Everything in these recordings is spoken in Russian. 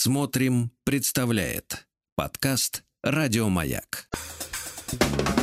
Смотрим, представляет подкаст Радиомаяк. Маяк.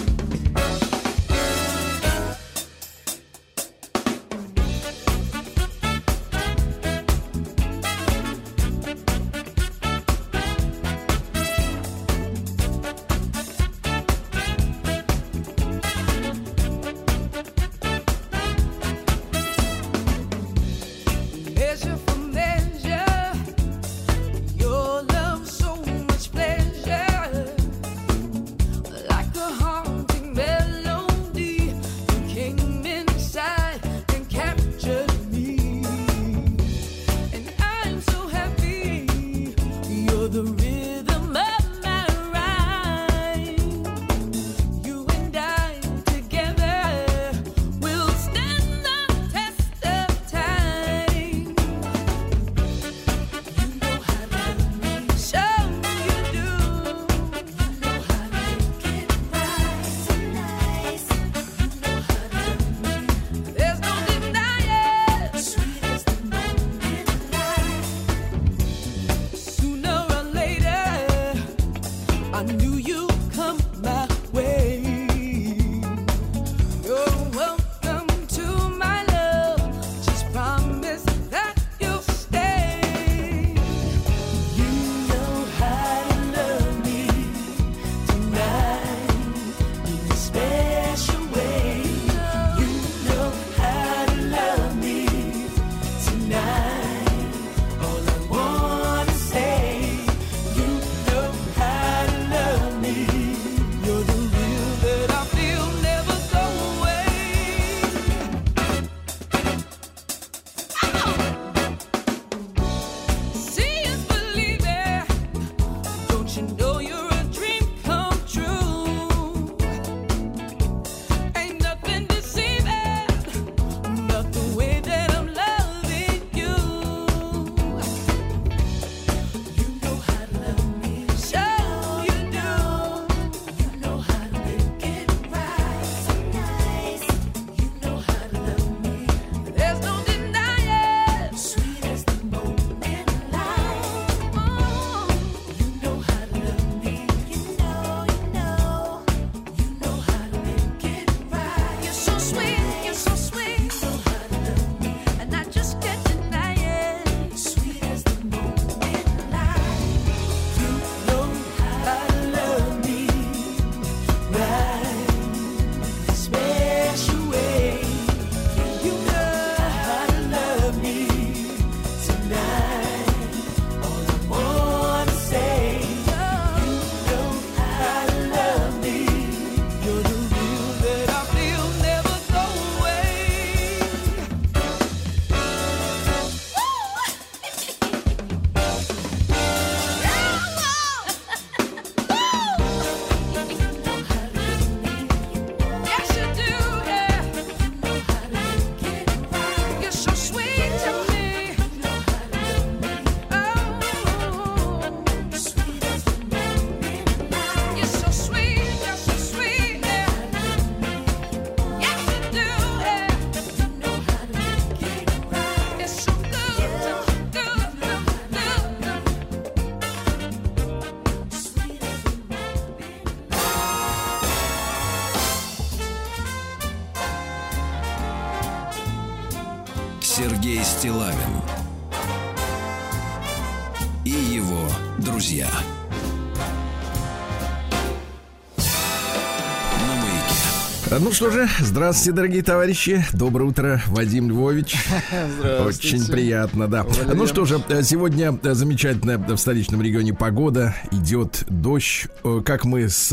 Ну что же, здравствуйте, дорогие товарищи. Доброе утро, Вадим Львович. Очень приятно, да. Валерий. Ну что же, э, сегодня э, замечательная э, в столичном регионе погода. Идет дождь. Как мы с...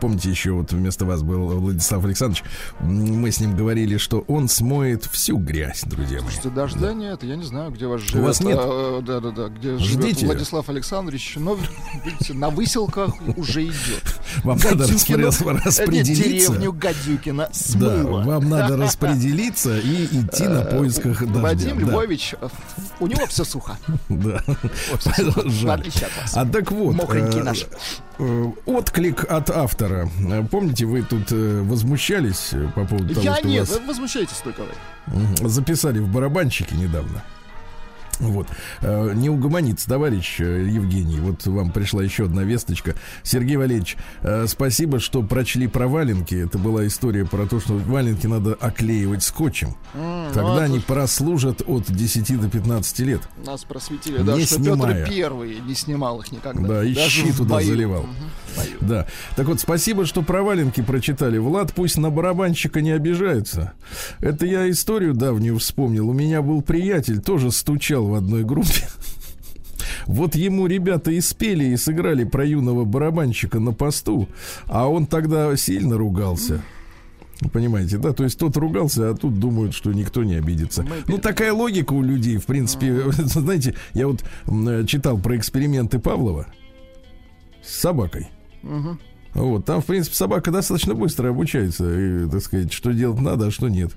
Помните, еще вот вместо вас был Владислав Александрович. Мы с ним говорили, что он смоет всю грязь, друзья мои. Что дождя да. нет, я не знаю, где вас живет. У вас нет? А, да-да-да, где Ждите. живет Владислав Александрович. Но на выселках уже идет. Вам надо распределиться. Деревню Гадюкина смыло. Да, вам надо распределиться и идти на поисках дождя. Вадим Львович, э, у него все сухо. Да. Жаль. А так вот. Мокренький э, наш. Э, отклик от автора. Помните, вы тут возмущались по поводу того, Я что нет, вас... возмущаетесь только вы. Записали в барабанщике недавно. Вот. Э, Не угомонится, товарищ э, Евгений. Вот вам пришла еще одна весточка. Сергей Валерьевич, э, спасибо, что прочли про валенки. Это была история про то, что валенки надо оклеивать скотчем. М, ну, Тогда а они прослужат от 10 до 15 лет. Нас просветили, да, Не что снимая. Петр Первый не снимал их никогда. Да, и Даже щи туда бою. заливал. Бою. Да. Так вот, спасибо, что про валенки прочитали. Влад пусть на барабанщика не обижается. Это я историю давнюю вспомнил. У меня был приятель, тоже стучал в одной группе. Вот ему ребята и спели, и сыграли про юного барабанщика на посту, а он тогда сильно ругался. Понимаете, да? То есть тот ругался, а тут думают, что никто не обидится. Мы Ну, такая логика у людей, в принципе. Знаете, я вот читал про эксперименты Павлова с собакой. Мгм. Вот, там, в принципе, собака достаточно быстро обучается, и, так сказать, что делать надо, а что нет.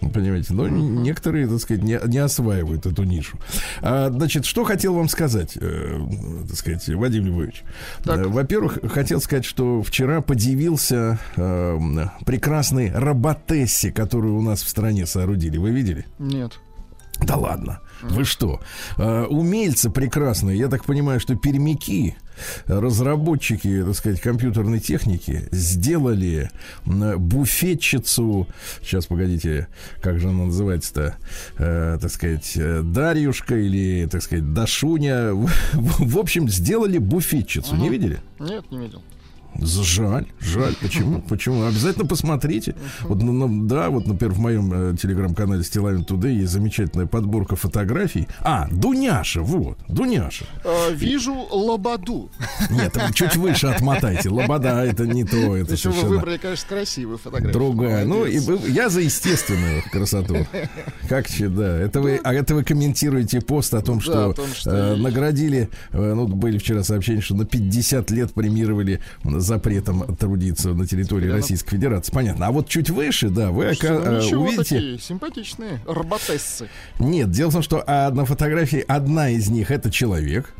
Ну, Понимаете, но некоторые, так сказать, не, не осваивают эту нишу. А, значит, что хотел вам сказать, э, так сказать, Вадим Львович? Так. Э, Во-первых, хотел сказать, что вчера подивился э, прекрасной роботессе, которую у нас в стране соорудили. Вы видели? Нет. Да ладно. Вы что? Э, умельцы прекрасные, я так понимаю, что пермяки, разработчики, так сказать, компьютерной техники сделали буфетчицу, сейчас, погодите, как же она называется-то, Э, так сказать, э, Дарьюшка или, так сказать, Дашуня, в, в общем, сделали буфетчицу, не видели? Нет, не видел. Жаль, жаль. Почему? Почему? Обязательно посмотрите. Вот, ну, ну, да, вот, например, в моем э, телеграм-канале Стилавин Today есть замечательная подборка фотографий. А, Дуняша, вот, Дуняша. Э, вижу лободу. Нет, вы чуть выше отмотайте. Лобода это не то, это Еще вы совершенно выбрали, конечно, красивую фотографию. другая. Ну, и вы- я за естественную красоту. Как че, да. Это вы, а это вы комментируете пост о том, Да, что, о том, что э, наградили, э, ну, были вчера сообщения, что на 50 лет премировали запретом трудиться на территории Прямо- Российской Федерации. Понятно. А вот чуть выше, да, вы ока- ну, э, ничего, увидите... такие симпатичные роботессы. Нет, дело в том, что а, на фотографии одна из них это человек,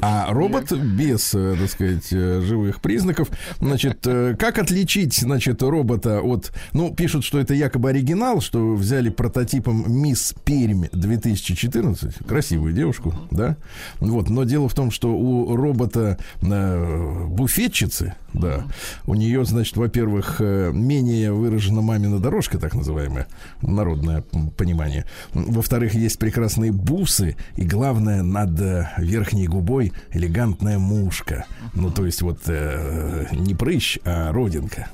А робот без, э, так сказать, э, живых признаков. Значит, э, как отличить, значит, робота от... Ну, пишут, что это якобы оригинал, что взяли прототипом Мисс Пермь 2014. Красивую девушку, да? Вот, но дело в том, что у робота буфетчицы, да, у нее, значит, во-первых, э, менее выражена мамина дорожка, так называемая, народное понимание. Во-вторых, есть прекрасные бусы, и главное, над э, верхней губой элегантная мушка. Ну, то есть вот э, не прыщ, а родинка.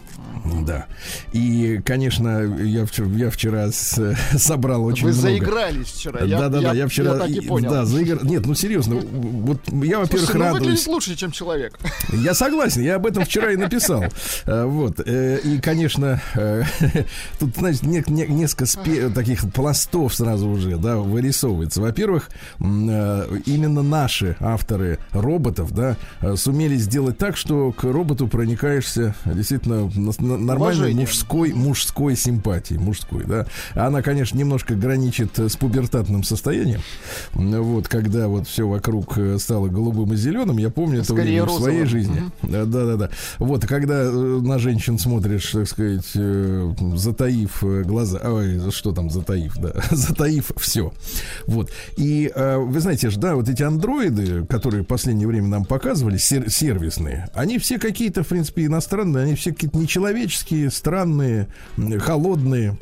Да. И, конечно, я, вчера, я вчера с- собрал очень Вы много... заигрались вчера. Да, да, да, я вчера. так и понял. Да, заигр... Нет, ну серьезно, вот я, во-первых, ну, радуюсь. выглядит лучше, чем человек. Я согласен, я об этом вчера и написал. Э, Вот. э, И, конечно, э, тут, значит, не- не- несколько спе- таких пластов сразу уже, да, вырисовывается. Во-первых, именно наши авторы роботов, да, сумели сделать так, что к роботу проникаешься действительно на- нормальной Уважением. мужской, мужской симпатии, мужской, да. Она, конечно, немножко граничит э, с пубертатным состоянием. Вот, когда вот все вокруг э, стало голубым и зеленым, я помню это Скорее время в своей жизни. Да, да, да. Вот, когда э, на женщин смотришь, так сказать, затаив глаза, ой, что там затаив, да, затаив все. Вот. И э, вы знаете же, да, вот эти андроиды, которые в последнее время нам показывали, сер- сервисные, они все какие-то, в принципе, иностранные, они все какие-то нечеловеческие, странные, м, холодные.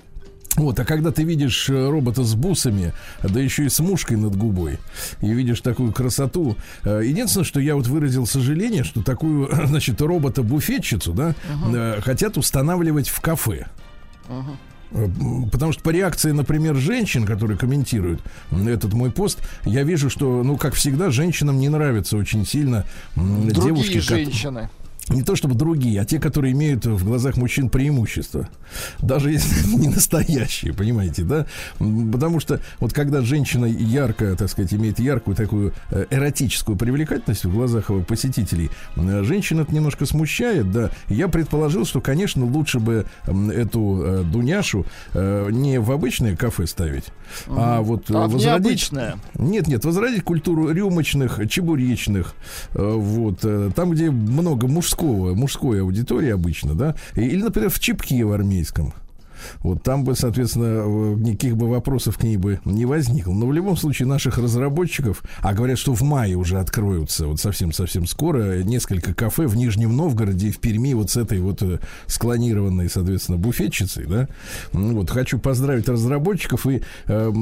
Вот, а когда ты видишь э, робота с бусами, да еще и с мушкой над губой, и видишь такую красоту. э, Единственное, что я вот выразил сожаление, что такую, значит, робота-буфетчицу, да, э, хотят устанавливать в кафе. М, Потому что по реакции, например, женщин, которые комментируют этот мой пост, я вижу, что, ну, как всегда, женщинам не нравится очень сильно Другие девушки, женщины. Не то чтобы другие, а те, которые имеют в глазах мужчин преимущество. Даже если не настоящие, понимаете, да? Потому что вот когда женщина ярко, так сказать, имеет яркую такую э, эротическую привлекательность в глазах посетителей, женщина это немножко смущает, да. Я предположил, что, конечно, лучше бы эту э, Дуняшу э, не в обычное кафе ставить, а вот А возродить необычное. нет, нет, возродить культуру рюмочных, чебуречных, вот, там, где много мужского, мужской аудитории обычно, да, или, например, в Чепке в армейском. Вот там бы, соответственно, э, никаких бы вопросов к ней бы не возникло. Но в любом случае наших разработчиков, а говорят, что в мае уже откроются, вот совсем-совсем скоро, несколько кафе в Нижнем Новгороде и в Перми вот с этой вот э, склонированной, соответственно, буфетчицей, да. Ну Вот, хочу поздравить разработчиков и э,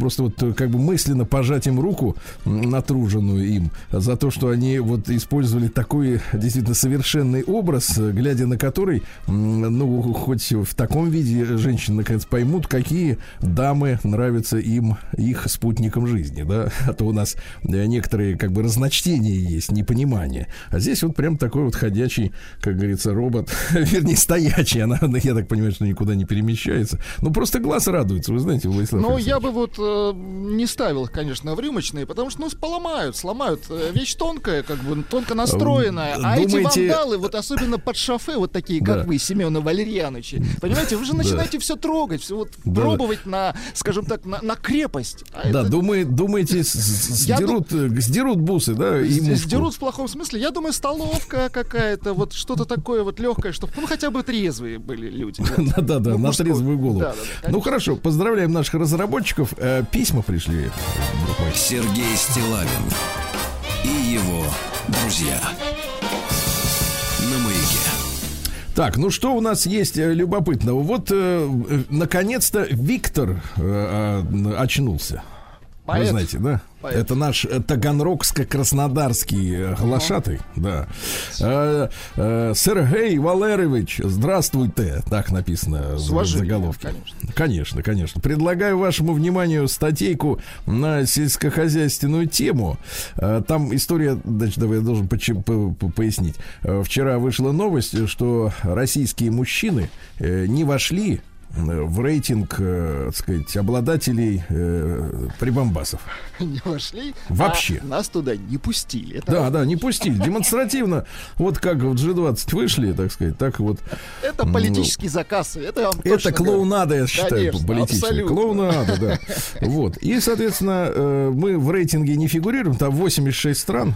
просто вот э, как бы мысленно пожать им руку, натруженную им, за то, что они вот использовали такой действительно совершенный образ, глядя на который, ну, хоть в таком виде женщины наконец поймут, какие дамы нравятся им, их спутникам жизни, да, а то у нас э, некоторые как бы разночтения есть, непонимание. А здесь вот прям такой вот ходячий, как говорится, робот, вернее, стоячий, она, я так понимаю, что никуда не перемещается. Ну, просто глаз радуется, вы знаете, Владислав Ну, я бы вот э, не ставил, конечно, в рюмочные, потому что, ну, поломают, сломают. Э, Вещь тонкая, как бы, тонко настроенная. А эти думаете- вандалы, вот особенно под шофе, вот такие, как Да. вы, Семена Валерьяновичи, понимаете, вы же начинаете все трогать, все вот Да. пробовать на, скажем так, на, на крепость. А Да, это думает, думаете, с- с- Я сдерут, э, сдерут бусы, да, и с- мушку. Сдерут в плохом смысле. Я думаю, столовка какая-то, вот что-то такое вот легкое, чтобы, ну, хотя бы трезвые были люди. Да-да-да, Ну, на мужской. трезвую голову. Ну хорошо, поздравляем наших разработчиков. Э, Письма пришли. Сергей Стилавин и его друзья. Так, ну что у нас есть э, любопытного? Вот, э, э, наконец-то Виктор э, э, очнулся. Вы Поэт. знаете, да? Поэт. Это наш э, таганрогско-краснодарский э, глашатый, да. Э, э, Сергей Валерьевич, здравствуйте, так написано С в заголовке. конечно. Конечно, конечно. Предлагаю вашему вниманию статейку на сельскохозяйственную тему. Э, Там история, значит, давай я должен пояснить. Вчера вышла новость, что российские мужчины не вошли в рейтинг, э, так сказать, обладателей э, прибамбасов. Не вошли. Вообще. а нас туда не пустили. Это, Да, да, не пустили. Демонстративно. Вот как в G20 вышли, так сказать, так вот. это политический заказ. Это, Это клоунада, я считаю, Конечно, политическая. абсолютно. Клоунада, да. Вот. И, соответственно, э, мы в рейтинге не фигурируем, там 86 стран.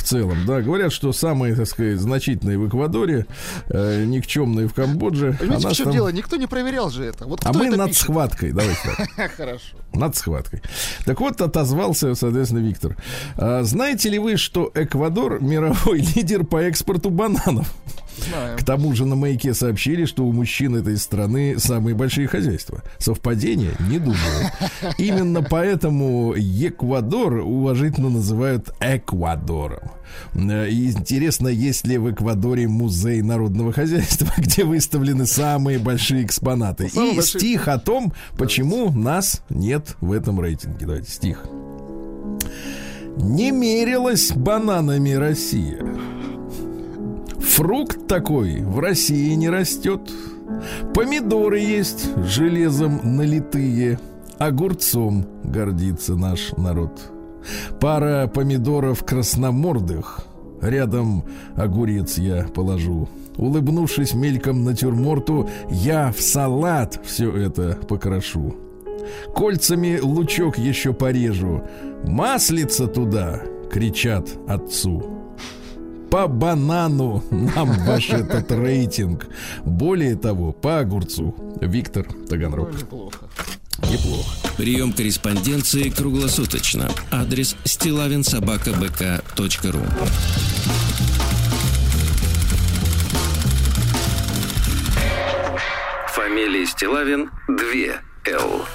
В целом, да, говорят, что самые, так сказать, значительные в Эквадоре, э, никчемные в Камбодже. Понимаете, а в чем там- дело? Никто не проверял же это. Вот А мы это над пишет? схваткой, давайте так. Хорошо. Над схваткой. Так вот, отозвался, соответственно, Виктор. А, знаете ли вы, что Эквадор мировой лидер по экспорту бананов? Знаем. К тому же на маяке сообщили, что у мужчин этой страны самые большие хозяйства. Совпадение? Не думаю. Именно поэтому Эквадор уважительно называют Эквадором. Э, интересно, есть ли в Эквадоре музей народного хозяйства, где выставлены самые большие экспонаты. Самые И большие- стих о том, почему нас нет в этом рейтинге. Давайте стих. Не мерилась бананами Россия. Фрукт такой в России не растет. Помидоры есть железом налитые. Огурцом гордится наш народ. Пара помидоров красномордых. Рядом огурец я положу. Улыбнувшись мельком натюрморту, я в салат все это покрошу. Кольцами лучок еще порежу. Маслица туда, кричат отцу. По банану нам ваш этот рейтинг. Более того, по огурцу. Виктор Таганрог. Неплохо. Неплохо. Прием корреспонденции круглосуточно. Адрес стилавинсобакабк.ру Фамилия Стилавин 2 Л.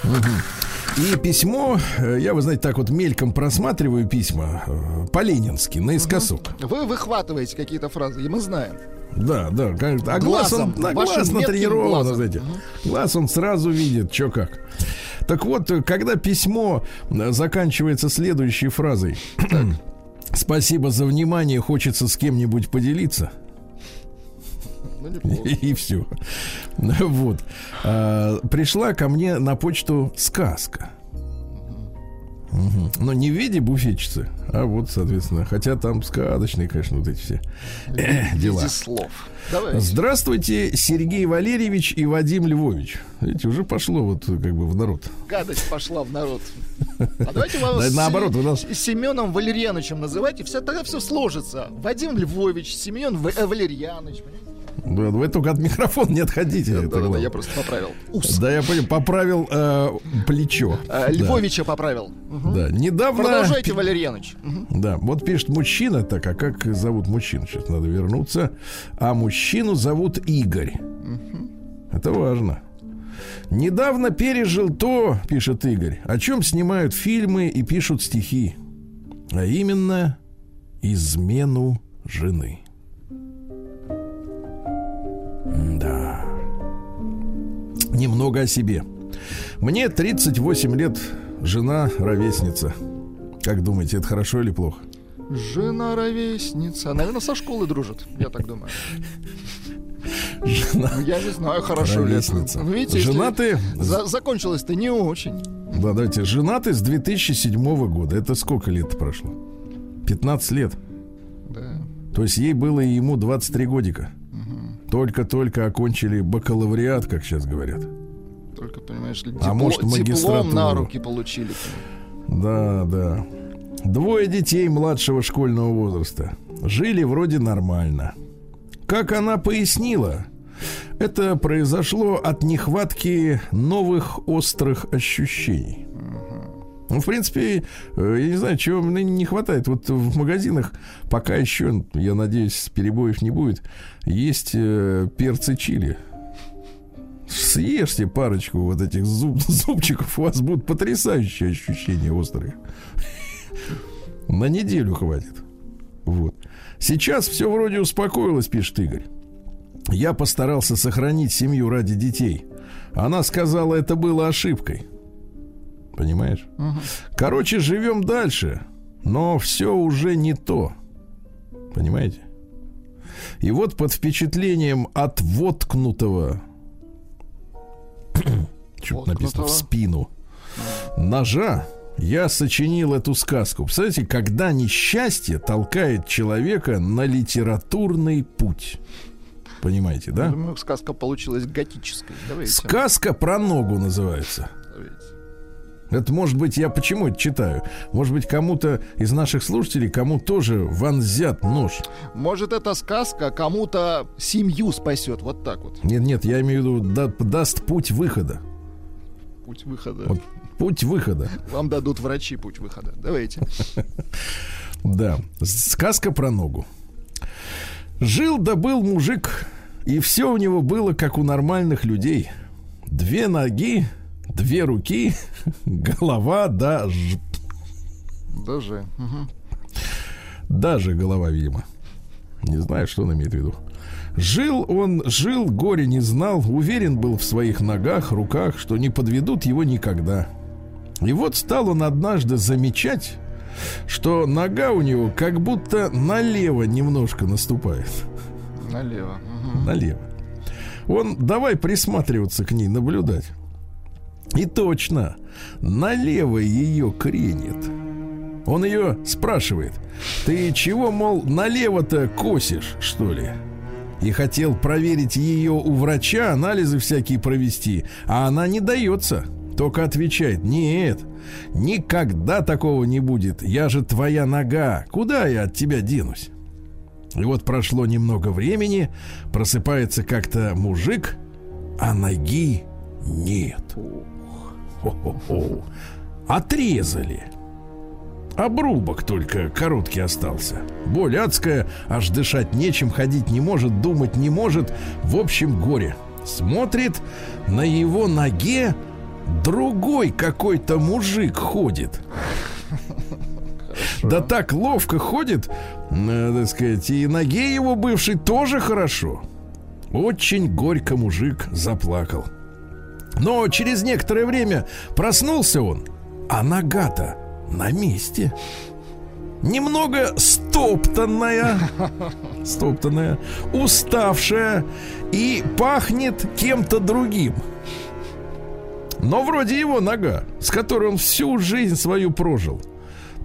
И письмо, э, я, вы знаете, так вот мельком просматриваю письма э, по-ленински, наискосок. Вы выхватываете какие-то фразы, и мы знаем. Да, да, конечно. А глаз он, на глаз натренирован, глазом. знаете. Глаз он сразу видит, что как. Так вот, э, когда письмо заканчивается следующей фразой. Спасибо за внимание, хочется с кем-нибудь поделиться. Ну, неплохо. И все. Вот. А, Пришла ко мне на почту сказка. Мгм. Но не в виде буфетчицы, а вот, соответственно, хотя там сказочные, конечно, вот эти все э, дела. Без слов. Давай. Здравствуйте, Сергей Валерьевич и Вадим Львович. Видите, уже пошло вот как бы в народ. Гадость пошла в народ. А давайте вас наоборот, вы нас- Семеном Валерьяновичем называйте, все, тогда все сложится. Вадим Львович, Семен э, Валерьянович. понимаете? Да, вы только от микрофона не отходите. это Да-да-да, главное. я просто поправил. Ус. Да, я поправил э, плечо. А, Львовича поправил. Мгм. Да, недавно... Продолжайте, Валерьяныч. Мгм. Да, вот пишет мужчина, так, а как зовут мужчину? Сейчас надо вернуться. А мужчину зовут Игорь. Это важно. Недавно пережил то, пишет Игорь, о чем снимают фильмы и пишут стихи. А именно измену жены. Немного о себе. Мне 38 лет, жена ровесница. Как думаете, это хорошо или плохо? Жена ровесница. Наверное, со школы дружит, я так думаю. Жена Ну, Я не знаю, хорошо ли это. Ну, видите, Женаты, за- закончилось-то не очень. да, давайте, женаты с 2007 года. Это сколько лет прошло? 15 лет. Да. То есть ей было и ему 23 годика. Только-только окончили бакалавриат, как сейчас говорят. Только, понимаешь А дипло- может, диплом на руки получили. Да, да. Двое детей младшего школьного возраста. Жили вроде нормально. Как она пояснила, это произошло от нехватки новых острых ощущений. Ну, в принципе, э, я не знаю, чего мне не хватает. Вот в магазинах пока еще, я надеюсь, перебоев не будет, есть э, перцы чили. Съешьте парочку вот этих зуб- зубчиков, у вас будут потрясающие ощущения острые. На неделю хватит. Вот. Сейчас все вроде успокоилось, пишет Игорь. Я постарался сохранить семью ради детей. Она сказала, это было ошибкой. Понимаешь? Короче, живем дальше, но все уже не то. Понимаете? И вот под впечатлением от воткнутого что написано в спину ножа я сочинил эту сказку. Представляете, когда несчастье толкает человека на литературный путь. Понимаете, да? Думаю, сказка получилась готической. Давайте. Сказка про ногу называется. Это может быть, я почему это читаю? Может быть, кому-то из наших слушателей, кому тоже вонзят нож. Может, эта сказка кому-то семью спасет. Вот так вот. Нет, нет, я имею в виду, да- даст путь выхода. Путь выхода. Вот путь выхода. Вам дадут врачи путь выхода. Давайте. Да. Сказка про ногу. Жил да был мужик, и все у него было как у нормальных людей. Две ноги, две руки, голова да ж- Даже. Мгм. Даже голова, видимо. Не знаю, что он имеет в виду. Жил он, жил, горе не знал, уверен был в своих ногах, руках, что не подведут его никогда. И вот стал он однажды замечать, что нога у него как будто налево немножко наступает. Налево. Мгм. Налево. Он давай присматриваться к ней, наблюдать. И точно, налево ее кренит. Он ее спрашивает, ты чего, мол, налево-то косишь, что ли? И хотел проверить ее у врача, анализы всякие провести, а она не дается. Только отвечает, нет, никогда такого не будет, я же твоя нога, куда я от тебя денусь? И вот прошло немного времени, просыпается как-то мужик, а ноги нет. Хо-хо-хо. Отрезали. Обрубок только короткий остался. Боль адская, аж дышать нечем, ходить не может, думать не может. В общем, горе. Смотрит, на его ноге другой какой-то мужик ходит. Да так ловко ходит, э, так сказать, и ноге его бывшей тоже хорошо. Очень горько мужик заплакал. Но через некоторое время проснулся он, а нога-то на месте. Немного стоптанная, стоптанная, уставшая и пахнет кем-то другим. Но вроде его нога, с которой он всю жизнь свою прожил.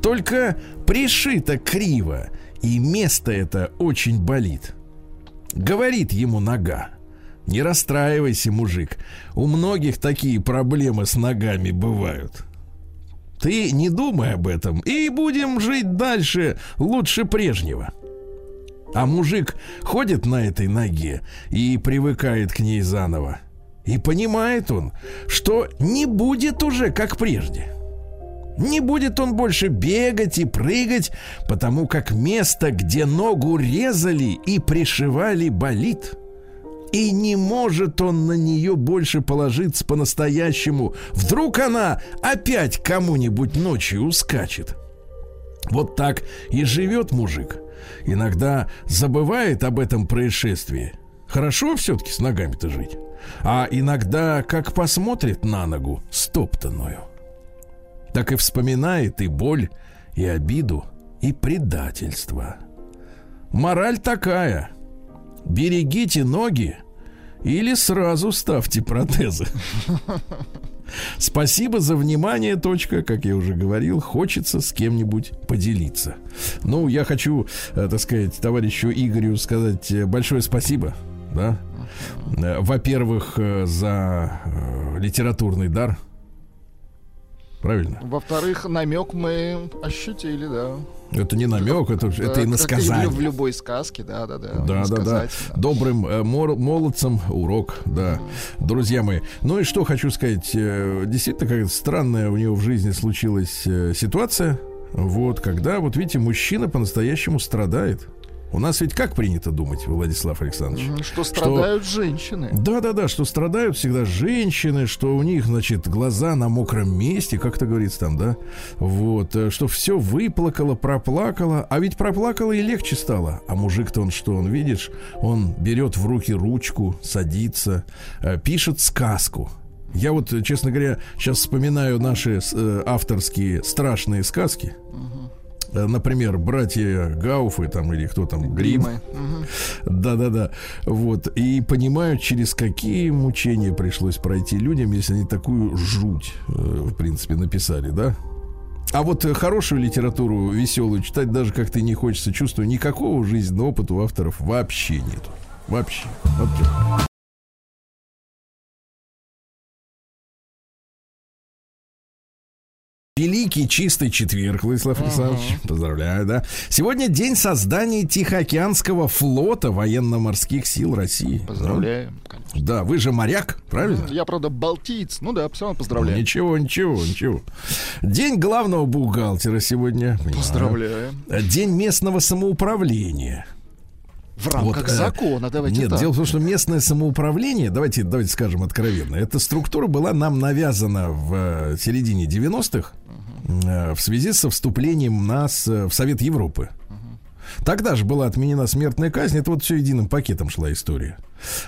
Только пришито криво, и место это очень болит. Говорит ему нога. Не расстраивайся, мужик. У многих такие проблемы с ногами бывают. Ты не думай об этом, и будем жить дальше лучше прежнего. А мужик ходит на этой ноге и привыкает к ней заново. И понимает он, что не будет уже как прежде. Не будет он больше бегать и прыгать, потому как место, где ногу резали и пришивали, болит. И не может он на нее больше положиться по-настоящему. Вдруг она опять кому-нибудь ночью ускачет. Вот так и живет мужик. Иногда забывает об этом происшествии. Хорошо все-таки с ногами-то жить. А иногда, как посмотрит на ногу, стоптанную, так и вспоминает и боль, и обиду, и предательство. Мораль такая. Берегите ноги или сразу ставьте протезы. Спасибо за внимание, точка, как я уже говорил, хочется с кем-нибудь поделиться. Ну, я хочу, э, так сказать, товарищу Игорю сказать э, большое спасибо, да. Э, Во-первых, за литературный дар. Правильно? Во-вторых, намек мы ощутили, да. Это не намек, это, это Да, и как насказание. в, в любой сказке, да, да, да. Да, да, да. Добрым э, мор- молодцам урок, да. Друзья мои. Ну и что хочу сказать. э, Действительно, какая странная у него в жизни случилась э, ситуация. Вот, когда, вот видите, мужчина по-настоящему страдает. У нас ведь как принято думать, Владислав Александрович? Что страдают женщины. Да, да, да, что страдают всегда женщины, что у них, значит, глаза на мокром месте, как это говорится там, да? Вот, э, что все выплакало, проплакало, а ведь проплакало и легче стало. А мужик-то он что, он, видишь, он берет в руки ручку, садится, э, пишет сказку. Я вот, э, честно говоря, сейчас вспоминаю наши э, авторские страшные сказки. Э, Например, братья Гауфы там или кто там, Грим. Гримы. Да-да-да. Вот. И понимают, через какие мучения пришлось пройти людям, если они такую жуть, э, в принципе, написали, да? А вот э, хорошую литературу, веселую, читать даже как-то не хочется. Чувствую, никакого жизненного опыта у авторов вообще нету. Вообще. Вообще. Великий чистый четверг, Владислав Александрович. Поздравляю, да. Сегодня день создания Тихоокеанского флота военно-морских сил России. Поздравляем, конечно. Ну, Да, вы же моряк, правильно? Я, правда, балтиец. Ну да, все равно Ну, поздравляю. Ничего, ничего, ничего. День главного бухгалтера сегодня. Поздравляю. День местного самоуправления. В рамках Вот, э, закона, давайте Нет, так. дело в том, что местное самоуправление, давайте, давайте скажем откровенно, эта структура была нам навязана в э, середине 90-х э, в связи со вступлением нас в Совет Европы. Тогда же была отменена смертная казнь, это вот все единым пакетом шла история.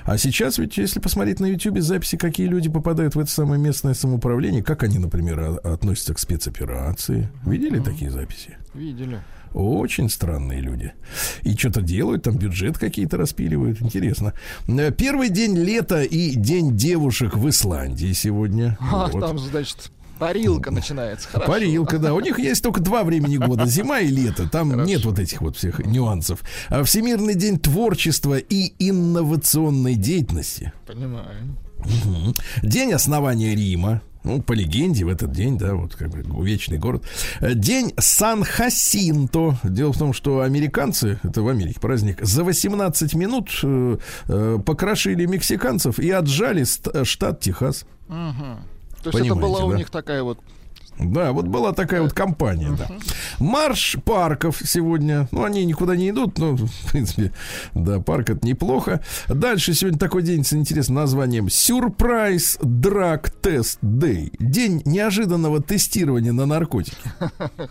А сейчас ведь, если посмотреть на YouTube записи, какие люди попадают в это самое местное самоуправление, как они, например, а- относятся к спецоперации. Видели такие записи? Видели. Очень странные люди. И что-то делают, там бюджет какие-то распиливают. Интересно. Э, Первый день лета и день девушек в Исландии сегодня. А, Вот. там, значит, парилка начинается. Хорошо. Парилка, да. У них есть только два времени года, зима и лето. Там нет вот этих вот всех нюансов. А Всемирный день творчества и инновационной деятельности. Понимаю. День основания Рима. Ну, по легенде, в этот день, да, вот как бы вечный город. Э, День Сан-Хасинто. Дело в том, что американцы, это в Америке праздник, за 18 минут э, э, покрошили мексиканцев и отжали штат Техас. Мгм. То есть Понимаете, это была у да? них такая вот Да, вот была такая вот компания, да. Марш парков сегодня. Ну, они никуда не идут, но, в принципе, да, парк это неплохо. Дальше сегодня такой день с интересным названием Сюрприз Драг Тест Дэй. День неожиданного тестирования на наркотики.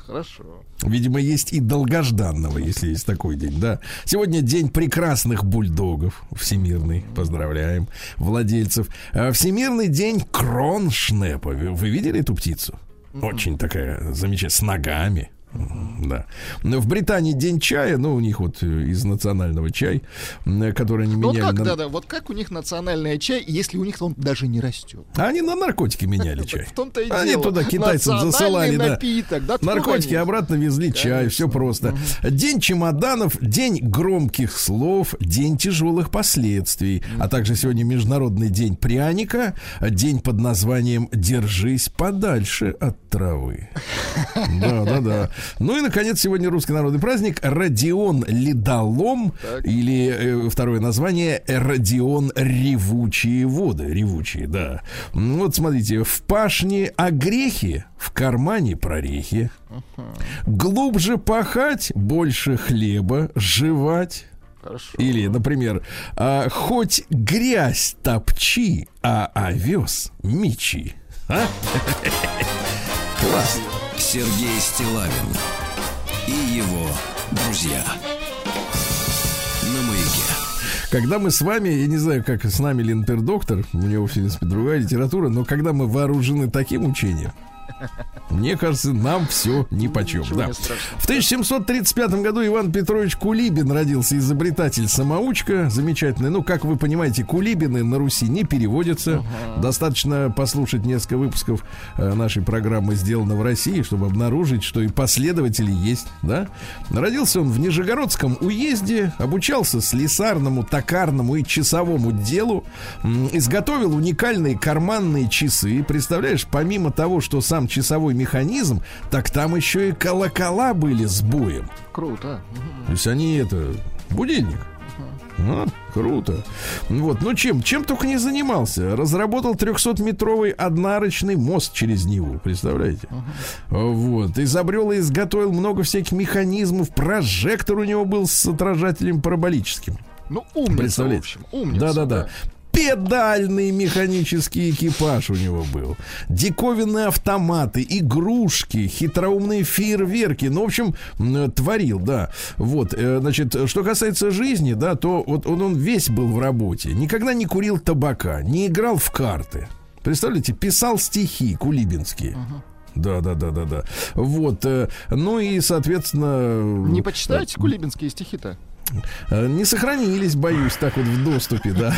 Хорошо. Видимо, есть и долгожданного, если есть такой день, да. Сегодня день прекрасных бульдогов всемирный. Поздравляем владельцев. А Всемирный день кроншнепа. Вы, вы видели эту птицу? Очень такая замечательная, с ногами. Да. Но В Британии день чая, ну, у них вот э, из национального чай, м, который они Ну, вот меняли. как, на- да, да, вот как у них национальный чай, если у них он даже не растет. А Они на наркотики меняли чай. В том-то и Они дело. туда китайцам засылали, да. напиток, Наркотики обратно везли чай, все просто. День чемоданов, день громких слов, день тяжелых последствий, а также сегодня Международный день пряника, день под названием «Держись подальше от травы». Да, да, да. Ну и, наконец, сегодня русский народный праздник Родион Ледолом Так. или э, второе название Родион Ревучие воды. Ревучие, да. Вот смотрите, в пашне огрехи, в кармане прорехи. Глубже пахать, больше хлеба жевать. Хорошо. Или, например, а, хоть грязь топчи, а овес мечи. А? Класс. Сергей Стилавин и его друзья. На маяке. Когда мы с вами, я не знаю, как с нами Линпер доктор, у него, в принципе, другая литература, но когда мы вооружены таким учением, мне кажется, нам все ни почем. Ничего Да. В 1735 году Иван Петрович Кулибин родился, изобретатель-самоучка, замечательный. Ну, как вы понимаете, Кулибины на Руси не переводятся. Достаточно послушать несколько выпусков э, нашей программы «Сделано в России», чтобы обнаружить, что и последователи есть, да? Родился он в Нижегородском уезде, обучался слесарному, токарному и часовому делу, изготовил уникальные карманные часы. Представляешь, помимо того, что сам часовой механизм, так там еще и колокола были с боем. Круто. То есть они это будильник. А, круто. Вот, ну чем, чем только не занимался. Разработал 300-метровый однарочный мост через Неву, представляете? Вот. Изобрел и изготовил много всяких механизмов. Прожектор у него был с отражателем параболическим. Ну, умница, в Представляете? общем. Умница. Да-да-да. Педальный механический экипаж у него был. Диковинные автоматы, игрушки, хитроумные фейерверки. Ну, в общем, творил, да. Вот, э, значит, что касается жизни, да, то вот он, он весь был в работе. Никогда не курил табака, не играл в карты. Представляете, писал стихи кулибинские. Да, да, да, да, да. Вот. э, Ну и, соответственно. Не почитаете кулибинские стихи-то? Э, Не сохранились, боюсь, так вот в доступе, да.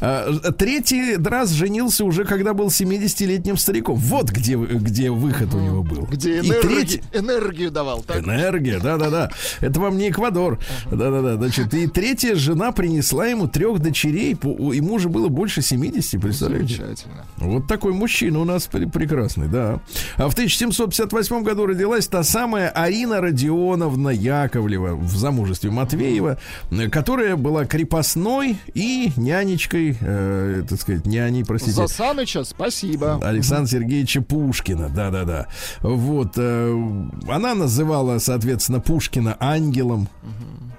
А, Третий раз женился уже, когда был 70-летним стариком. Вот где, где выход у него был. Где И энерги- третий- энергию давал, так? Энергия, да-да-да. Это вам не Эквадор. Да-да-да. Значит, и третья жена принесла ему трех дочерей. Ему же было больше 70, представляете? Замечательно. Вот такой мужчина у нас пр- прекрасный, да. А в 1758 году родилась та самая Арина Родионовна Яковлева в замужестве Матвеева, э, которая была крепостной и нянечкой, э, так сказать, няней, простите. За Саныча спасибо. Александра Сергеевича Пушкина, да-да-да. Вот, э, она называла, соответственно, Пушкина ангелом,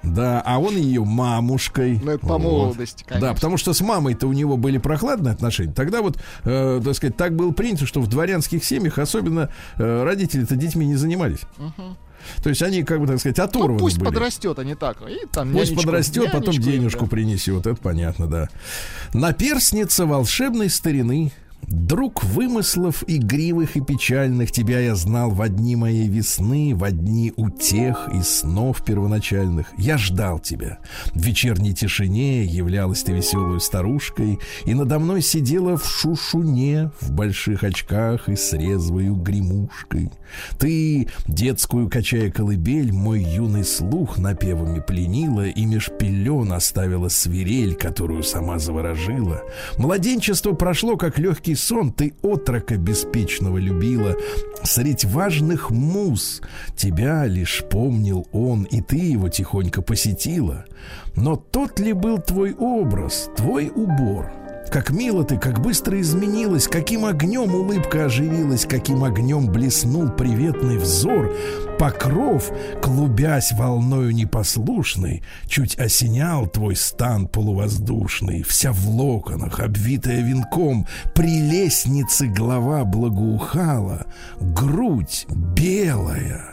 да, а он ее мамушкой. Ну, это по Вот. молодости, конечно. Да, потому что с мамой-то у него были прохладные отношения. Тогда вот, э, так сказать, так было принято, что в дворянских семьях особенно э, родители-то детьми не занимались. То есть они, как бы, так сказать, оторваны Ну, пусть были. подрастет, а не так. И там Пусть нянечку- подрастет, потом нянечку им, денежку да. принесет. Это понятно, да. Наперстница волшебной старины. Друг вымыслов игривых и печальных Тебя я знал в одни моей весны В одни утех и снов первоначальных. Я ждал тебя. В вечерней тишине являлась ты веселой старушкой И надо мной сидела в шушуне В больших очках и с резвою гремушкой. Ты, детскую качая колыбель Мой юный слух напевами пленила И меж пелен оставила свирель Которую сама заворожила. Младенчество прошло, как легкий сон Ты отрока беспечного любила Средь важных муз Тебя лишь помнил он И ты его тихонько посетила Но тот ли был твой образ, твой убор? Как мило ты, как быстро изменилась, каким огнем улыбка оживилась, каким огнем блеснул приветный взор. Покров, клубясь волною непослушной, чуть осенял твой стан полувоздушный, вся в локонах, обвитая венком, при лестнице глава благоухала, грудь белая.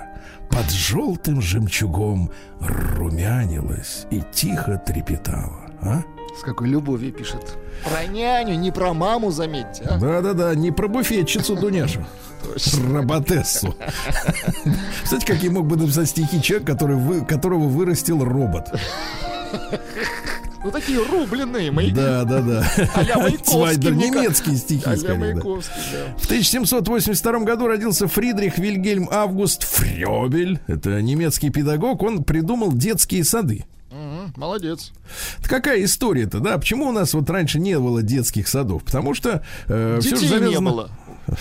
Под желтым жемчугом румянилась и тихо трепетала. А? С какой любовью пишет. Про няню, не про маму, заметьте. а? Да-да-да, не про буфетчицу Дуняшу, Точно. роботессу. Кстати, какие мог бы написать стихи человек, который вы, которого вырастил робот. Ну, такие рубленые мои. Да-да-да. А-ля Маяковский, Цвайдер, мне кажется. немецкие стихи, А-ля скорее, да. Маяковский, да. В 1782 году родился Фридрих Вильгельм Август Фрёбель. Это немецкий педагог. Он придумал детские сады. Молодец. Это какая история-то, да? Почему у нас вот раньше не было детских садов? Потому что э, все же Детей не завязано... было.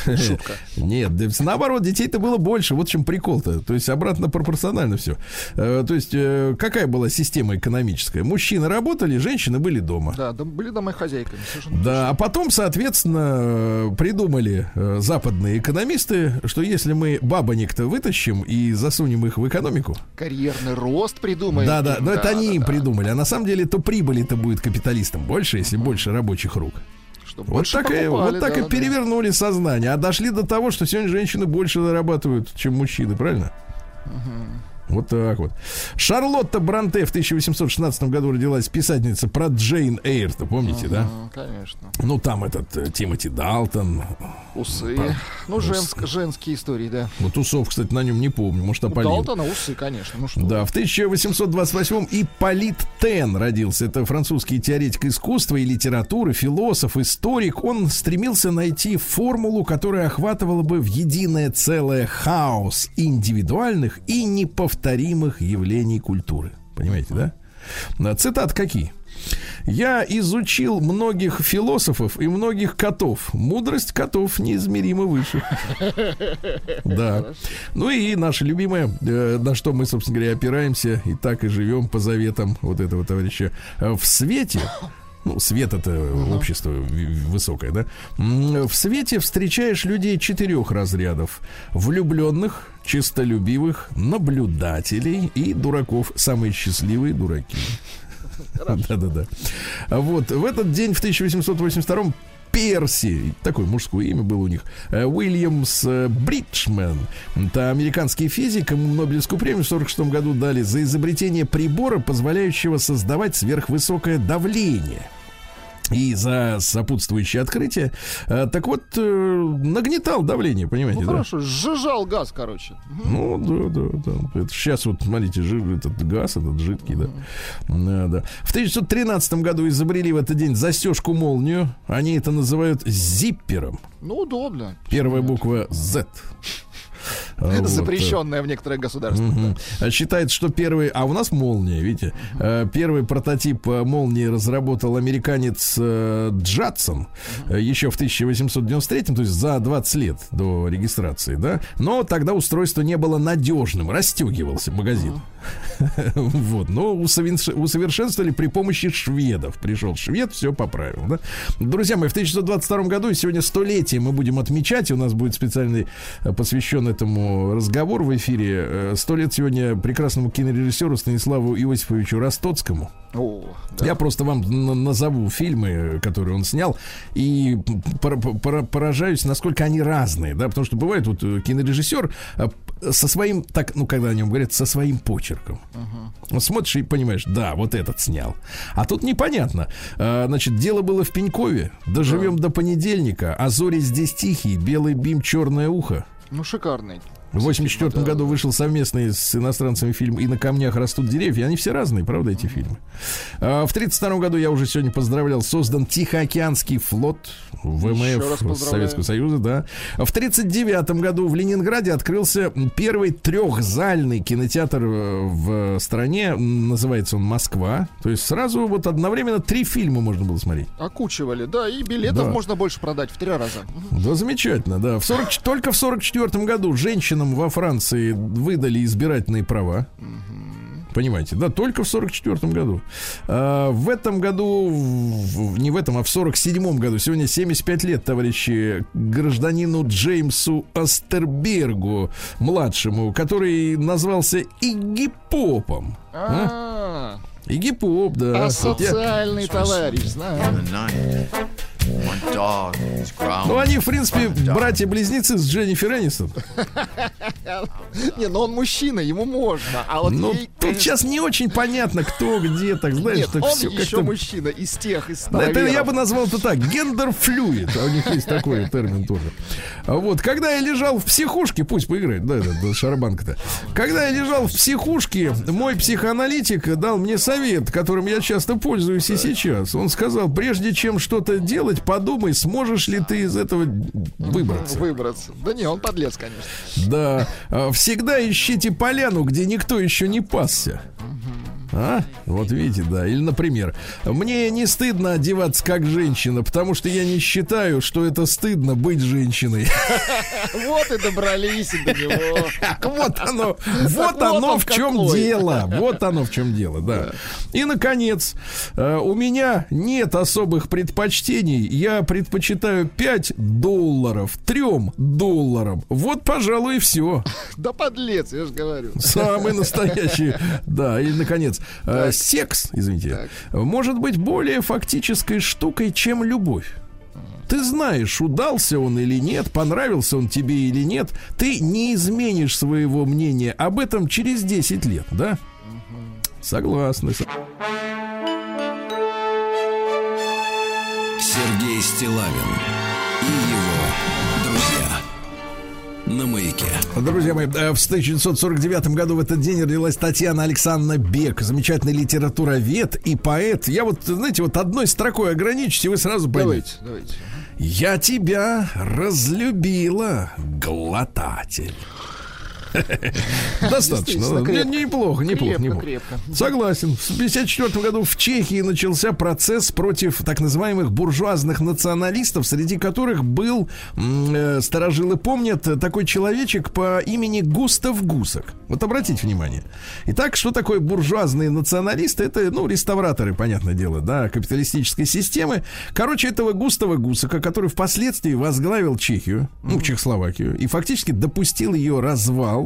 Шутка. Нет, наоборот, детей-то было больше. Вот в чем прикол-то. То есть обратно пропорционально все. То есть э, какая была система экономическая? Мужчины работали, женщины были дома. Да, были домохозяйками. Да, а потом, соответственно, э, придумали э, западные экономисты, что если мы бабонек-то вытащим и засунем их в экономику. Карьерный рост придумали. да, да, но это они им придумали, а на самом деле то прибыли-то будет капиталистам больше, если больше рабочих рук. Чтобы Вот так, и, покупали, вот так да, и да. перевернули сознание, а дошли до того, что сегодня женщины больше зарабатывают, чем мужчины, правильно? Вот так вот. Шарлотта Бранте в 1816 году родилась писательница про Джейн Эйр-то, помните, да? Конечно. Ну, там этот э, Тимоти Далтон. Усы. Ну, женск- женские истории, да. Вот усов, кстати, на нем не помню. Может, У опалил. Далтона усы, конечно. Ну что? Да, в 1828-м Ипполит Тен родился. Это французский теоретик искусства и литературы, философ, историк. Он стремился найти формулу, которая охватывала бы в единое целое хаос индивидуальных и неповторимых явлений культуры. Понимаете, да? А, Цитат какие? Я изучил многих философов и многих котов. Мудрость котов неизмеримо выше. Да. Ну и наше любимое, э, на что мы, собственно говоря, опираемся и так и живем по заветам вот этого товарища. Э, В свете ну, свет это общество в- в- высокое, да? В свете встречаешь людей четырех разрядов. Влюбленных, чистолюбивых, наблюдателей и дураков. Самые счастливые дураки. Да-да-да. Вот, в этот день, в 1882 Перси, такое мужское имя было у них, э, Уильямс э, Бриджмен, это американский физик, ему Нобелевскую премию в 1946 году дали за изобретение прибора, позволяющего создавать сверхвысокое давление. И за сопутствующее открытие. Э, Так вот, э, нагнетал давление, понимаете, Ну да? хорошо, сжижал газ, короче. Ну, да, да, да. Это сейчас вот, смотрите, жир, этот газ, этот жидкий, да. Да, да. В 1913 году изобрели в этот день застежку молнию. Они это называют зиппером. Ну, удобно. Первая буква Z. Вот, Запрещенное в некоторых государствах. Мгм. Считается, что первый... А у нас молния, видите? Э, Первый прототип э, молнии разработал американец э, Джадсон э, еще в 1893, то есть за 20 лет до регистрации, да? Но тогда устройство не было надежным, расстегивался магазин. Вот, но усоверш- усовершенствовали при помощи шведов. Пришел швед, все поправил, да? Друзья мои, в 1922 году, и сегодня столетие мы будем отмечать, и у нас будет специальный э, посвящен этому разговор в эфире. Э, Сто лет сегодня прекрасному кинорежиссеру Станиславу Иосифовичу Ростоцкому. О, да. Я просто вам назову фильмы, которые он снял, и пор- пор- поражаюсь, насколько они разные, да, потому что бывает вот э, кинорежиссер э, со своим, так, ну, когда о нем говорят, со своим почерком. Вот смотришь и понимаешь, да, вот этот снял. А тут непонятно. Значит, дело было в Пенькове. Доживем до понедельника. А зори здесь тихие. Белый бим, черное ухо. Ну, шикарный. В 84 Да. году вышел совместный с иностранцами фильм «И на камнях растут деревья». Они все разные, правда, эти фильмы? А, В 32 году, я уже сегодня поздравлял, создан Тихоокеанский флот ВМФ. Советского Союза, да. В 39 году в Ленинграде открылся первый трехзальный кинотеатр э, в стране. Называется он «Москва». То есть сразу вот одновременно три фильма можно было смотреть. Окучивали, да, и билетов Да. можно больше продать в три раза. Да, замечательно, да. В 40, ч- только в 44 году женщинам во Франции выдали избирательные права. Понимаете, да, только в 44 году. А, в этом году, в- не в этом, а в 47 году, сегодня 75 лет, товарищи, гражданину Джеймсу Астербергу, младшему, который назвался Игги Попом. А, Игги Поп, да. асоциальный товарищ, знаю. Ну, они, в принципе, братья-близнецы с Дженнифер Энистон. Не, ну он мужчина, ему можно. А вот Ну, ей, тут сейчас не очень понятно, кто где, так знаешь, Нет, так он все еще как-то... мужчина из тех, из Это я бы назвал это так, гендер-флюид. А у них есть такой термин тоже. А Вот, когда я лежал в психушке, пусть поиграет, да, да, да, шарабанка-то. Когда я лежал в психушке, мой психоаналитик дал мне совет, которым я часто пользуюсь и сейчас. Он сказал, прежде чем что-то делать, подумай, сможешь ли ты из этого выбраться. Выбраться. Да не, он подлец, конечно. Да. А, Всегда ищите поляну, где никто еще не пасся. А? Вот видите, да. Или, например, мне не стыдно одеваться как женщина, потому что я не считаю, что это стыдно быть женщиной. Вот и добрались до него. Вот оно, вот оно он в чем дело. Вот оно в чем дело, да. И, наконец, э, у меня нет особых предпочтений. Я предпочитаю 5 долларов 3 долларам. Вот, пожалуй, и все. Да подлец, я же говорю. Самый настоящий. Да, и, наконец, э, секс, извините, может быть более фактической штукой, чем любовь. Ты знаешь, удался он или нет, понравился он тебе или нет. Ты не изменишь своего мнения об этом через 10 лет, да? Согласны. Сергей Стилавин и. На маяке. Друзья мои, э, в 1949 году в этот день родилась Татьяна Александровна Бек, замечательный литературовед и поэт. Я вот, знаете, вот одной строкой ограничусь, и вы сразу поймете. Давайте, давайте. Я тебя разлюбила, глотатель. Достаточно. Крепко. Неплохо, неплохо, неплохо. Согласен. В 1954 году в Чехии начался процесс против так называемых буржуазных националистов, среди которых был, э, старожилы помнят, такой человечек по имени Густав Гусак. Вот обратите внимание. Итак, что такое буржуазные националисты? Это, ну, реставраторы, понятное дело, да, капиталистической системы. Короче, этого Густава Гусака, который впоследствии возглавил Чехию, ну, Чехословакию, и фактически допустил ее развал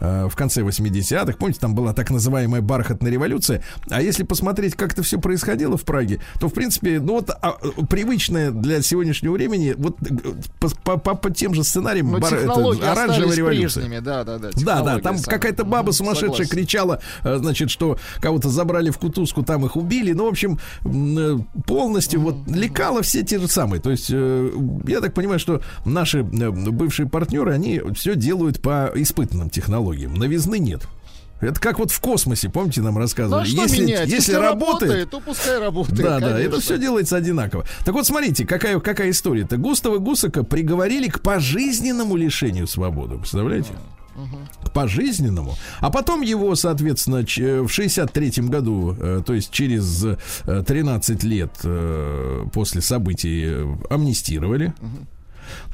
в конце 80-х. Помните, там была так называемая бархатная революция. А если посмотреть, как это все происходило в Праге, то, в принципе, ну вот а, э, привычное для сегодняшнего времени, вот э, по, по, по- тем же сценариям Но бар- это, оранжевая революция. прежними, да, да, да. Да, да, там какая-то баба сумасшедшая согласен. кричала, э, значит, что кого-то забрали в кутузку, там их убили. Ну, в общем, э, полностью вот лекала все те же самые. То есть, э, я так понимаю, что наши э, бывшие партнеры, они все делают по испытанным технологиям. Новизны нет. Это как вот в космосе, помните, нам Ну, а рассказывали. если, менять? если работает, то пускай работает. да, да, это конечно. все делается одинаково. Так вот, смотрите, какая, какая история-то. Густава Гусака приговорили к пожизненному лишению свободы. Представляете? К пожизненному. А потом его, соответственно, ч- в 63 году, э, то есть через э, 13 лет э, после событий, э, амнистировали.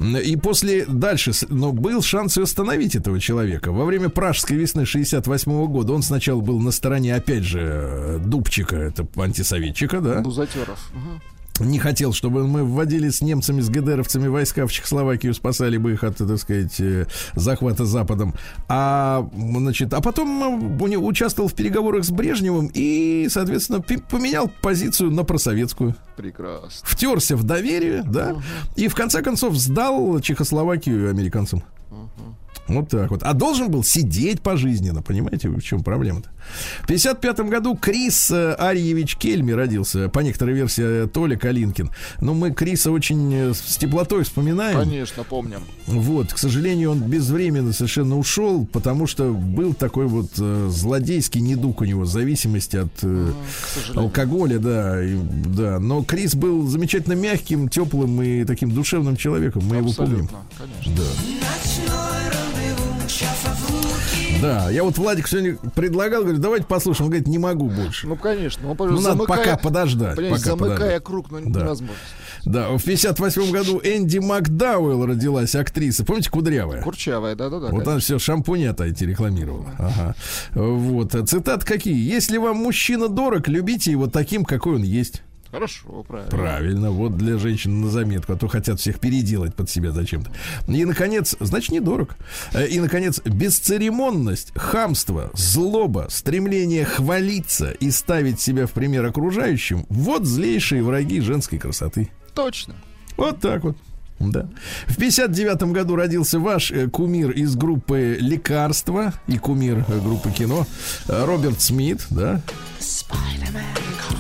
И после дальше, но был шанс и остановить этого человека. Во время пражской весны 68 года он сначала был на стороне, опять же, э, Дубчика, это антисоветчика, да? Бузатеров. Не хотел, чтобы мы вводили с немцами, с ГДРовцами войска в Чехословакию, спасали бы их от, так сказать, э, захвата Западом. А, значит, а потом э, участвовал в переговорах с Брежневым и, соответственно, поменял позицию на просоветскую. Прекрасно. Втерся в доверие, да, и в конце концов сдал Чехословакию американцам. Вот так вот. А должен был сидеть пожизненно, понимаете, в чем проблема-то? В 55 году Крис э, Арьевич Кельми родился, по некоторой версии э, Толя Калинкин. Но мы Криса очень э, с теплотой вспоминаем. Конечно, помним. Вот, к сожалению, он безвременно совершенно ушел, потому что был такой вот э, злодейский недуг у него, зависимость от э, алкоголя, да, и- да. Но Крис был замечательно мягким, теплым и таким душевным человеком. Мы его помним. Абсолютно, конечно. Да. Да, я вот Владик сегодня предлагал, говорю, давайте послушаем. Он говорит, не могу больше. Ну, конечно. Он, Ну, надо пока подождать. Пока замыкая подождать. круг, ну, Да. невозможно. Да, в 58 году Энди Макдауэлл родилась, актриса. Помните, кудрявая? Курчавая, да-да-да. Вот она все шампунята эти рекламировала. Ага. Вот. Цитат какие? Если вам мужчина дорог, любите его таким, какой он есть. Хорошо, правильно. Правильно, вот для женщин на заметку, а то хотят всех переделать под себя зачем-то. И, наконец, значит, недорог. Э, И, наконец, бесцеремонность, хамство, злоба, стремление хвалиться и ставить себя в пример окружающим – вот злейшие враги женской красоты. Точно. Вот так вот. Да. В 59 году родился ваш э, кумир из группы «Лекарства» и кумир э, группы «Кино» э, Роберт Смит, да?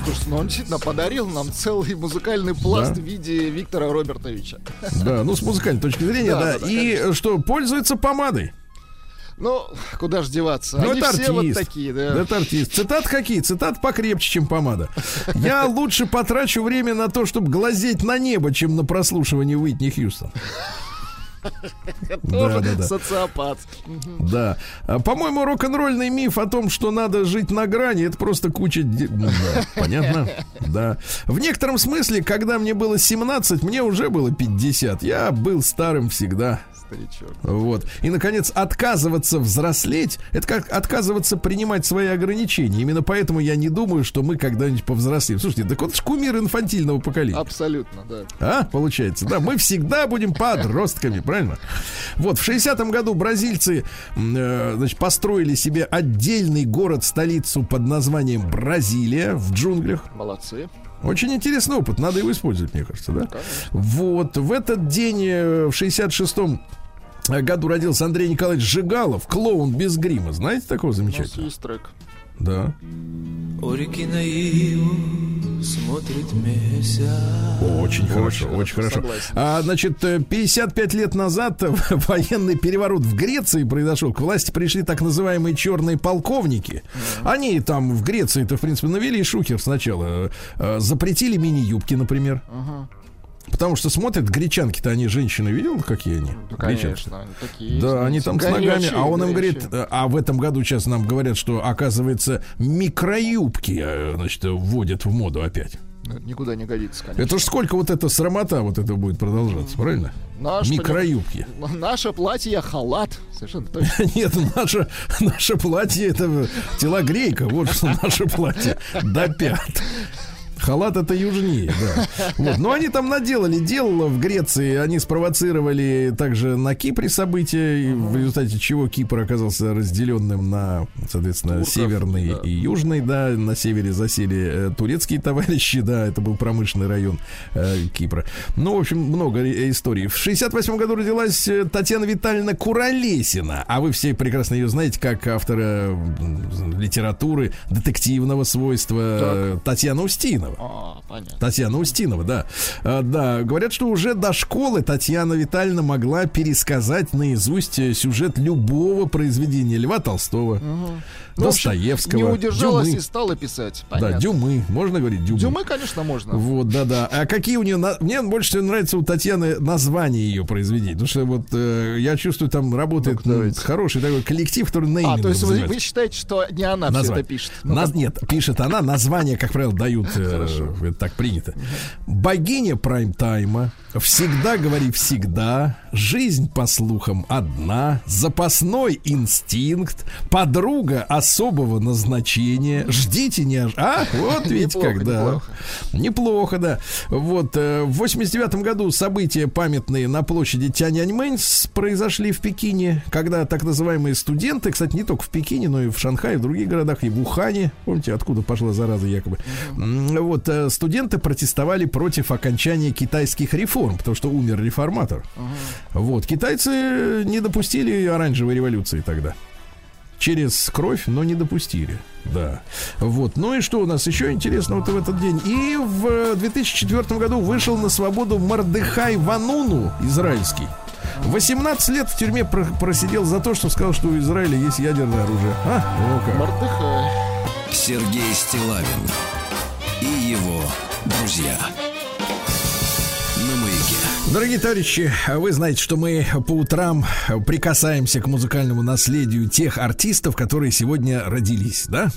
Слушайте, ну он действительно подарил нам целый музыкальный пласт Да. в виде Виктора Робертовича. Да, ну, с музыкальной точки зрения, Да, да. да, да, и э, что, пользуется помадой. Ну, куда ж деваться? Ну, Они это все вот артист. такие, да. Это артист. Цитат какие? Цитат покрепче, чем помада. Я лучше потрачу время на то, чтобы глазеть на небо, чем на прослушивание Уитни Хьюстон. Тоже да, да. социопат. Да. А, По-моему, рок-н-ролльный миф о том, что надо жить на грани, это просто куча... да, понятно? Да. В некотором смысле, когда мне было 17, мне уже было 50. Я был старым всегда. Старичок. Вот. И, наконец, отказываться взрослеть, это как отказываться принимать свои ограничения. Именно поэтому я не думаю, что мы когда-нибудь повзрослеем. Слушайте, так вот ж кумир инфантильного поколения. Абсолютно, да. А, получается, да, мы всегда будем подростками, правильно? Вот, в 60-м году бразильцы, э, значит, построили себе отдельный город-столицу под названием Бразилия в джунглях. Молодцы. Очень интересный опыт, надо его использовать, мне кажется, да? Вот, в этот день, э, в 66-м году родился Андрей Николаевич Жигалов, клоун без грима. Знаете такого У нас замечательного? есть трек. Да. У реки Наиву смотрит месяц. Очень хорошо, очень хорошо. согласен. А, значит, э, 55 лет назад э, военный переворот в Греции произошел. К власти пришли так называемые черные полковники. Они там в Греции-то, в принципе, навели шухер сначала. Э, Запретили мини-юбки, например. Потому что смотрят, гречанки-то они женщины, видел, какие они? Ну, Гречанки. конечно, они такие. Да, они там с ногами, горячие, а он им говорит, горячие. э, а в этом году сейчас нам говорят, что, оказывается, микроюбки, э, значит, вводят в моду опять. Ну, Никуда не годится, конечно. Это ж сколько вот эта срамота вот это будет продолжаться, правильно? Наш, Микроюбки. Наше платье халат. Совершенно точно. Нет, наше, наше платье это телогрейка. Вот что наше платье. До пят. Халат это южнее, да. Вот. Но они там наделали дел в Греции. Они спровоцировали также на Кипре события, в результате чего Кипр оказался разделенным на, соответственно, Турков, северный да. и южный, да. На севере засели э, турецкие товарищи, да, это был промышленный район э, Кипра. Ну, в общем, много историй. В 68 году родилась э, Татьяна Витальевна Куролесина. А вы все прекрасно ее знаете как автора литературы детективного свойства э, Татьяна Устинова. А, понятно. Татьяна Устинова, да. А, да, говорят, что уже до школы Татьяна Витальевна могла пересказать наизусть сюжет любого произведения Льва Толстого, Ну, общем, Достоевского, Не удержалась Дюмы. и стала писать. Да, Понятно. Дюмы, можно говорить Дюмы. Дюмы, конечно, можно. Вот, да-да. А какие у нее... на- Мне больше всего нравится у Татьяны название ее произведений. Потому что вот э, я чувствую, там работает давайте. хороший такой коллектив, который неймингом А, то есть вы, вы считаете, что не она все Название. это пишет? Ну, Наз- Нет, пишет она, название, как правило, дают, э, это так принято. Богиня прайм-тайма, всегда говори всегда, жизнь, по слухам, одна, запасной инстинкт, подруга особого назначения, ждите не... ож- А, вот ведь Неплохо, когда. неплохо. Неплохо, да. Вот, э, в 89 году события памятные на площади Тяньаньмэнь произошли в Пекине, когда так называемые студенты, кстати, не только в Пекине, но и в Шанхае, в других городах, и в Ухане, помните, откуда пошла зараза якобы, вот, э, студенты протестовали против окончания китайских реформ, потому что умер реформатор. Вот, китайцы не допустили оранжевой революции тогда через кровь, но не допустили. Да. Вот. Ну и что у нас еще интересного в этот день? И в э, 2004 году вышел на свободу Мардыхай Вануну, израильский. 18 лет в тюрьме про- просидел за то, что сказал, что у Израиля есть ядерное оружие. А? О, как. Мордыхай. Сергей Стилавин и его друзья. Дорогие товарищи, вы знаете, что мы по утрам прикасаемся к музыкальному наследию тех артистов, которые сегодня родились, да?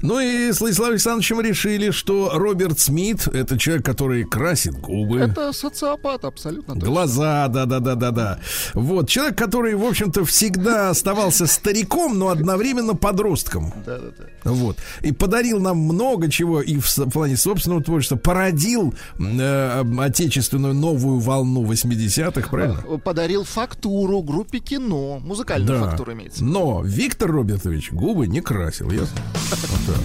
Ну и с Владиславом Александровичем решили, что Роберт Смит это человек, который красит губы. Это социопат, абсолютно точно. Глаза, да, да, да, да, да. Вот человек, который, в общем-то, всегда оставался стариком, но одновременно подростком. Да, да, да. Вот. И подарил нам много чего и в плане собственного творчества. Породил э, отечественную новую волну 80-х, правильно? Подарил фактуру группе кино. Музыкальную фактуру имеется. Но Виктор Робертович губы не красил, ясно? Вот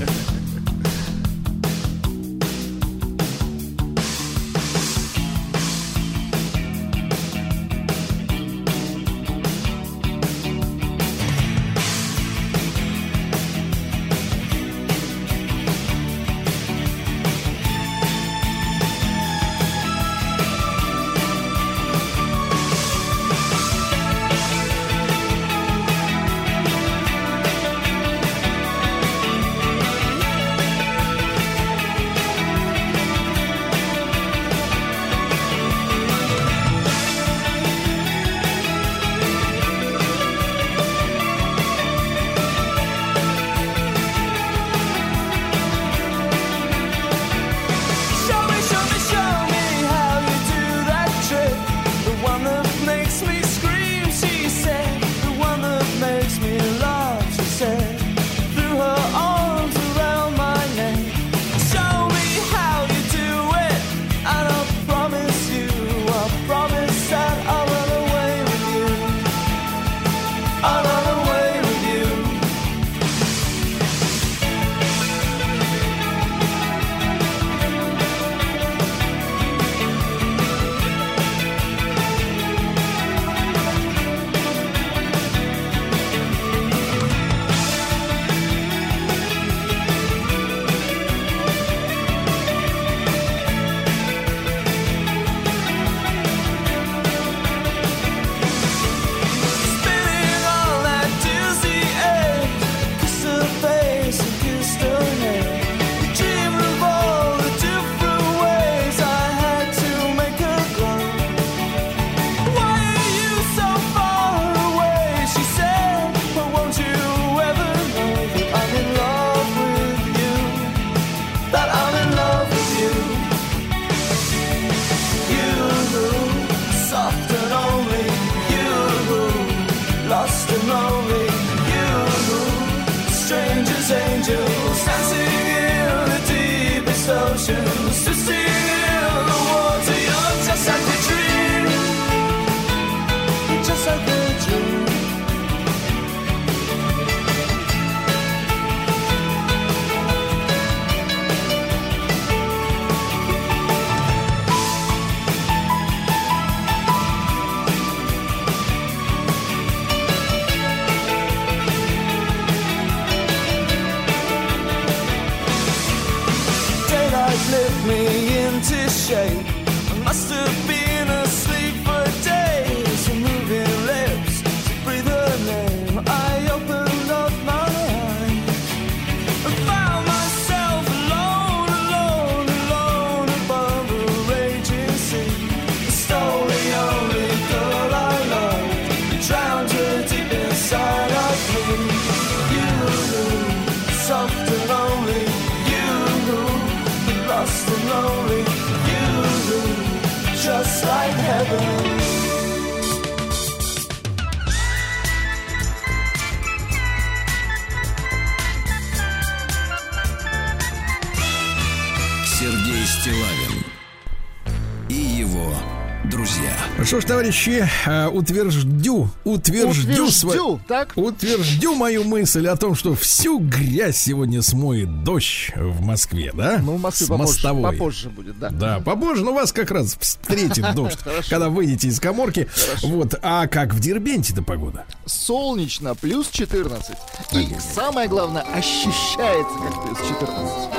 ж, товарищи, э, утверждю, утверждю, Утверждю, так? утверждю мою мысль о том, что всю грязь сегодня смоет дождь в Москве, да? Ну, в Москве С попозже, мостовой. попозже будет, да. Да, попозже, но вас как раз встретит дождь, когда выйдете из коморки. Вот, а как в Дербенте-то погода? Солнечно, плюс 14. И самое главное, ощущается как плюс 14.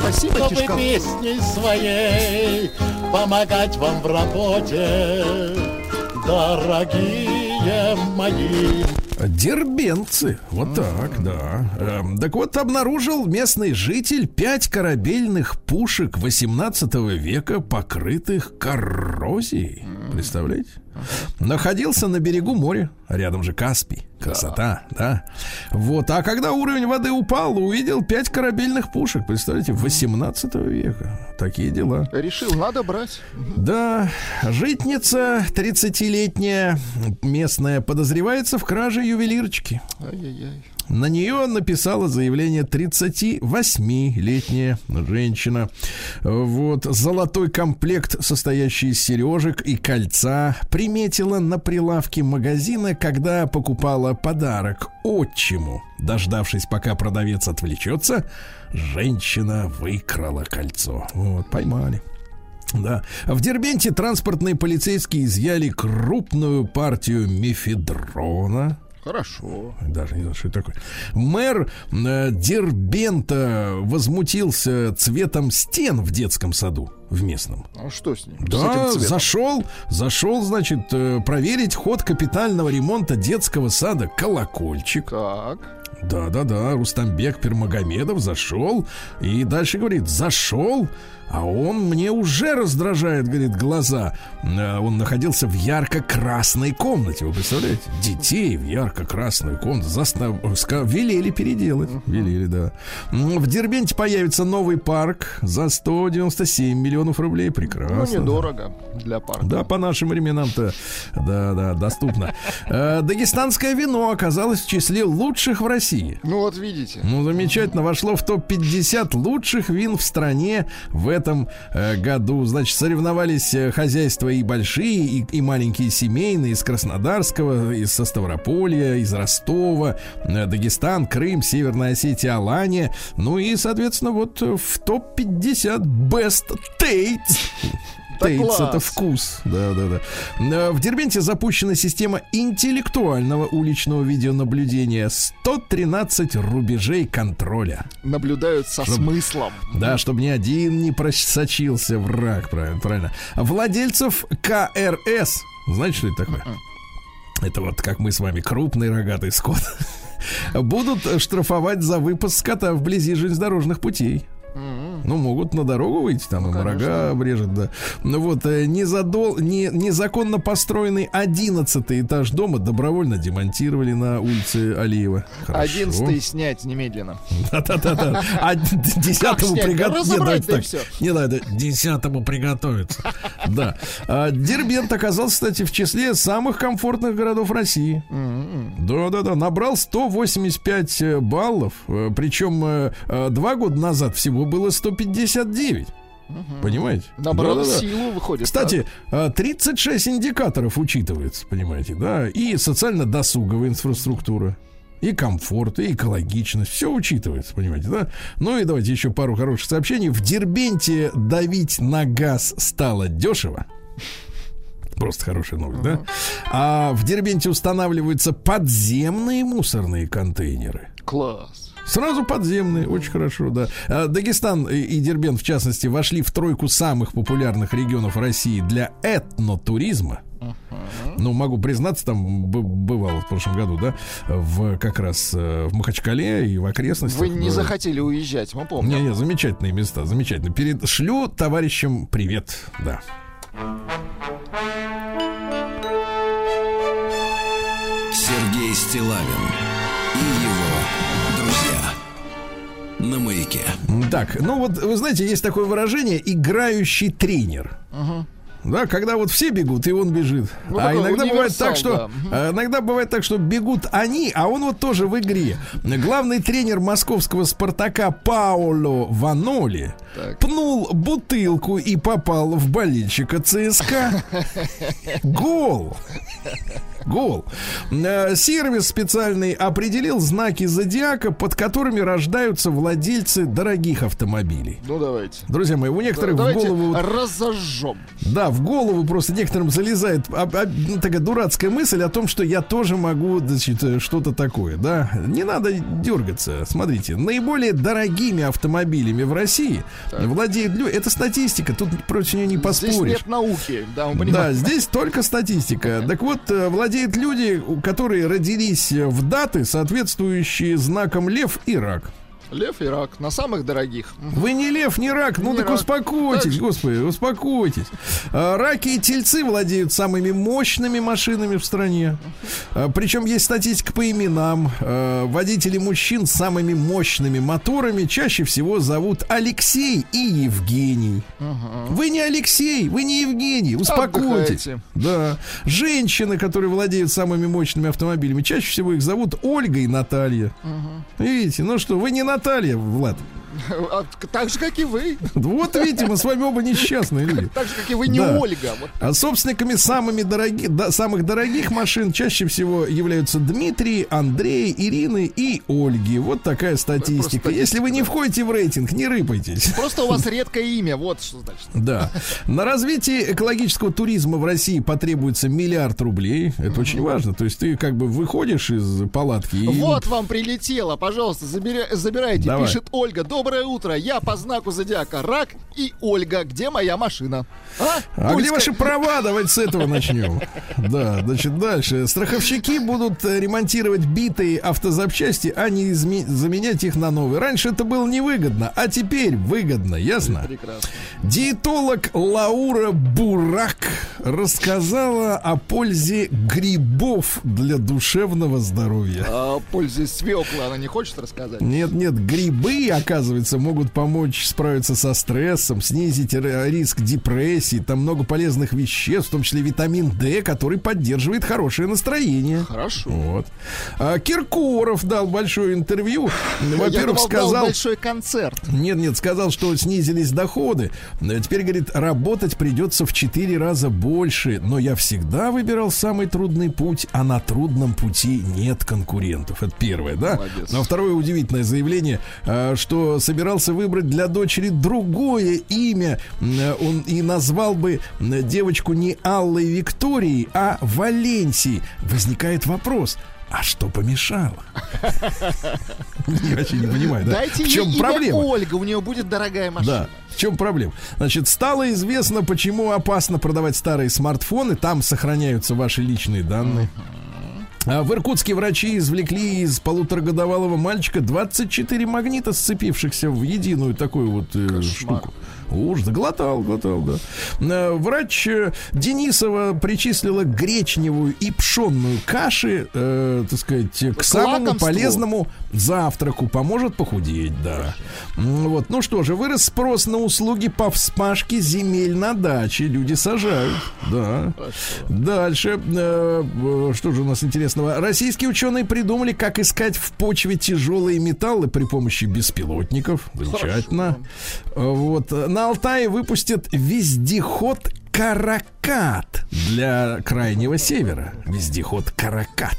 Спасибо, чтобы песней своей помогать вам в работе, дорогие мои. Дербенцы, вот так, да. Эм, так вот, обнаружил местный житель пять корабельных пушек 18 века, покрытых коррозией. Представляете? Находился на берегу моря, рядом же Каспий. Красота, да. Вот, а когда уровень воды упал, увидел пять корабельных пушек, представляете, 18 века. Такие дела. Решил, надо брать. Да, житница 30-летняя местная подозревается в краже ювелирочки. Ай-яй-яй. На нее написала заявление 38-летняя женщина. Вот золотой комплект, состоящий из сережек и кольца, приметила на прилавке магазина, когда покупала подарок отчиму. Дождавшись, пока продавец отвлечется, женщина выкрала кольцо. Вот, поймали. Да. В Дербенте транспортные полицейские изъяли крупную партию мефедрона. Хорошо. Даже не знаю, что это такое. Мэр э, Дербента возмутился цветом стен в детском саду в местном. А что с ним? с Да, цветом? зашел, зашел, значит, э, проверить ход капитального ремонта детского сада «Колокольчик». Так. Да-да-да, Рустамбек Пермагомедов зашел и дальше говорит, зашел, а он мне уже раздражает, говорит, глаза. Э, Он находился в ярко-красной комнате, вы представляете? Детей в ярко-красную комнату застав... велели переделать. Велели, да. В Дербенте появится новый парк за 197 миллионов рублей. Прекрасно. Ну, недорого для парка. Да, по нашим временам-то, да, да, доступно. Э, Дагестанское вино оказалось в числе лучших в России. Ну вот видите. Ну, замечательно, вошло в топ-50 лучших вин в стране в этом э, году. Значит, соревновались э, хозяйства и большие, и, и маленькие семейные из Краснодарского, из со Ставрополья, из Ростова, э, Дагестан, Крым, Северная Осетия, Алания. Ну и, соответственно, вот в топ-50 Best Tates. Тейтс это вкус. Да, да, да. В Дербенте запущена система интеллектуального уличного видеонаблюдения. 113 рубежей контроля. Наблюдают со смыслом. Да, чтобы ни один не просочился враг, правильно, правильно. Владельцев КРС. Знаете, что это такое? Это вот как мы с вами крупный рогатый скот. Будут штрафовать за выпуск скота вблизи железнодорожных путей. Ну, могут на дорогу выйти, там им рога обрежет, да. Ну вот, э, незадол... не... незаконно построенный одиннадцатый этаж дома добровольно демонтировали на улице Алиева. Хорошо. Одиннадцатый снять немедленно. Да-да-да. А д- десятому снять? приготовиться. Не надо, десятому приготовиться. Да. А Дербент оказался, кстати, в числе самых комфортных городов России. Да-да-да. Набрал 185 баллов. Э, Причем э, э, два года назад всего было 150. 159. Понимаете? Набрал Да-да-да. силу, выходит. Кстати, а, 36 индикаторов учитывается, понимаете, да? И социально-досуговая инфраструктура, и комфорт, и экологичность. Все учитывается, понимаете, да? Ну и давайте еще пару хороших сообщений. В Дербенте давить на газ стало дешево. Просто хорошая новость, да? А в Дербенте устанавливаются подземные мусорные контейнеры. так. Класс. Сразу подземные, очень хорошо, да. А, Дагестан и Дербент, в частности, вошли в тройку самых популярных регионов России для этнотуризма. Ну, могу признаться, там б- бывало в прошлом году, да, в как раз э, в Махачкале и в окрестностях. Вы не Да. захотели уезжать, мы помним. Не-не, замечательные места, замечательно. Перед шлю товарищам привет, да. Сергей Стилавин На маяке. Так, ну вот, вы знаете, есть такое выражение «играющий тренер». Да, когда вот все бегут, и он бежит. Ну, а иногда бывает так, что да. Э, иногда бывает так, что бегут они, а он вот тоже в игре. Главный тренер московского Спартака Паоло Ваноли Так. пнул бутылку и попал в болельщика ЦСКА. Гол. Гол. Э, Сервис специальный определил знаки зодиака, под которыми рождаются владельцы дорогих автомобилей. Ну, давайте. Друзья мои, у некоторых в Давайте голову разожжем. да, в голову просто некоторым залезает а, а, ну, такая дурацкая мысль о том, что я тоже могу, значит, э, что-то такое, да. Не надо дергаться. Смотрите, наиболее дорогими автомобилями в России владеют люди. Это статистика, тут против нее не Здесь поспоришь. нет науки, да, Да, здесь только статистика. Так вот, э, владеют люди, которые родились э, в даты, соответствующие знаком лев и рак. Лев и рак на самых дорогих. Вы не лев, не рак, ну Не так рак. успокойтесь, Так. господи, успокойтесь. А, Раки и тельцы владеют самыми мощными машинами в стране. А, Причем есть статистика по именам. А, Водители мужчин с самыми мощными моторами чаще всего зовут Алексей и Евгений. Вы не Алексей, вы не Евгений, успокойтесь. Отдыхайте. Да. Женщины, которые владеют самыми мощными автомобилями, чаще всего их зовут Ольга и Наталья. Видите, ну что, вы не Наталья, Влад. А, Так же, как и вы. Вот видите, мы с вами оба несчастные люди. Так же, как и вы, не Да. Ольга. Вот. А собственниками самыми дороги, да, самых дорогих машин чаще всего являются Дмитрий, Андрей, Ирины и Ольги. Вот такая статистика. статистика, Если вы не входите в рейтинг, не рыпайтесь. Просто у вас редкое имя, вот что значит. Да. На развитие экологического туризма в России потребуется миллиард рублей. Это очень важно. То есть ты как бы выходишь из палатки и... Вот вам прилетело, пожалуйста, забирайте. Давай. Пишет Ольга. Доброе утро, я по знаку зодиака Рак и Ольга. Где моя машина? А, А где Ольска- ваши права? Давайте с этого начнем. Да, значит, дальше. Страховщики будут э, ремонтировать битые автозапчасти, а не изме- заменять их на новые. Раньше это было невыгодно, а теперь выгодно, ясно? Прекрасно. Диетолог Лаура Бурак рассказала о пользе грибов для душевного здоровья. О пользе свекла она не хочет рассказать? Нет, нет, грибы, оказывается, могут помочь справиться со стрессом, снизить риск депрессии. Там много полезных веществ, в том числе витамин D, который поддерживает хорошее настроение. Хорошо. Вот. А, Киркоров дал большое интервью. Во-первых, сказал... большой концерт. Нет, нет, сказал, что снизились доходы. Теперь, говорит, работать придется в 4 раза больше. Но я всегда выбирал самый трудный путь, а на трудном пути нет конкурентов. Это первое, да? Молодец. Но второе удивительное заявление, э, что собирался выбрать для дочери другое имя. Э, Он и назвал бы э, девочку не Аллой Викторией, а Валенсией. Возникает вопрос. А что помешало? Я вообще не понимаю, да? Дайте В чем ей проблема? Ольга, у нее будет дорогая машина. Да. В чем проблема? Значит, стало известно, почему опасно продавать старые смартфоны. Там сохраняются ваши личные данные. А в Иркутске врачи извлекли из полуторагодовалого мальчика 24 магнита, сцепившихся в единую такую вот э, штуку. Уж, да, глотал, глотал, да. Э, Врач э, Денисова причислила гречневую и пшенную каши, э, так сказать, к К самому лакомству. полезному завтраку. Поможет похудеть, да. Вот, ну что же, вырос спрос на услуги по вспашке земель на даче. Люди сажают, да. Дальше, э, э, что же у нас интересного? Российские ученые придумали, как искать в почве тяжелые металлы при помощи беспилотников. Замечательно. Э, Вот. На Алтае выпустят вездеход Каракат для крайнего севера. Вездеход Каракат.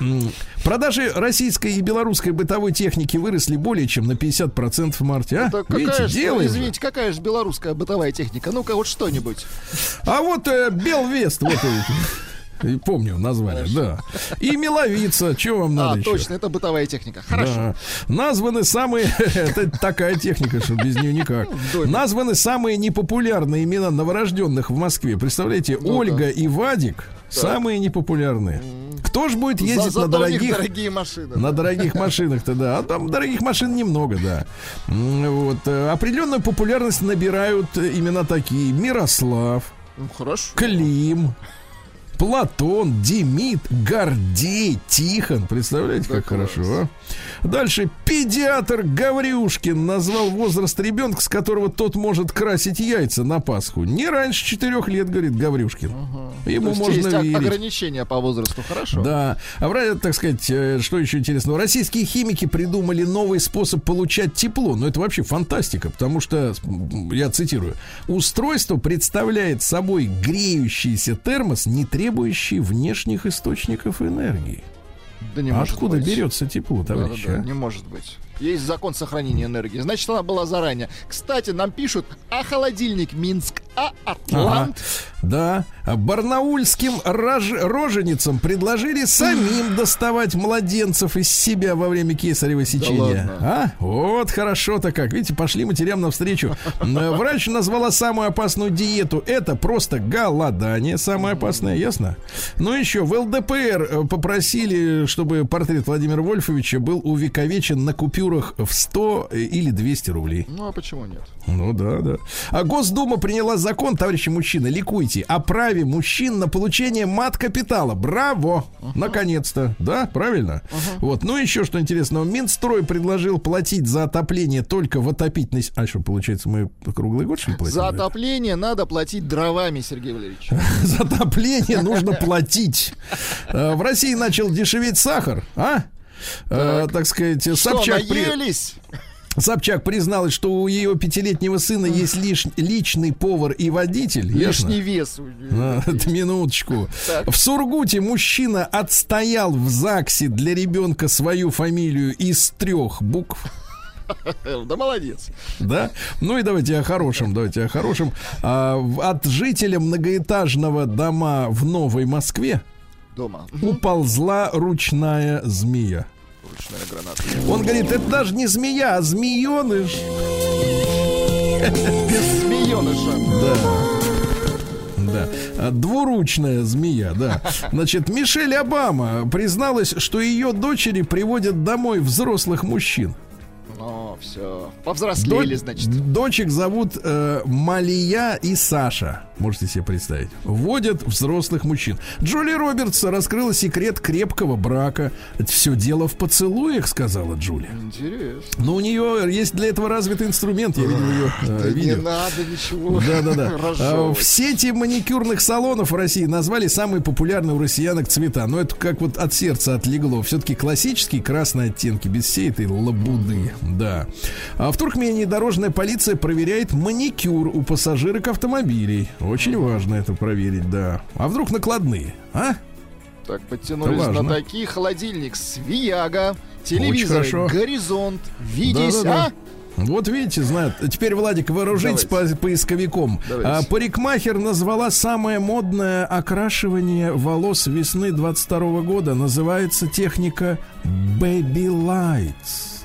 М, Продажи российской и белорусской бытовой техники выросли более чем на 50% в марте. А? Видите, какая делаем. же. извините, какая же белорусская бытовая техника? Ну-ка, вот что-нибудь. А вот э, Белвест, вот и помню название, да. И Миловица, что вам надо а, еще? точно, это бытовая техника. Хорошо. Да. Названы самые... Это такая техника, что без нее никак. доме. Названы самые непопулярные имена новорожденных в Москве. Представляете, Ну-ка. Ольга и Вадик самые непопулярные. Кто ж будет За- ездить на дорогих... дорогие машины. На дорогих машинах-то, да. А там дорогих машин немного, да. Вот. э, Определенную популярность набирают имена такие. Мирослав, Ну, хорошо. Клим, Платон, Демид, Гордей, Тихон. Представляете, Да как класс. хорошо, а? Дальше. Педиатр Гаврюшкин назвал возраст ребенка, с которого тот может красить яйца на Пасху. Не раньше четырех лет, говорит Гаврюшкин. То Ему есть можно есть верить. ограничения по возрасту. Хорошо. Да. А в так сказать, э, что еще интересного? Российские химики придумали новый способ получать тепло. Но это вообще фантастика, потому что, я цитирую, устройство представляет собой греющийся термос, не требующий внешних источников энергии. Да не А может откуда быть. берется тепло, Да, да, товарищи? да, а? не может быть. Есть закон сохранения энергии. Значит, она была заранее. Кстати, нам пишут, а холодильник Минск, а Атлант. Да, а барнаульским рож- роженицам предложили самим доставать младенцев из себя во время кесарево сечения. ладно? а? Вот хорошо-то как. Видите, пошли матерям навстречу. М, Врач назвала самую опасную диету. Это просто голодание. Самое опасное, ясно? Ну еще, в ЛДПР э, попросили, чтобы портрет Владимира Вольфовича был увековечен на купюрах в 100 или 200 рублей. Ну, а почему нет? Ну да, да. А Госдума приняла закон, товарищи мужчины, ликуйте, о праве мужчин на получение мат-капитала. Браво! Наконец-то. Да, правильно? Вот. Ну, еще что интересного. Минстрой предложил платить за отопление только в отопительной... А что, получается, мы круглый год, что ли, платим? За отопление надо платить дровами, Сергей Валерьевич. За отопление нужно платить. Э, В России начал дешеветь сахар, а? Э, Так сказать, Собчак... наелись? Собчак призналась, что у ее пятилетнего сына есть лиш- личный повар и водитель. ясно? Лишний вес. А, минуточку. Так. В Сургуте мужчина отстоял в ЗАГСе для ребенка свою фамилию из трех букв. Да молодец. Да? Ну и давайте о хорошем, давайте о хорошем. А, от жителя многоэтажного дома в Новой Москве Дома. уползла ручная змея. Ручная граната. Он говорит, это даже не змея, а змееныш. Змееныша. Да. Да. А, Двуручная змея, да. Значит, Мишель Обама призналась, что ее дочери приводят домой взрослых мужчин. Ну, все. Повзрослели, значит. Дочек зовут э, Малия и Саша. Можете себе представить. Вводят взрослых мужчин. Джоли Робертс раскрыла секрет крепкого брака. Это все дело в поцелуях, сказала Джули. Интересно. Но у нее есть для этого развитый инструмент. Я видел ее э, Да не видео. надо ничего. Да, да, да. разжевывать. В сети маникюрных салонов в России назвали самые популярные у россиянок цвета. Но это как вот от сердца отлегло. Все-таки классические красные оттенки, без всей этой лабуды. Да. А в Туркмении дорожная полиция проверяет маникюр у пассажирок автомобилей. Очень важно это проверить, да. А вдруг накладные, а? Так, подтянулись на такие. Холодильник Свияга, телевизор. Горизонт, Видись, а? Вот видите, знают. Теперь, Владик, вооружитесь по- поисковиком. Давайте. А, парикмахер назвала самое модное окрашивание волос весны 22 года. Называется техника Baby Lights.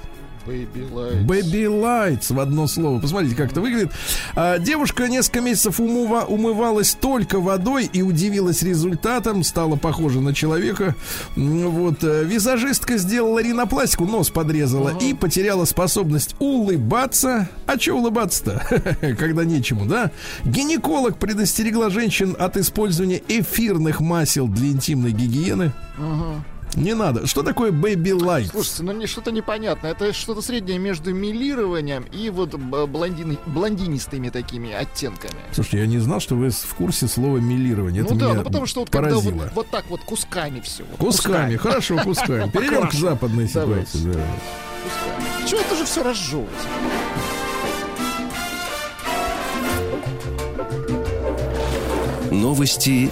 Baby Lights. Baby Lights в одно слово. Посмотрите, как это выглядит. А, девушка несколько месяцев умыва- умывалась только водой и удивилась результатом. Стала похожа на человека. Вот. э, Визажистка сделала ринопластику, нос подрезала и потеряла способность улыбаться. А что улыбаться-то? Когда нечему, да? Гинеколог предостерегла женщин от использования эфирных масел для интимной гигиены. Не надо. Что такое Baby Lights? Слушайте, ну мне что-то непонятно. Это что-то среднее между милированием и вот блондин- блондинистыми такими оттенками. Слушайте, я не знал, что вы в курсе слова милирование. Это ну да, меня ну потому что вот когда поразило. вот, вот так вот кусками все. Кусками, хорошо, кусками. Перейдем к западной ситуации. да. Чего это же все разжевывать? Новости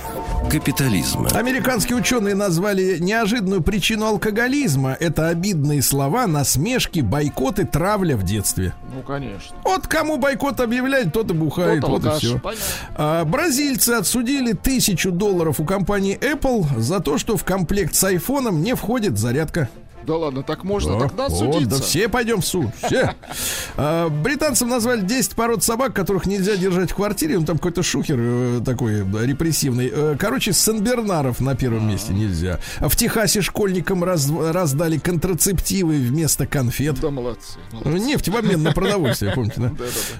капитализма. Американские ученые назвали неожиданную причину алкоголизма. Это обидные слова, насмешки, бойкоты, травля в детстве. Ну, конечно. Вот кому бойкот объявляют, тот и бухает, Тот вот и все. понятно. бразильцы отсудили тысячу долларов у компании Apple за то, что в комплект с айфоном не входит зарядка. Да ладно, так можно, Да, тогда вот, судиться. да все пойдем в суд. Все. А, британцам назвали 10 пород собак, которых нельзя держать в квартире. Ну, там какой-то шухер э, такой да, репрессивный. Э, короче, Сен-Бернаров на первом месте нельзя. А В Техасе школьникам раз- раздали контрацептивы вместо конфет. Да, молодцы. Э, Нефть в обмен на продовольствие, помните, да?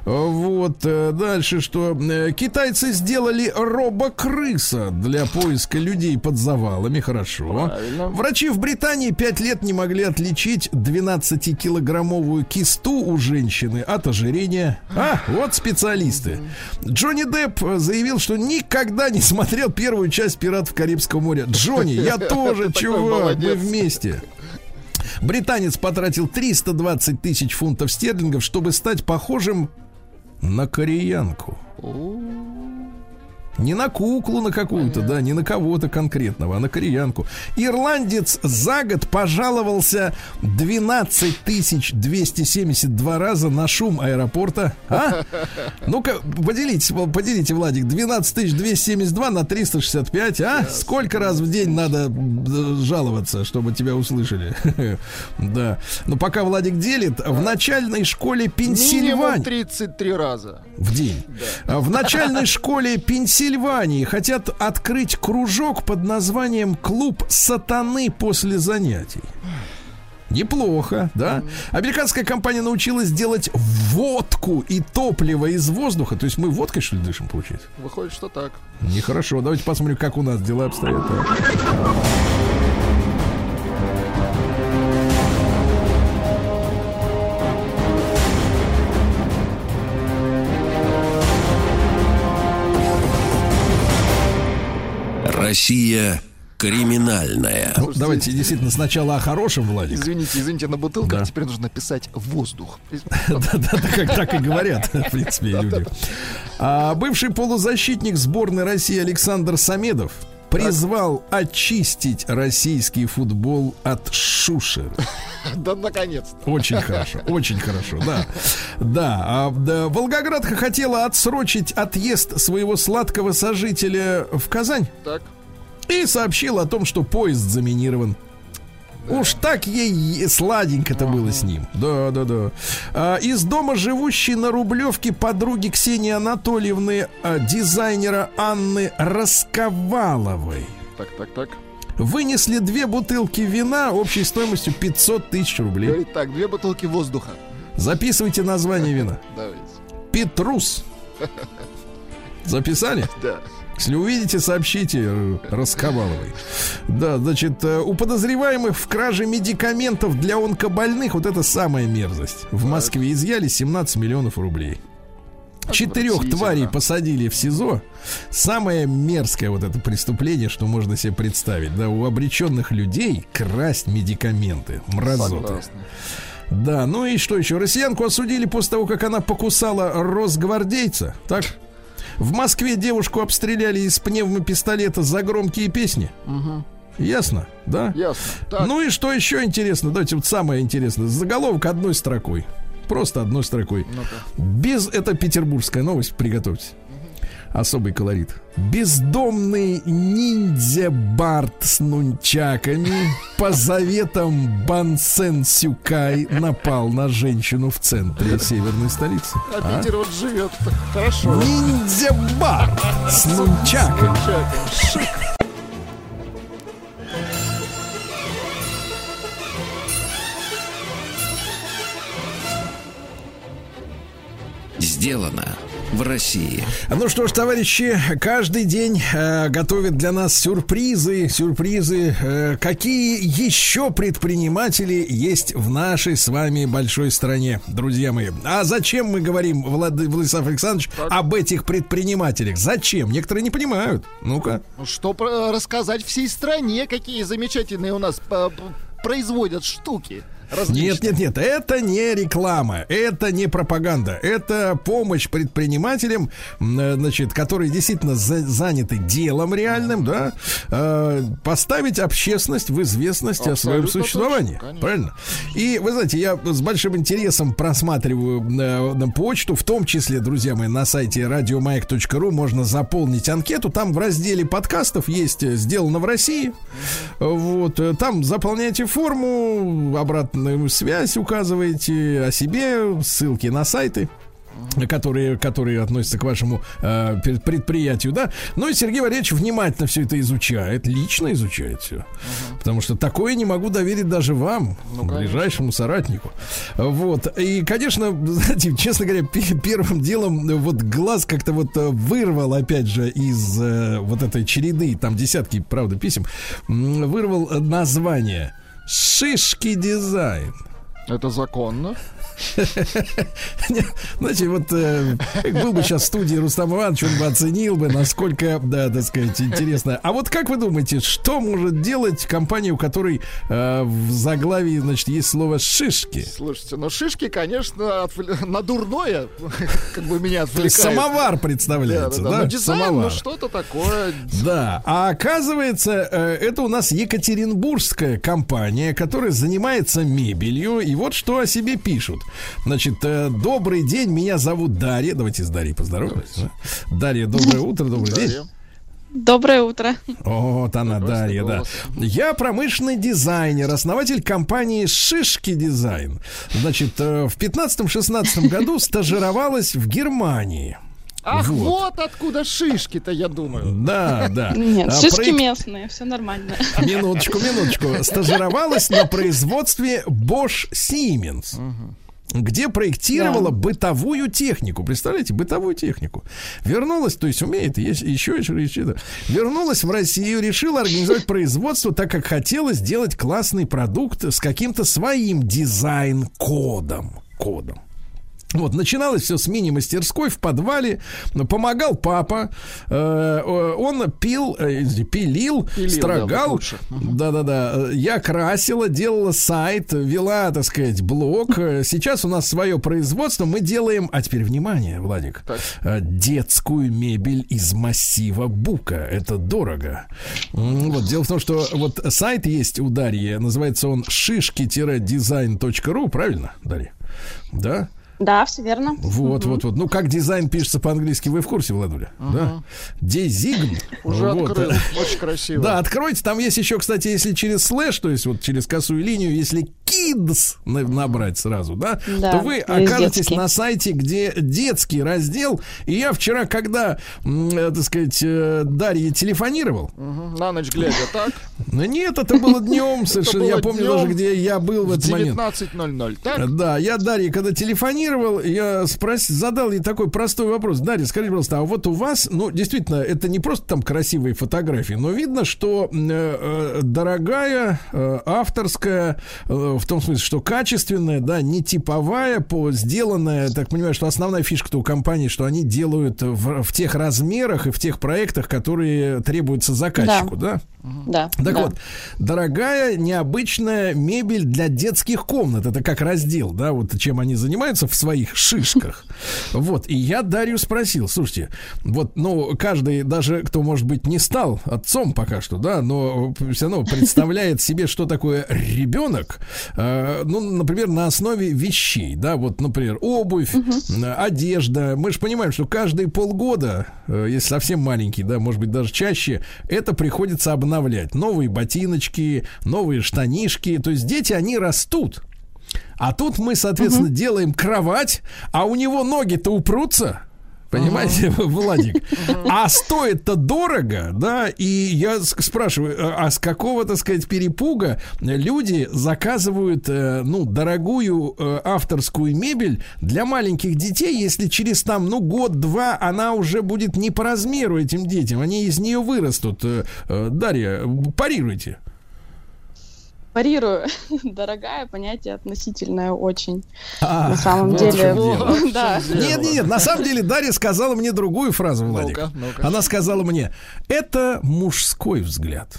Вот, э, дальше что? Китайцы сделали робокрыса для поиска людей под завалами, хорошо. Правильно. Врачи в Британии 5 лет не могли отличить 12-килограммовую кисту у женщины от ожирения. А, вот специалисты. Джонни Депп э, заявил, что никогда не смотрел первую часть «Пиратов Карибского моря». Джонни, я тоже, чувак, мы вместе. Британец потратил 320 тысяч фунтов стерлингов, чтобы стать похожим на кореянку. Не на куклу на какую-то, да, не на кого-то конкретного, а на кореянку. Ирландец за год пожаловался 12 тысяч 272 раза на шум аэропорта. А? Ну-ка, поделитесь, поделите, Владик, 12 тысяч 272 на 365, а? Сколько раз в день надо жаловаться, чтобы тебя услышали? Да. Но пока Владик делит, в начальной школе Пенсильвании... 33 раза. В день. А В начальной школе Пенсильвании хотят открыть кружок под названием «Клуб сатаны после занятий». Неплохо, да? Американская компания научилась делать водку и топливо из воздуха. То есть мы водкой, что ли, дышим, получается? Выходит, что так. Нехорошо. Давайте посмотрим, как у нас дела обстоят. Россия криминальная. Ну, давайте действительно сначала о хорошем, Владик. Извините, извините, на бутылках Да. теперь нужно писать воздух. Да-да, как так и говорят, в принципе, люди. А бывший полузащитник сборной России Александр Самедов призвал очистить российский футбол от шушер. Да, наконец-то. Очень хорошо, очень хорошо, да. Да, а, да, Волгоградка хотела отсрочить отъезд своего сладкого сожителя в Казань Так. И сообщила о том, что поезд заминирован. Уж так ей сладенько-то было с ним. Да, да, да. А, из дома живущей на Рублевке подруги Ксении Анатольевны, а, дизайнера Анны Расковаловой, Так, так, так. вынесли две бутылки вина общей стоимостью 500 тысяч рублей. Говорит так, две бутылки воздуха. Записывайте название вина. Давайте. Петрус. Записали? Да. Если увидите, сообщите э, Расковаловой. Да, значит, э, у подозреваемых в краже медикаментов для онкобольных вот это самая мерзость. В Москве изъяли 17 миллионов рублей. Четырех тварей посадили в СИЗО. Самое мерзкое вот это преступление, что можно себе представить. Да, у обреченных людей красть медикаменты. Мразоты. Согласна. Да, ну и что еще? Россиянку осудили после того, как она покусала росгвардейца. Так? В Москве девушку обстреляли из пневмопистолета за громкие песни. Ясно, да? Ясно. Так. Ну и что еще интересно? Давайте вот самое интересное. Заголовок одной строкой. Просто одной строкой. Ну-ка. Без... Это петербургская новость, приготовьтесь. Особый колорит. Бездомный ниндзя Барт с нунчаками по заветам Бансен Сюкай напал на женщину в центре северной столицы. А Питер вот живет хорошо. Ниндзя Барт с нунчаками. Сделано в России. Ну что ж, товарищи, каждый день э, готовят для нас сюрпризы, сюрпризы. Э, какие еще предприниматели есть в нашей с вами большой стране, друзья мои? А зачем мы говорим, Влад... Владислав Александрович, об этих предпринимателях? Зачем? Некоторые не понимают. Ну-ка. Ну, Что про- рассказать всей стране, какие замечательные у нас по- производят штуки. Нет, нет, нет, это не реклама, это не пропаганда, это помощь предпринимателям, э, значит, которые действительно за- заняты делом реальным, да, э, поставить общественность в известность о своем Абсолютно существовании, точно, конечно. правильно? И вы знаете, я с большим интересом просматриваю э, на почту, в том числе, друзья мои, на сайте радиомаяк.ру можно заполнить анкету, там в разделе подкастов есть «Сделано в России», вот, э, там заполняйте форму, обратную связь указываете о себе, ссылки на сайты которые, которые относятся к вашему э, пред- предприятию, да. Ну и Сергей Валерьевич внимательно все это изучает, лично изучает все. Потому что такое не могу доверить даже вам, ближайшему соратнику. Вот. И, конечно, знаете, честно говоря, пе- первым делом э, вот глаз как-то вот э, вырвал, опять же, из э, вот этой череды, там десятки, правда, писем, вырвал э, название «Шишки дизайн». Это законно. Знаете, вот э, был бы сейчас в студии Рустам Иванович, он бы оценил бы, насколько, да, так сказать, интересно. А вот как вы думаете, что может делать компания, у которой э, в заглавии, значит, есть слово «шишки»? Слушайте, но шишки, конечно, на дурное, как бы меня отвлекает. самовар представляется, да, дизайн, ну Самовар. что-то такое. Да, а оказывается, э, это у нас екатеринбургская компания, которая занимается мебелью. И вот что о себе пишут. Значит, э, добрый день, меня зовут Дарья. Давайте с Дарьей поздороваемся. да? Дарья, доброе утро, добрый день. Дарья. Доброе утро. Вот она, Прекрасный Дарья, да. голос. Я промышленный дизайнер, основатель компании Шишки Дизайн. Значит, э, в 15-16 году стажировалась в Германии. Ах, Вот. вот откуда шишки-то, я думаю. Да, да. Нет, А, шишки проект- местные, все нормально. Минуточку, минуточку. Стажировалась на производстве Bosch Siemens. Где проектировала Да. бытовую технику. Представляете, бытовую технику. Вернулась, то есть умеет, есть еще, еще, еще. да. Вернулась в Россию, решила организовать производство, так как хотела сделать классный продукт с каким-то своим дизайн-кодом. Кодом. Вот, начиналось все с мини-мастерской в подвале. Помогал папа. Э, он пил, э, пилил, Пилил, строгал. Да-да-да. Я красила, делала сайт, вела, так сказать, блог. Э, Сейчас у нас свое производство. Мы делаем, а теперь внимание, Владик, Так. э, детскую мебель из массива бука. Это дорого. Вот, дело в том, что вот сайт есть у Дарьи, называется он шишки-дизайн.ру, правильно, Дарья? Да? Да, все верно. Вот, вот, вот. Ну, как дизайн пишется по-английски, вы в курсе, Владуля? Да? Дезигн. Уже Вот. открыл. Очень красиво. Да, откройте. Там есть еще, кстати, если через слэш, то есть вот через косую линию, если kids на- набрать сразу, да, Да, то вы окажетесь детский. на сайте, где детский раздел. И я вчера, когда, э, так сказать, э, Дарье телефонировал. На ночь глядя, так? ну, нет, это было днем совершенно. Я помню даже, где я был в В этот момент. 19.00, так? Да, я Дарье, когда телефонировал, я спрос... задал ей такой простой вопрос. Дарья, скажите, пожалуйста, а вот у вас, ну, действительно, это не просто там красивые фотографии, но видно, что э, э, дорогая, э, авторская, э, в том смысле, что качественная, да, не типовая, по сделанная, так понимаю, что основная фишка-то у компании, что они делают в, в тех размерах и в тех проектах, которые требуются заказчику, да? Да. Так да. вот, дорогая, необычная мебель для детских комнат. Это как раздел, да, вот чем они занимаются в своих шишках. Вот, и я Дарью спросил, слушайте, вот, ну, каждый, даже кто, может быть, не стал отцом пока что, да, но все равно представляет себе, что такое ребенок, э, ну, например, на основе вещей, да, вот, например, обувь, э, одежда. Мы же понимаем, что каждые полгода, э, если совсем маленький, да, может быть, даже чаще, это приходится обновлять. Новые ботиночки, новые штанишки. То есть дети, они растут. А тут мы, соответственно, делаем кровать, а у него ноги-то упрутся. Понимаете, Владик? А стоит-то дорого, да, и я спрашиваю, а а с какого, так сказать, перепуга люди заказывают, э, ну, дорогую э, авторскую мебель для маленьких детей, если через там, ну, год-два она уже будет не по размеру этим детям, они из нее вырастут. Э, Дарья, парируйте. Парирую. Дорогая, понятие относительное очень. А, На самом вот деле. Да. Нет, нет, нет, на самом деле Дарья сказала мне другую фразу, Владик. Она сказала мне, это мужской взгляд.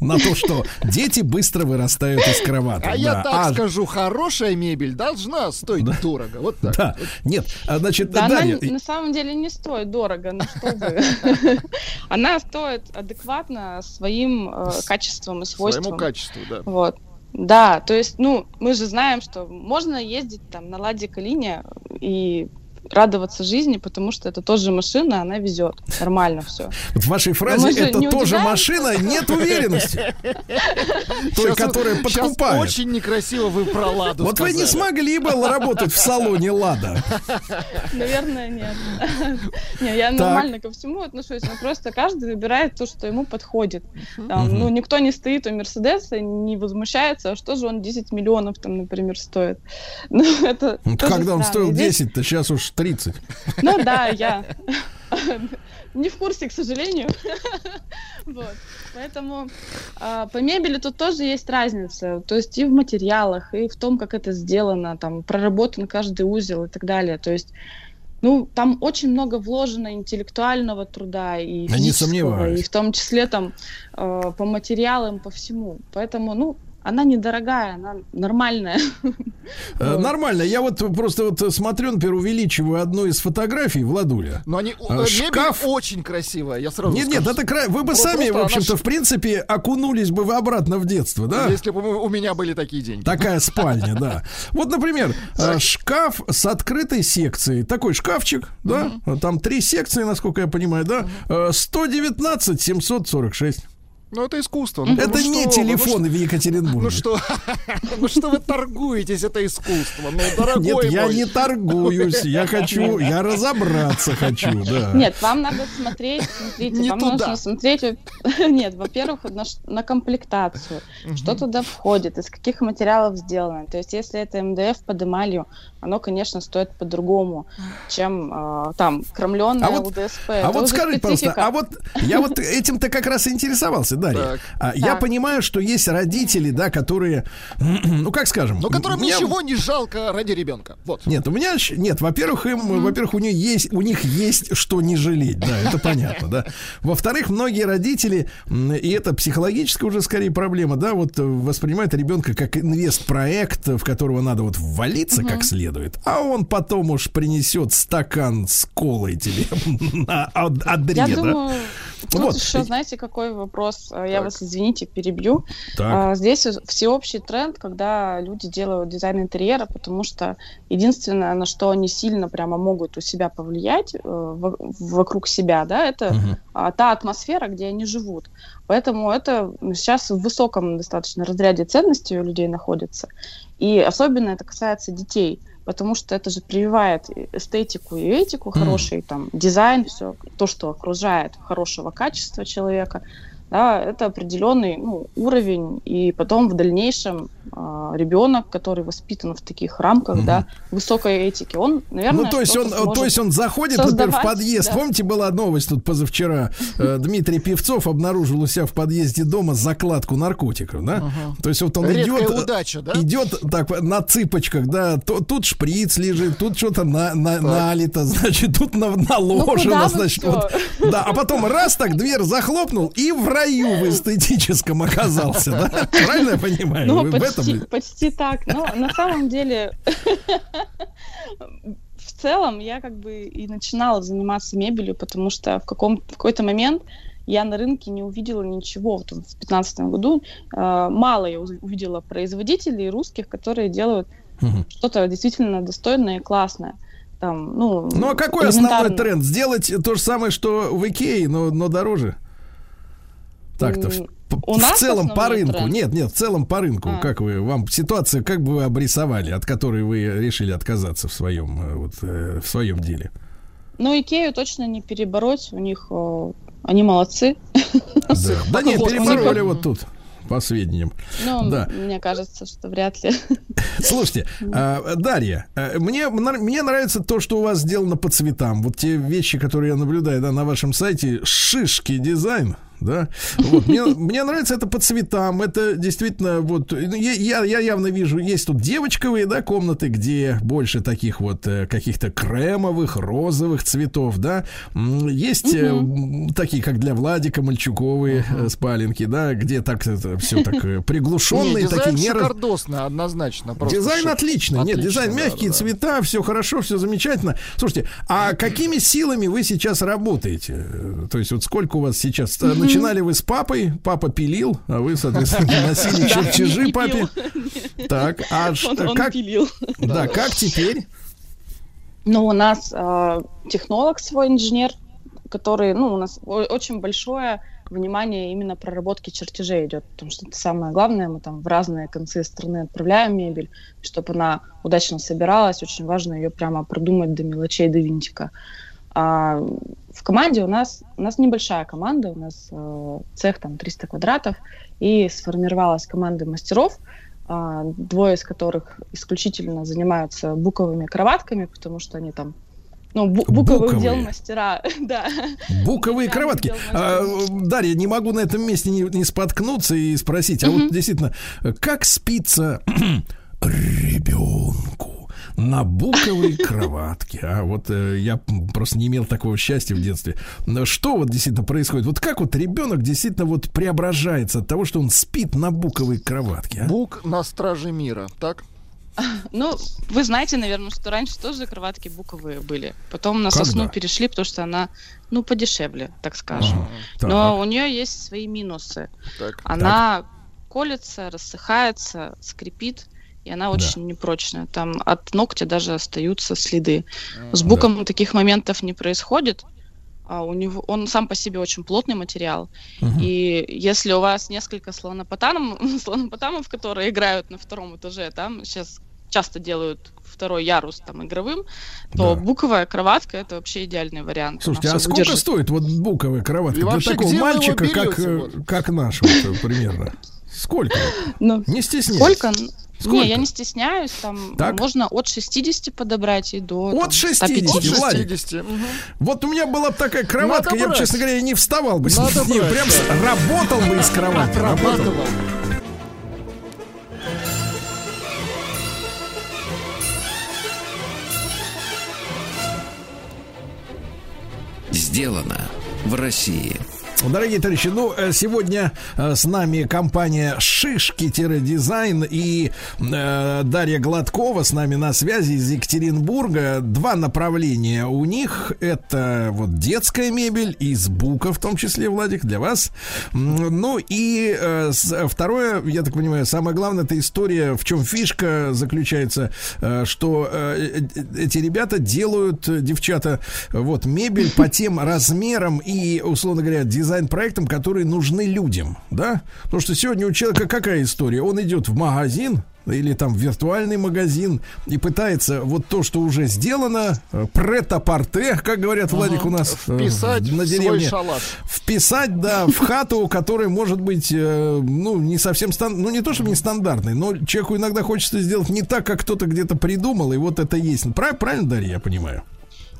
На то, что дети быстро вырастают из кроваток. А я да. так А, скажу, хорошая мебель должна стоить дорого. Вот так. Да, нет, а, значит, Да, она Дарья, н- на самом деле не стоит дорого, ну что вы. Она стоит адекватно своим э, качествам и Своему свойствам. качеству, да. Вот. Да, то есть, ну, мы же знаем, что можно ездить там на Ладе Калине и радоваться жизни, потому что это тоже машина, она везет. Нормально все. в вашей фразе это тоже машина, нет уверенности. Той, которая подкупает. очень некрасиво вы про Ладу Вот вы не смогли бы работать в салоне Лада. Наверное, нет. Не, я нормально ко всему отношусь, но просто каждый выбирает то, что ему подходит. Ну, никто не стоит у Мерседеса, не возмущается, а что же он 10 миллионов там, например, стоит. Ну, это Ну, Когда он стоил Здесь- 10, то сейчас уж 30. Ну да, я не в курсе, к сожалению. Вот. Поэтому а, по мебели тут тоже есть разница. То есть и в материалах, и в том, как это сделано, там проработан каждый узел и так далее. То есть ну, там очень много вложено интеллектуального труда и не физического, сомневаюсь. и в том числе там э, по материалам, по всему. Поэтому, ну, она недорогая, она нормальная. Э. Нормально. Я вот просто вот смотрю, например, увеличиваю одну из фотографий Владуля. Но они, э, мебель шкаф- очень красивая, я сразу Нет, нет, это край. Вы бы сами, в общем-то, в принципе, окунулись бы вы обратно в детство, да? Если бы у меня были такие деньги. Такая спальня, да. Вот, например, э, шкаф с открытой секцией. Такой шкафчик, да? Там три секции, насколько я понимаю, да? Э, 119 746. Ну, это искусство. Ну, Это ну не что вы, телефоны в Ну Екатеринбурге. что, ну что вы торгуетесь, это искусство, ну, дорогой Нет, я мой. не торгуюсь. Я хочу, я разобраться хочу, да. Нет, вам надо смотреть, смотрите, Не вам туда. нужно смотреть, нет, во-первых, на, на комплектацию, что туда входит, из каких материалов сделано. То есть, если это МДФ под эмалью, оно, конечно, стоит по-другому, чем э, там крамленное А вот- УДСП. А Это вот скажите, пожалуйста, а вот я вот этим-то как раз и интересовался, Дарья. Так. А, Я Так. понимаю, что есть родители, да, которые, ну как скажем, Ну, которым меня- ничего не жалко ради ребенка. Вот. Нет, у меня нет, во-первых, им, во-первых, у них есть, у них есть что не жалеть, да, это понятно, да. Во-вторых, многие родители, и это психологическая уже скорее проблема, да, вот э, воспринимают ребенка как инвест-проект, в которого надо вот ввалиться как следует, а он потом уж принесет стакан с колой тебе на одре, Я да. думаю, тут Вот. еще, знаете, какой вопрос? А, Я вас, извините, перебью. Так. А, Здесь всеобщий тренд, когда люди делают дизайн интерьера, потому что единственное, на что они сильно прямо могут у себя повлиять э, во- вокруг себя, да, это а, та атмосфера, где они живут. Поэтому это сейчас в высоком достаточно разряде ценностей у людей находится. И особенно это касается детей, потому что это же прививает эстетику и этику, хороший там дизайн, все то, что окружает хорошего качества человека. Да, это определенный ну, уровень, и потом в дальнейшем ребенок, который воспитан в таких рамках, Мгм. да, высокой этики, он, наверное, Ну, то есть он, то есть он заходит, например, в подъезд. да. Помните, была новость тут позавчера. Э, Дмитрий Певцов обнаружил у себя в подъезде дома закладку наркотиков, да? То есть вот он Редкая идет, э, удача, да? идет так на цыпочках, да. То- тут шприц лежит, тут что-то на, на- налито, значит, тут на- наложено, Ну, значит, вот. Да, а потом раз так дверь захлопнул и в раю в эстетическом оказался, да? Правильно я понимаю? Ну, почти, этом... почти так. Но на самом деле, в целом, я как бы и начинала заниматься мебелью, потому что в, каком, в какой-то момент я на рынке не увидела ничего. Вот в 2015 году э, мало я увидела производителей русских, которые делают Мгм. что-то действительно достойное и классное. Там, ну, Ну а какой основной тренд? Сделать то же самое, что в Икее, но, но дороже? Так-то у в нас целом по рынку. тренд? Нет, нет, в целом по рынку. А. Как вы, вам ситуация, как бы вы обрисовали, от которой вы решили отказаться в своем, э, вот, э, в своем деле? Ну, Икею точно не перебороть, у них э, они молодцы. Да, да нет, перебороли них- вот тут, по сведениям. Но Да. мне кажется, что вряд ли. Слушайте, а, Дарья, мне, мне нравится то, что у вас сделано по цветам. Вот те вещи, которые я наблюдаю да, на вашем сайте, шишки дизайн. Да, вот, мне, мне нравится это по цветам. Это действительно вот ну, я, я, явно вижу, есть тут девочковые, да, комнаты, где больше таких вот э, каких-то кремовых, розовых цветов, да. Есть м, такие, как для Владика, мальчуковые э, спаленки, да, где так все так э, Не, приглушенные, такие не шикардосный, однозначно. просто Дизайн шик. отличный. Нет, дизайн да, мягкие да. цвета, все хорошо, все замечательно. Слушайте, а какими силами вы сейчас работаете? То есть, вот сколько у вас сейчас? Э, Начинали вы с папой, папа пилил, а вы, соответственно, носили чертежи папе. Так, а как, пилил. да, как теперь? Ну, у нас э, технолог свой инженер, который, ну, у нас очень большое внимание именно проработки чертежей идет, потому что это самое главное, мы там в разные концы страны отправляем мебель, чтобы она удачно собиралась, очень важно ее прямо продумать до мелочей, до винтика. А команде у нас, у нас небольшая команда, у нас э, цех там 300 квадратов, и сформировалась команда мастеров, а, двое из которых исключительно занимаются буковыми кроватками, потому что они там ну, бу- буковых Буковые? дел мастера, да. Буковые кроватки. А. Дарья, не могу на этом месте не, не споткнуться и спросить, а вот действительно, как спится ребенку на буковой кроватке? А вот э, я просто не имел такого счастья в детстве. Но Что вот действительно происходит? Вот как вот ребенок действительно вот преображается от того, что он спит на буковой кроватке? а? Бук на страже мира, так? Ну, вы знаете, наверное, что раньше тоже кроватки буковые были. Потом на Когда? сосну перешли, потому что она, ну, подешевле, так скажем. Ага, так. Но у нее есть свои минусы. Так. Она колется, рассыхается, скрипит, и она очень непрочная. Там от ногтя даже остаются следы. С буком таких моментов не происходит. А у него, он сам по себе очень плотный материал. Мгм. И если у вас несколько слонопотамов, слонопотамов, которые играют на втором этаже, там сейчас часто делают второй ярус там игровым, то Да. буковая кроватка это вообще идеальный вариант. Слушайте, а сколько выдержит. стоит вот буковая кроватка И для такого мальчика, как, э, вот? как наш, э, примерно? Сколько? Ну, Не стесняйтесь. сколько? Сколько? Не, я не стесняюсь, там Так. можно от 60 подобрать и до От там, 60, 150. Владик. 60. мгм. Вот у меня была бы такая кроватка, Надо я бы, честно говоря, не вставал бы с Надо ней, брать, прям с- работал бы из кровати. Работал. Сделано в России. Дорогие товарищи, ну, э, сегодня э, с нами компания Шишки-дизайн и э, Дарья Гладкова с нами на связи из Екатеринбурга. Два направления у них. Это вот детская мебель из бука, в том числе, Владик, для вас. Ну и э, второе, я так понимаю, самое главное, это история, в чем фишка заключается, э, что э, э, эти ребята делают, девчата, вот мебель по тем размерам и, условно говоря, дизайн-проектам, которые нужны людям, да? Потому что сегодня у человека какая история? Он идет в магазин, или там в виртуальный магазин и пытается вот то, что уже сделано, э, прет-а-порте, как говорят, Владик, у нас э, Вписать на деревне вписать, да, в хату, которая может быть, э, ну, не совсем стан, ну, не то, чтобы не стандартной, но человеку иногда хочется сделать не так, как кто-то где-то придумал, и вот это есть. Прав- Правильно, Дарья, я понимаю?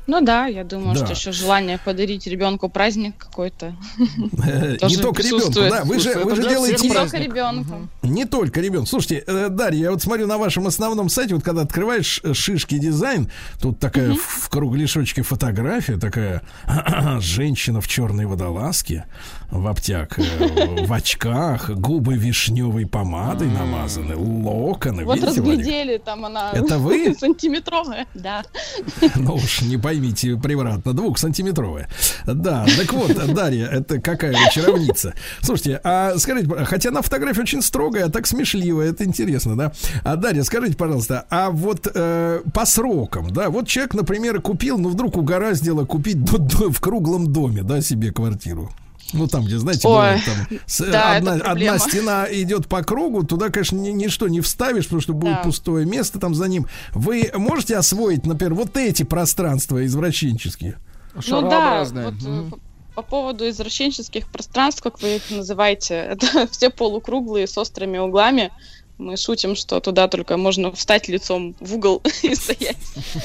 Ну да, я думаю, Да. что еще желание подарить ребенку праздник какой-то. Э, Не только ребенку, да. Вы же, вы же делаете Не только ребенку. Не только ребенок. Слушайте, э, Дарья, я вот смотрю на вашем основном сайте, вот когда открываешь э, шишки дизайн, тут такая в кругляшочке фотография, такая женщина в черной водолазке, в обтяг, э, в очках, губы вишневой помадой намазаны, локоны. Вот Видите, Владик? разглядели, там она Это вы? сантиметровая. Да. Ну уж не поймите превратно, двухсантиметровая. Да, так вот, Дарья, это какая вы чаровница. Слушайте, а скажите, хотя на фотографии очень строгая, а так смешливая, это интересно, да? А Дарья, скажите, пожалуйста, а вот э, по срокам, да, вот человек, например, купил, ну вдруг угораздило купить в круглом доме, да, себе квартиру. Ну, там, где, знаете, Ой, бывает, там с- да, одна, одна стена идет по кругу, туда, конечно, ни- ничто не вставишь, потому что будет Да. пустое место там за ним. Вы можете освоить, например, вот эти пространства извращенческие? Ну да, Шарообразные. вот по- по поводу извращенческих пространств, как вы их называете, это все полукруглые с острыми углами. Мы шутим, что туда только можно встать лицом в угол и стоять.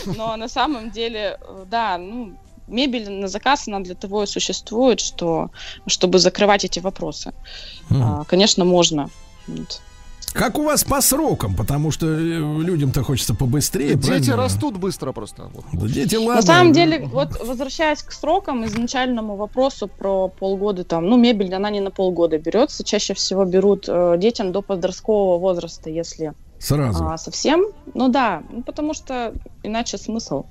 Но на самом деле, э, да, ну, мебель на заказ, она для того и существует, что, чтобы закрывать эти вопросы. А, Конечно, можно. Вот. Как у вас по срокам? Потому что э, людям-то хочется побыстрее. Дети правильно? растут быстро просто. Вот. Да дети, ладно. На самом деле, вот возвращаясь к срокам, изначальному вопросу про полгода, там, ну, мебель, она не на полгода берется. Чаще всего берут э, детям до подросткового возраста, если Сразу. а, совсем. Ну да, ну, потому что иначе смысл.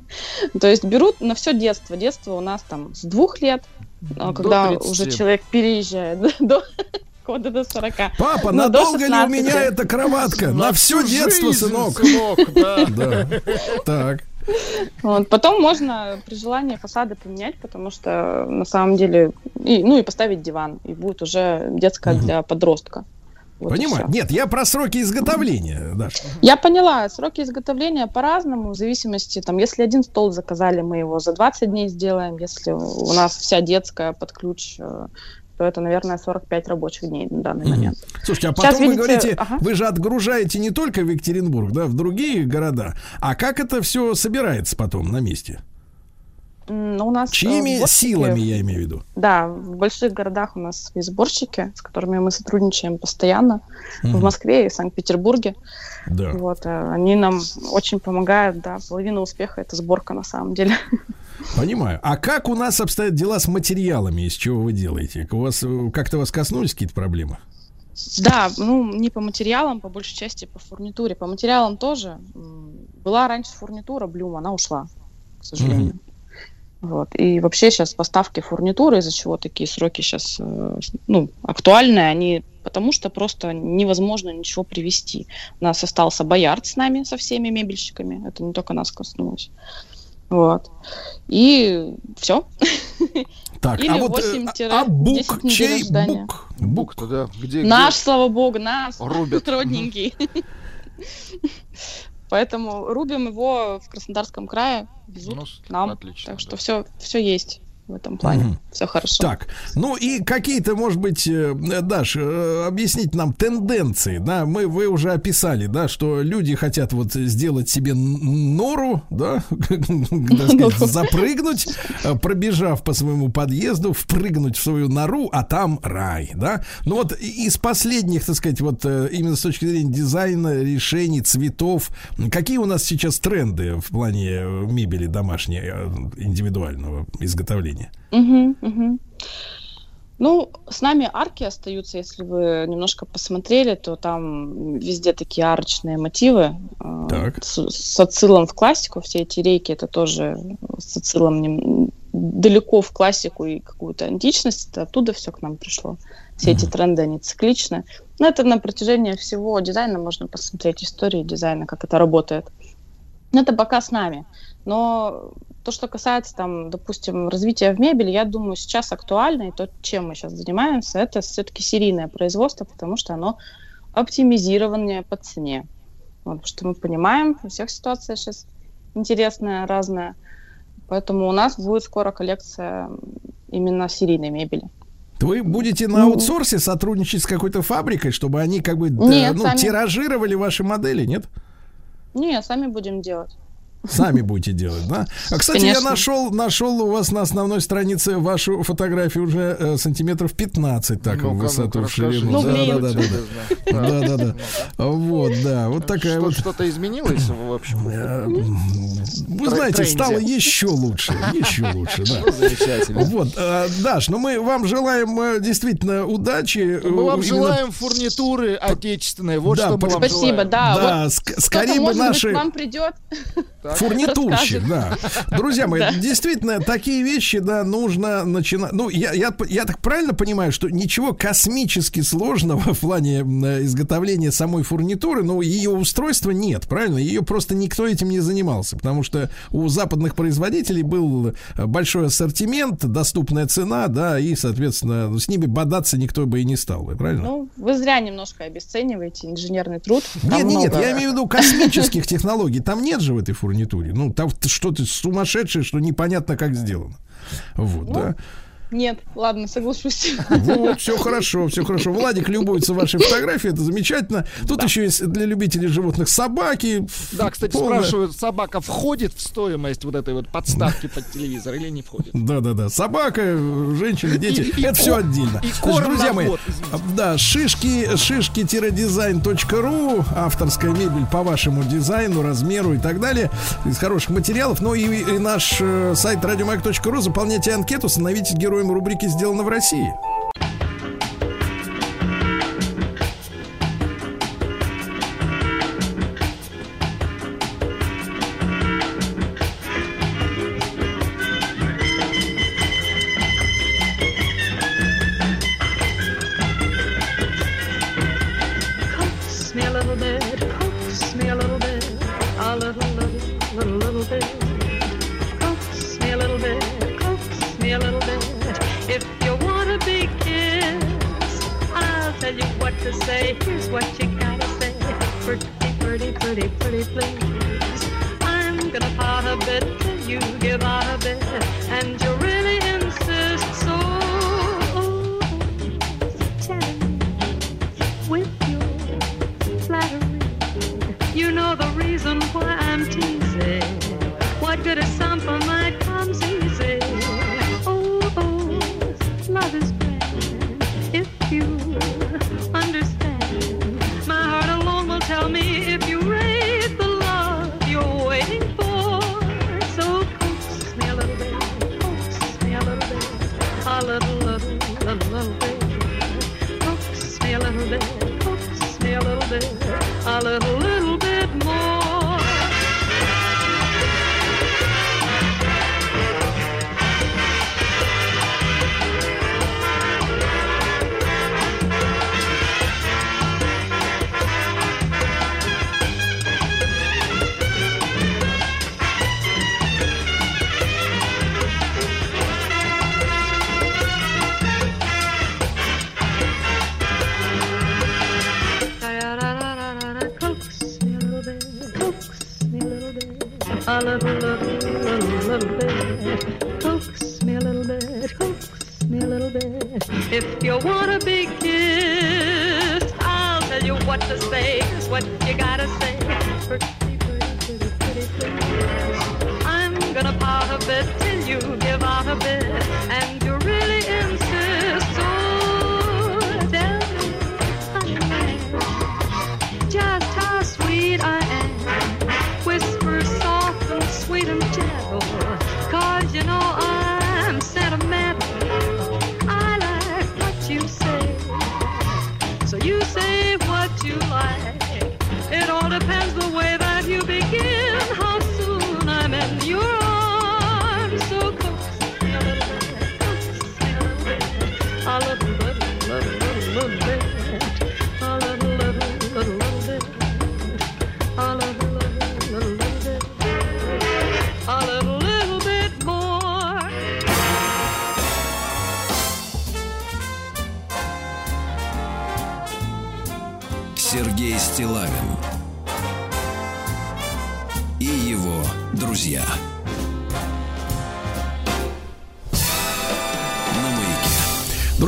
То есть берут на все детство. Детство у нас там с двух лет, а, До когда 30. уже человек переезжает до года до 40. Папа, до надолго ли у 16. меня эта кроватка? На все всю детство, жизнь, сынок. сынок, да. Да. Так. Вот. Потом можно при желании фасады поменять, потому что на самом деле, и, ну и поставить диван, и будет уже детская Мгм. для подростка. Вот Понимаю. Нет, я про сроки изготовления, Даша. Я поняла, сроки изготовления по-разному, в зависимости, там, если один стол заказали, мы его за 20 дней сделаем, если у нас вся детская под ключ, э, то это, наверное, 45 рабочих дней на данный момент. Слушайте, а Сейчас, потом вы видите, говорите, ага. вы же отгружаете не только в Екатеринбург, да, в другие города. А как это все собирается потом на месте? Ну, у нас, э, Чьими силами, я имею в виду? Да, в больших городах у нас свои сборщики, с которыми мы сотрудничаем постоянно, в Мгм. Москве и Санкт-Петербурге. Да. Вот, э, они нам очень помогают, да, половина успеха это сборка на самом деле. Понимаю. А как у нас обстоят дела с материалами, из чего вы делаете? У вас э, как-то вас коснулись какие-то проблемы? Да, ну не по материалам, по большей части по фурнитуре. По материалам тоже. Была раньше фурнитура Блюм, она ушла, к сожалению. Вот. И вообще сейчас поставки фурнитуры, из-за чего такие сроки сейчас ну, актуальные, они потому что просто невозможно ничего привезти. У нас остался Боярд с нами, со всеми мебельщиками. Это не только нас коснулось. Вот. И все. Так, Или а вот э, 8-10 а бук, недель чей бук? Бук-то, да. Где, Наш, слава богу, наш. Рубят. Родненький. Поэтому рубим его в Краснодарском крае, везут Ну, к нам. Отлично. так что да. все, все есть в этом плане. Мгм. Все хорошо. Так, ну и какие-то, может быть, э, Даш, э, объяснить нам тенденции, да, мы, вы уже описали, да, что люди хотят вот сделать себе нору, да, так сказать, запрыгнуть, э, пробежав по своему подъезду, впрыгнуть в свою нору, а там рай, да. Ну вот из последних, так сказать, вот э, именно с точки зрения дизайна, решений, цветов, какие у нас сейчас тренды в плане э, мебели домашней, э, индивидуального изготовления? Мгм, мгм. Ну, с нами арки остаются, если вы немножко посмотрели, то там везде такие арочные мотивы э, Так. с, с отсылом в классику. Все эти рейки это тоже с отсылом нем- далеко в классику и какую-то античность. Это оттуда все к нам пришло. Все эти тренды, они цикличны. Но это на протяжении всего дизайна можно посмотреть, истории дизайна, как это работает. Это пока с нами. Но то, что касается, там, допустим, развития в мебели, я думаю, сейчас актуально, и то, чем мы сейчас занимаемся, это все-таки серийное производство, потому что оно оптимизированнее по цене. Вот, потому что мы понимаем, у всех ситуация сейчас интересная, разная. Поэтому у нас будет скоро коллекция именно серийной мебели. Вы будете на аутсорсе сотрудничать с какой-то фабрикой, чтобы они как бы да, Нет, ну, сами. тиражировали ваши модели, нет? Не, сами будем делать. Сами будете делать, да? А, кстати, я Конечно. нашел, нашел у вас на основной странице вашу фотографию уже э, сантиметров 15, так, в Ну-ка, высоту, в ширину. Ну, да, да, да, да, да, да, да. Вот, да, вот такая Что- вот. Что-то изменилось, в общем. э, Вы знаете, стало еще лучше, еще лучше, да. Ну, Замечательно. Вот, э, Даш, ну мы вам желаем э, действительно удачи. Мы вам Э, желаем фурнитуры отечественной. Вот Да, что мы вам Спасибо, да. Да, скорее бы наши к вам придет. Фурнитурщик, да. Друзья мои, действительно, такие вещи, да, нужно начинать. Ну, я, я, я так правильно понимаю, что ничего космически сложного в плане изготовления самой фурнитуры, но ее устройства нет, правильно? Ее просто никто этим не занимался, потому что у западных производителей был э, большой ассортимент, доступная цена, да, и, соответственно, с ними бодаться никто бы и не стал, правильно? Ну, вы зря немножко обесцениваете инженерный труд. Нет, нет, много- я имею в виду космических технологий. Там нет же в этой фурнитуре. Ну, там что-то сумасшедшее, что непонятно, как сделано. Вот, да. Нет, ладно, соглашусь. Вот, все хорошо, все хорошо. Владик любуется вашей фотографией, это замечательно. Тут еще есть для любителей животных собаки. Да, кстати, Полная- спрашивают, собака входит в стоимость вот этой вот подставки под телевизор или не входит? Да, да, да. Собака, женщины, дети. И- и это все ко- отдельно. и Значит, корм друзья на мои, год, да, шишки, шишки-дизайн.ру, авторская мебель по вашему дизайну, размеру и так далее, из хороших материалов. Ну и, и наш э, сайт радиомаг.ру, заполняйте анкету, становитесь героем рубрики «Сделано в России».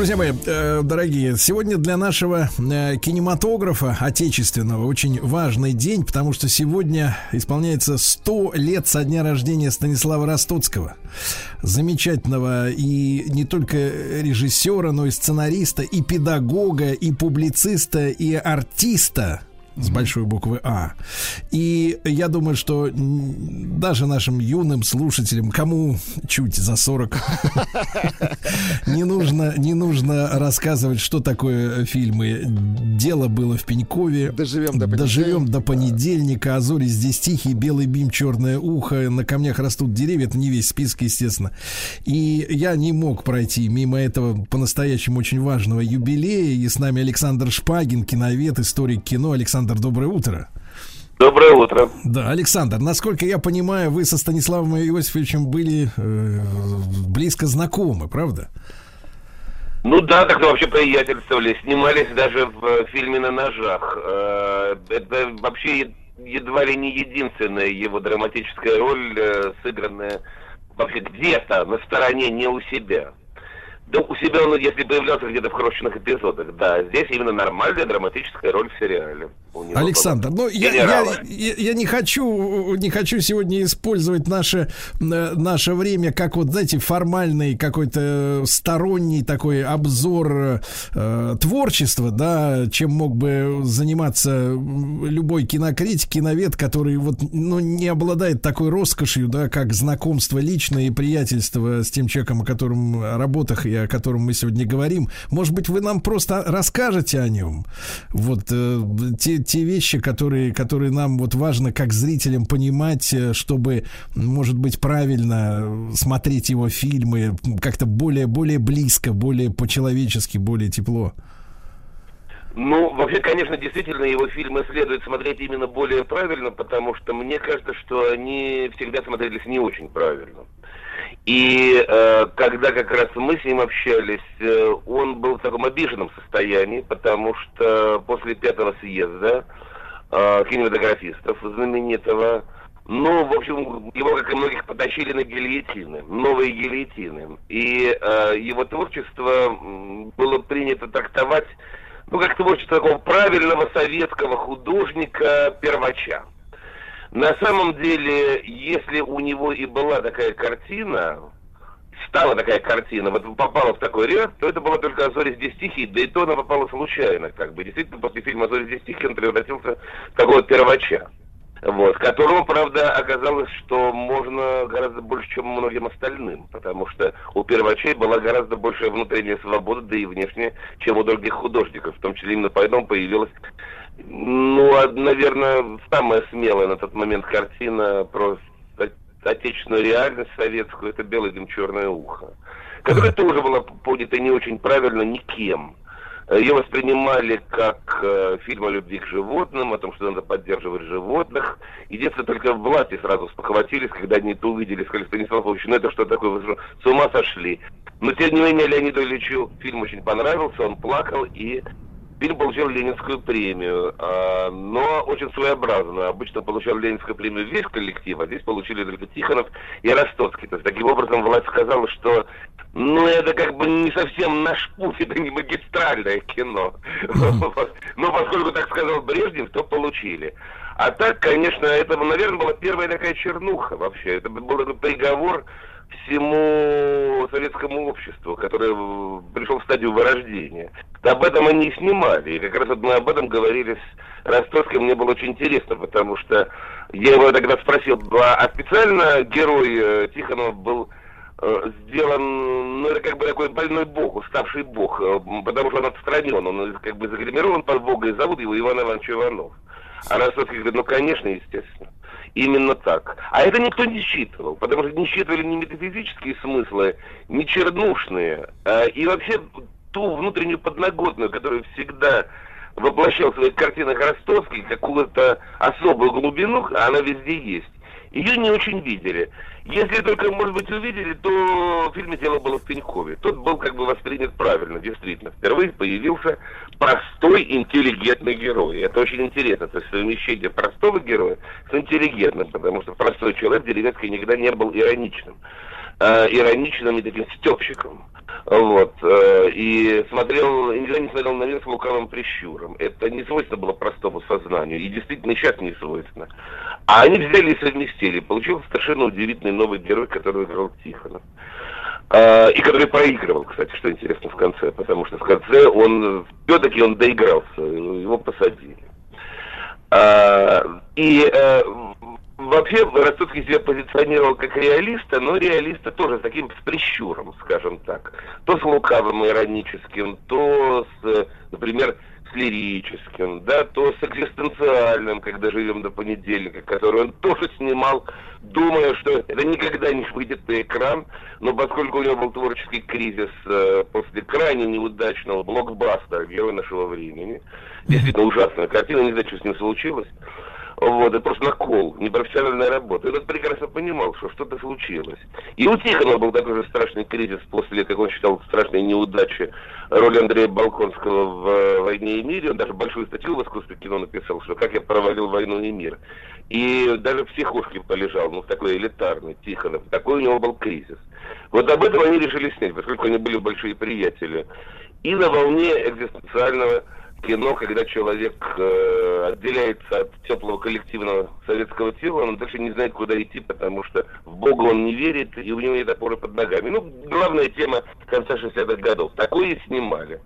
Друзья мои, э, дорогие, сегодня для нашего э, кинематографа отечественного очень важный день, потому что сегодня исполняется 100 лет со дня рождения Станислава Ростоцкого. Замечательного и не только режиссера, но и сценариста, и педагога, и публициста, и артиста с большой буквы А. И я думаю, что даже нашим юным слушателям, кому чуть за 40, не нужно, не нужно рассказывать, что такое фильмы. Дело было в Пенькове. Доживем до Доживем до понедельника. А зори здесь тихие, белый бим, черное ухо. На камнях растут деревья. Это не весь список, естественно. И я не мог пройти мимо этого по-настоящему очень важного юбилея. И с нами Александр Шпагин, киновед, историк кино. Александр, доброе утро. Доброе утро. Да, Александр, насколько я понимаю, вы со Станиславом Иосифовичем были э, близко знакомы, правда? Ну да, так мы вообще приятельствовали, снимались даже в фильме «На ножах». Э, Это вообще едва ли не единственная его драматическая роль, э, сыгранная вообще где-то на стороне, не у себя. Да у себя он, если появлялся где-то в крошечных эпизодах, да, здесь именно нормальная драматическая роль в сериале. У него Александр, была ну я, я, я, я не хочу не хочу сегодня использовать наше э, наше время как вот знаете формальный какой-то сторонний такой обзор э, творчества, да, чем мог бы заниматься любой кинокритик, киновед, который вот ну не обладает такой роскошью, да, как знакомство личное и приятельство с тем человеком, о котором о работах и о котором мы сегодня говорим. Может быть, вы нам просто расскажете о нем, вот э, те те вещи, которые которые нам вот важно как зрителям понимать, э, чтобы, может быть, правильно смотреть его фильмы как-то более более близко, более по-человечески, более тепло. Ну, вообще, конечно, действительно, его фильмы следует смотреть именно более правильно, потому что мне кажется, что они всегда смотрелись не очень правильно. И э, когда как раз мы с ним общались, э, он был в таком обиженном состоянии, потому что после пятого съезда э, кинематографистов знаменитого, ну, в общем, его, как и многих, потащили на гильотины, новые гильотины. И э, его творчество было принято трактовать, ну, как творчество такого правильного советского художника-первача. На самом деле, если у него и была такая картина, стала такая картина, вот попала в такой ряд, то это была только «Зори здесь тихие», да и то она попала случайно, как бы. Действительно, после фильма «Зори здесь тихие» он превратился в такого первача. Вот, которому, правда, оказалось, что можно гораздо больше, чем многим остальным, потому что у первачей была гораздо большая внутренняя свобода, да и внешняя, чем у других художников. В том числе именно поэтому появилась, ну, наверное, самая смелая на тот момент картина про отечественную реальность советскую, это «Белый дым, черное ухо», которая тоже была понята не очень правильно никем. Ее воспринимали как э, фильм о любви к животным, о том, что надо поддерживать животных. Единственное, только власти сразу спохватились, когда они это увидели, сказали, Станислав Ильич, ну это что такое, вы с ума сошли. Но, тем не менее, Леониду Ильичу фильм очень понравился, он плакал, и фильм получил Ленинскую премию, а, но очень своеобразно. Обычно получал Ленинскую премию весь коллектив, а здесь получили только Тихонов и Ростоцкий. То есть, таким образом, власть сказала, что ну, это как бы не совсем наш путь, это не магистральное кино. Но поскольку так сказал Брежнев, то получили. А так, конечно, это, наверное, была первая такая чернуха вообще. Это был такой приговор всему советскому обществу, которое пришло в стадию вырождения. Об этом они и снимали. И как раз мы об этом говорили с Ростовским. Мне было очень интересно, потому что я его тогда спросил, а специально герой э, Тихонова был э, сделан, ну, это как бы такой больной бог, уставший бог, э, потому что он отстранен, он как бы загримирован под бога, и зовут его Иван Иванович Иванов. А Ростовский говорит, ну, конечно, естественно. Именно так. А это никто не считывал, потому что не считывали ни метафизические смыслы, ни чернушные, а, и вообще ту внутреннюю подноготную, которую всегда воплощал в своих картинах Ростовский, какую-то особую глубину, она везде есть. Ее не очень видели. Если только, может быть, увидели, то в фильме «Дело было в Пенькове». Тот был как бы воспринят правильно, действительно. Впервые появился простой, интеллигентный герой. Это очень интересно. То есть совмещение простого героя с интеллигентным, потому что простой человек деревенский никогда не был ироничным. А, ироничным и таким степщиком. Вот. э, И смотрел, никогда не смотрел на мир с лукавым прищуром. Это не свойственно было простому сознанию. И действительно сейчас не свойственно. А они взяли и совместили. Получился совершенно удивительный новый герой, который играл Тихонов. А, И который проигрывал, кстати, что интересно в конце. Потому что в конце он, все-таки он доигрался. Его посадили. А, И э, вообще Ростоцкий себя позиционировал как реалиста, но реалиста тоже с таким с прищуром, скажем так. То с лукавым ироническим, то с, э, например, с лирическим, да, то с экзистенциальным, когда живем до понедельника, который он тоже снимал, думая, что это никогда не выйдет на экран, но поскольку у него был творческий кризис э, после крайне неудачного блокбастера «Герой нашего времени», действительно ужасная картина, не знаю, что с ним случилось, вот, это просто накол, непрофессиональная работа. И он прекрасно понимал, что что-то случилось. И у Тихонова был такой же страшный кризис после, как он считал, страшной неудачи роли Андрея Балконского в э, «Войне и мире». Он даже большую статью в искусстве кино написал, что как я провалил «Войну и мир». И даже в психушке полежал, ну, такой элитарный, Тихонов. Такой у него был кризис. Вот об этом они решили снять, поскольку они были большие приятели. И на волне экзистенциального кино, когда человек э, отделяется от теплого коллективного советского тела, он дальше не знает, куда идти, потому что в Бога он не верит, и у него нет опоры под ногами. Ну, главная тема конца 60-х годов. Такое снимали.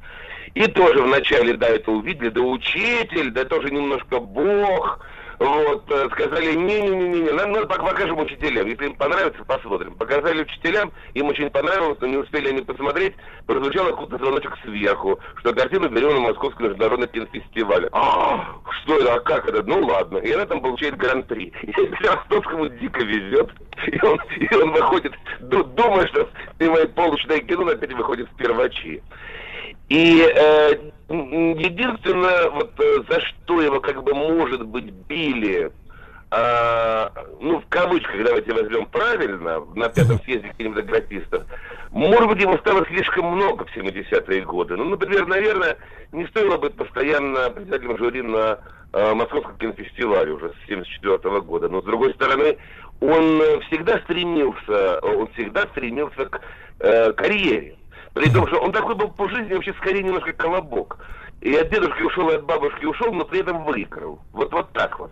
И тоже вначале, да, это увидели, да учитель, да тоже немножко Бог, вот, э, сказали, не-не-не-не, нам надо пок- покажем учителям. Если им понравится, посмотрим. Показали учителям, им очень понравилось, но не успели они посмотреть, прозвучал откуда звоночек сверху, что картину берем на Московский международный кинофестиваль. А, что это, а как это? Ну ладно. И она там получает гран-при. И Ростовскому дико везет. И он, и он выходит, ду- думая, что снимает полушное кино, но опять выходит в первачи. И э, единственное, вот э, за что его как бы может быть били, а, ну, в кавычках, давайте возьмем правильно, на пятом съезде кинематографистов, может быть, его стало слишком много в 70-е годы. Ну, например, наверное, не стоило быть постоянно председателем жюри на э, Московском кинофестивале уже с 74 года. Но, с другой стороны, он э, всегда стремился, он всегда стремился к э, карьере. При том, что он такой был по жизни вообще скорее немножко колобок. И от дедушки ушел, и от бабушки ушел, но при этом выиграл. Вот, вот так вот.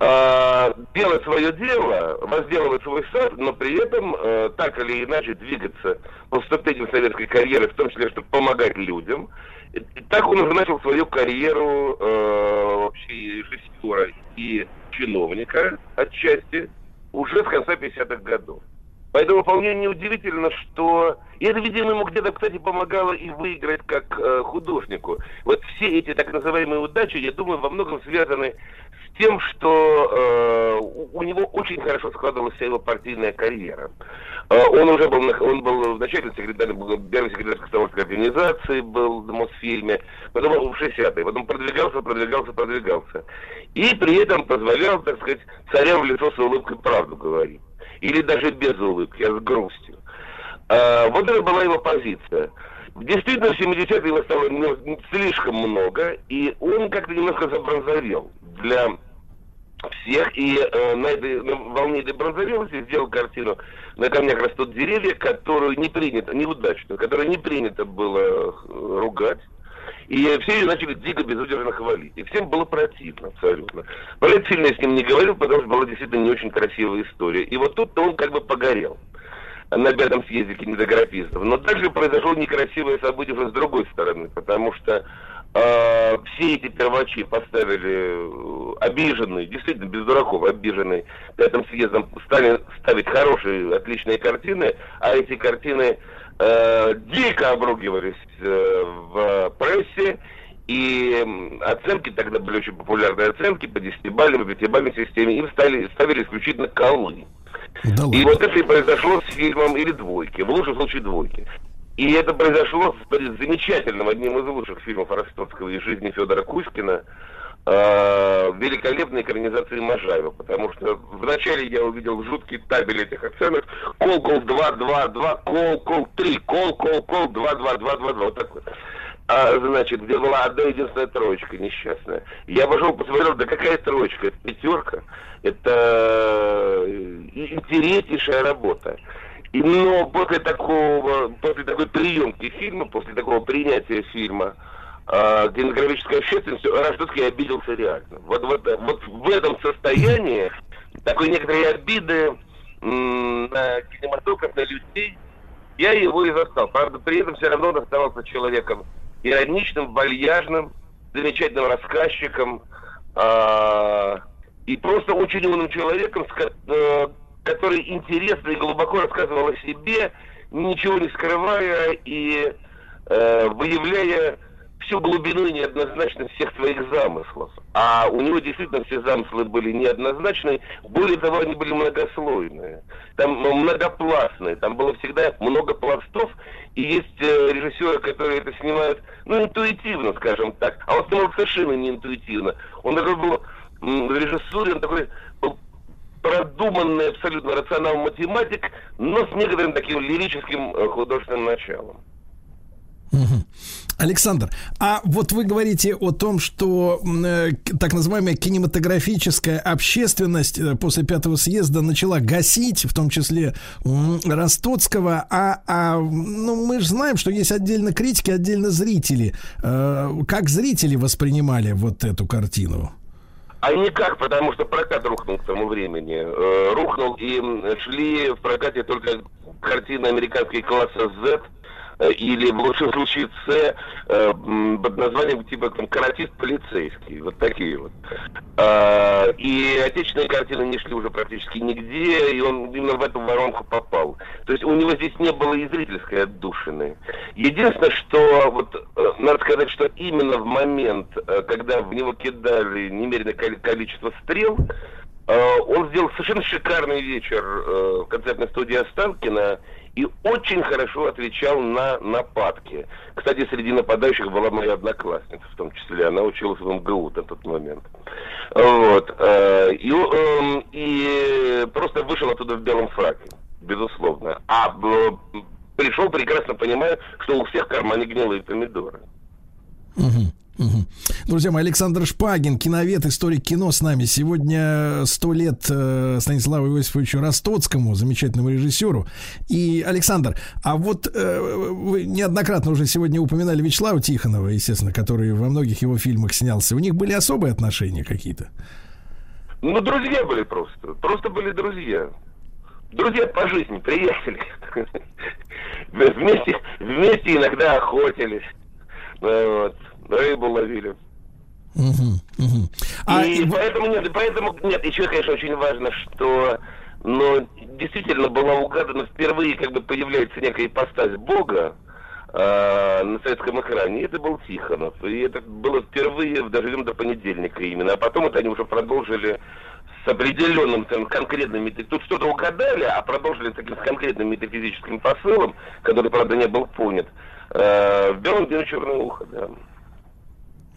А, делать свое дело, возделывать свой сад, но при этом э, так или иначе двигаться по ступеням советской карьеры, в том числе, чтобы помогать людям. И, так он уже начал свою карьеру э, вообще режиссера и чиновника отчасти уже с конца 50-х годов. Поэтому вполне неудивительно, что... И это, видимо, ему где-то, кстати, помогало и выиграть как э, художнику. Вот все эти так называемые удачи, я думаю, во многом связаны с тем, что э, у него очень хорошо складывалась вся его партийная карьера. Э, он уже был, он был вначале секретарем, первый секретарь комсомольской организации, был в Мосфильме, потом был в 60-е, потом продвигался, продвигался, продвигался. И при этом позволял, так сказать, царям в лицо с улыбкой правду говорить. Или даже без улыбки, а с грустью. А, вот это была его позиция. Действительно, в 70-е его стало не- слишком много, и он как-то немножко забронзовел для всех. И э, на этой на волне этой бронзовелости сделал картину «На камнях растут деревья», которую не принято, неудачную, которую не принято было э, ругать. И все ее начали дико безудержно хвалить. И всем было противно абсолютно. Это сильно я с ним не говорил, потому что была действительно не очень красивая история. И вот тут-то он как бы погорел на пятом съезде кинематографистов. Но также произошло некрасивое событие уже с другой стороны, потому что э, все эти первачи поставили э, обиженные, действительно без дураков обиженные пятым съездом, стали ставить хорошие, отличные картины, а эти картины э, дико обругивались э, в прессе, и оценки тогда были очень популярные оценки по 10-бальной, по 5-бальной системе, им стали, ставили исключительно колы. Да И ладно. вот это и произошло с фильмом или двойки, в лучшем случае двойки. И это произошло с замечательным, одним из лучших фильмов Ростоцкого из жизни Федора Кузькина, э, великолепной экранизации Можаева, потому что вначале я увидел жуткий табель этих оценок. Кол, кол, 2, 2, 2, кол, кол, 3, кол, кол, кол, 2, 2, 2, 2, 2, вот так вот. А, значит, где была одна единственная троечка несчастная. Я пошел посмотрел, да какая троечка? Это пятерка. Это э, интереснейшая работа. И, но после такого, после такой приемки фильма, после такого принятия фильма, э, кинематографической общественности, Рождеский обиделся реально. Вот, вот, вот в этом состоянии такой некоторой обиды на кинематограф, на людей, я его и застал. Правда, при этом все равно он оставался человеком ироничным, вальяжным, замечательным рассказчиком а, и просто очень умным человеком, э, который интересно и глубоко рассказывал о себе, ничего не скрывая и э, выявляя всю глубину и неоднозначность всех своих замыслов. А у него действительно все замыслы были неоднозначные, более того, они были многослойные, там ну, многопластные, там было всегда много пластов, и есть э, режиссеры, которые это снимают, ну, интуитивно, скажем так, а он снимал совершенно не интуитивно. Он такой был в режиссуре, он такой был продуманный абсолютно рациональный математик, но с некоторым таким лирическим э, художественным началом. Александр, а вот вы говорите о том, что э, так называемая кинематографическая общественность э, после пятого съезда начала гасить, в том числе м, Ростоцкого, а, а, ну, мы же знаем, что есть отдельно критики, отдельно зрители. Э, Как зрители воспринимали вот эту картину? А никак, потому что прокат рухнул к тому времени. Э, рухнул и шли в прокате только картины американские класса Z э, или в лучшем случае С э, под названием типа там каратист полицейский. Вот такие вот. А, и отечественные картины не шли уже практически нигде, и он именно в эту воронку попал. То есть у него здесь не было и зрительской отдушины. Единственное, что вот э, надо сказать, что именно в момент, э, когда в него кидали немереное коли- количество стрел, э, он сделал совершенно шикарный вечер э, в концертной студии Останкина и очень хорошо отвечал на нападки. Кстати, среди нападающих была моя одноклассница, в том числе. Она училась в МГУ на тот момент. Вот. э, И, эм, и просто вышел оттуда в белом фраке, безусловно. А э, пришел прекрасно понимая, что у всех в кармане гнилые помидоры. Мгм, Друзья мои, Александр Шпагин, киновед, историк кино с нами. Сегодня сто лет э, Станиславу Иосифовичу Ростоцкому, замечательному режиссеру. И, Александр, а вот э, вы неоднократно уже сегодня упоминали Вячеслава Тихонова, естественно, который во многих его фильмах снялся. У них были особые отношения какие-то? Ну, друзья были просто. Просто были друзья. Друзья по жизни, приятели. Вместе, вместе иногда охотились. Ну, Вот. Рыбу ловили. Мгм, мгм. А, и поэтому нет, поэтому нет, еще, конечно, очень важно, что ну, действительно была угадана впервые, как бы появляется некая ипостась Бога э, на советском экране. И это был Тихонов. И это было впервые доживем до понедельника именно. А потом это они уже продолжили с определенным там, конкретным Тут что-то угадали, а продолжили таким конкретным метафизическим посылом, который, правда, не был понят. Э, в белом день черное ухо, да.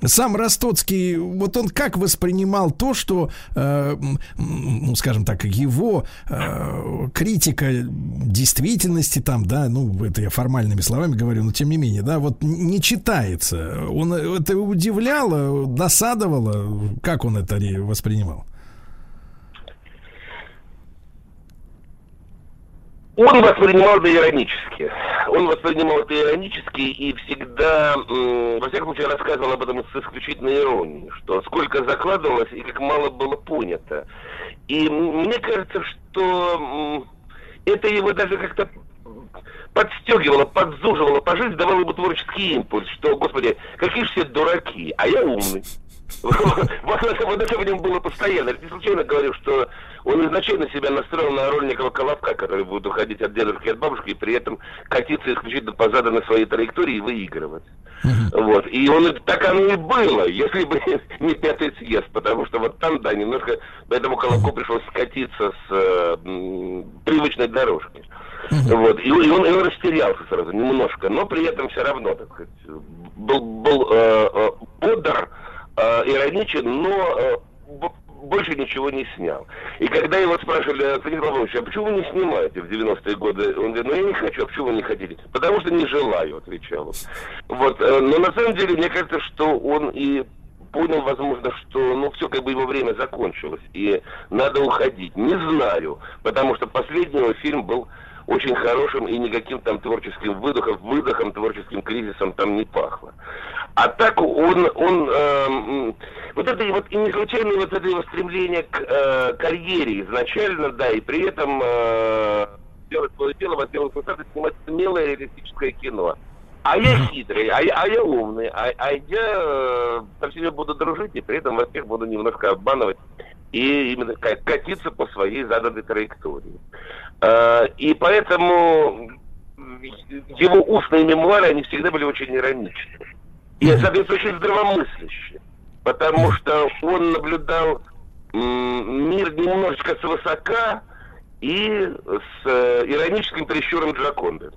Сам Ростоцкий, вот он как воспринимал то, что, э, ну, скажем так, его э, критика действительности там, да, ну, это я формальными словами говорю, но тем не менее, да, вот не читается. Он это удивляло, досадовало, как он это воспринимал? Он воспринимал это иронически. Он воспринимал это иронически и всегда, во всяком случае, рассказывал об этом с исключительной иронией, что сколько закладывалось и как мало было понято. И мне кажется, что это его даже как-то подстегивало, подзуживало по жизни, давало ему творческий импульс, что, господи, какие же все дураки, а я умный. Вот это, в нем было постоянно. Я не случайно говорю, что он изначально себя настроил на роль некого колобка, который будет уходить от дедушки и от бабушки, и при этом катиться исключительно по заданной своей траектории и выигрывать. Вот. И он так оно и было, если бы не пятый съезд, потому что вот там, да, немножко этому колобку пришлось скатиться с э, привычной дорожки. Вот. И, и он, и он растерялся сразу немножко, но при этом все равно, так сказать, был, был э, бодр, э, ироничен, но э, больше ничего не снял. И когда его спрашивали, Станислав Павлович, а почему вы не снимаете в 90-е годы? Он говорит, ну я не хочу, а почему вы не хотите? Потому что не желаю, отвечал он. Вот. э, Но на самом деле, мне кажется, что он и понял, возможно, что ну все как бы его время закончилось, и надо уходить. Не знаю, потому что последний его фильм был очень хорошим и никаким там творческим выдохом, выдохом, творческим кризисом там не пахло. А так он, он эм, вот это вот и не случайно вот это его стремление к э, карьере изначально, да, и при этом э, делать свое дело, во-первых, снимать смелое реалистическое кино. А я хитрый, а я, а я умный, а, а я э, со всеми буду дружить, и при этом во всех буду немножко обманывать и именно ка- катиться по своей заданной траектории. Э, и поэтому его устные мемуары, они всегда были очень ироничны. И, соответственно, очень здравомыслящие. Потому что он наблюдал мир немножечко свысока и с э, ироническим прищуром Джаконды.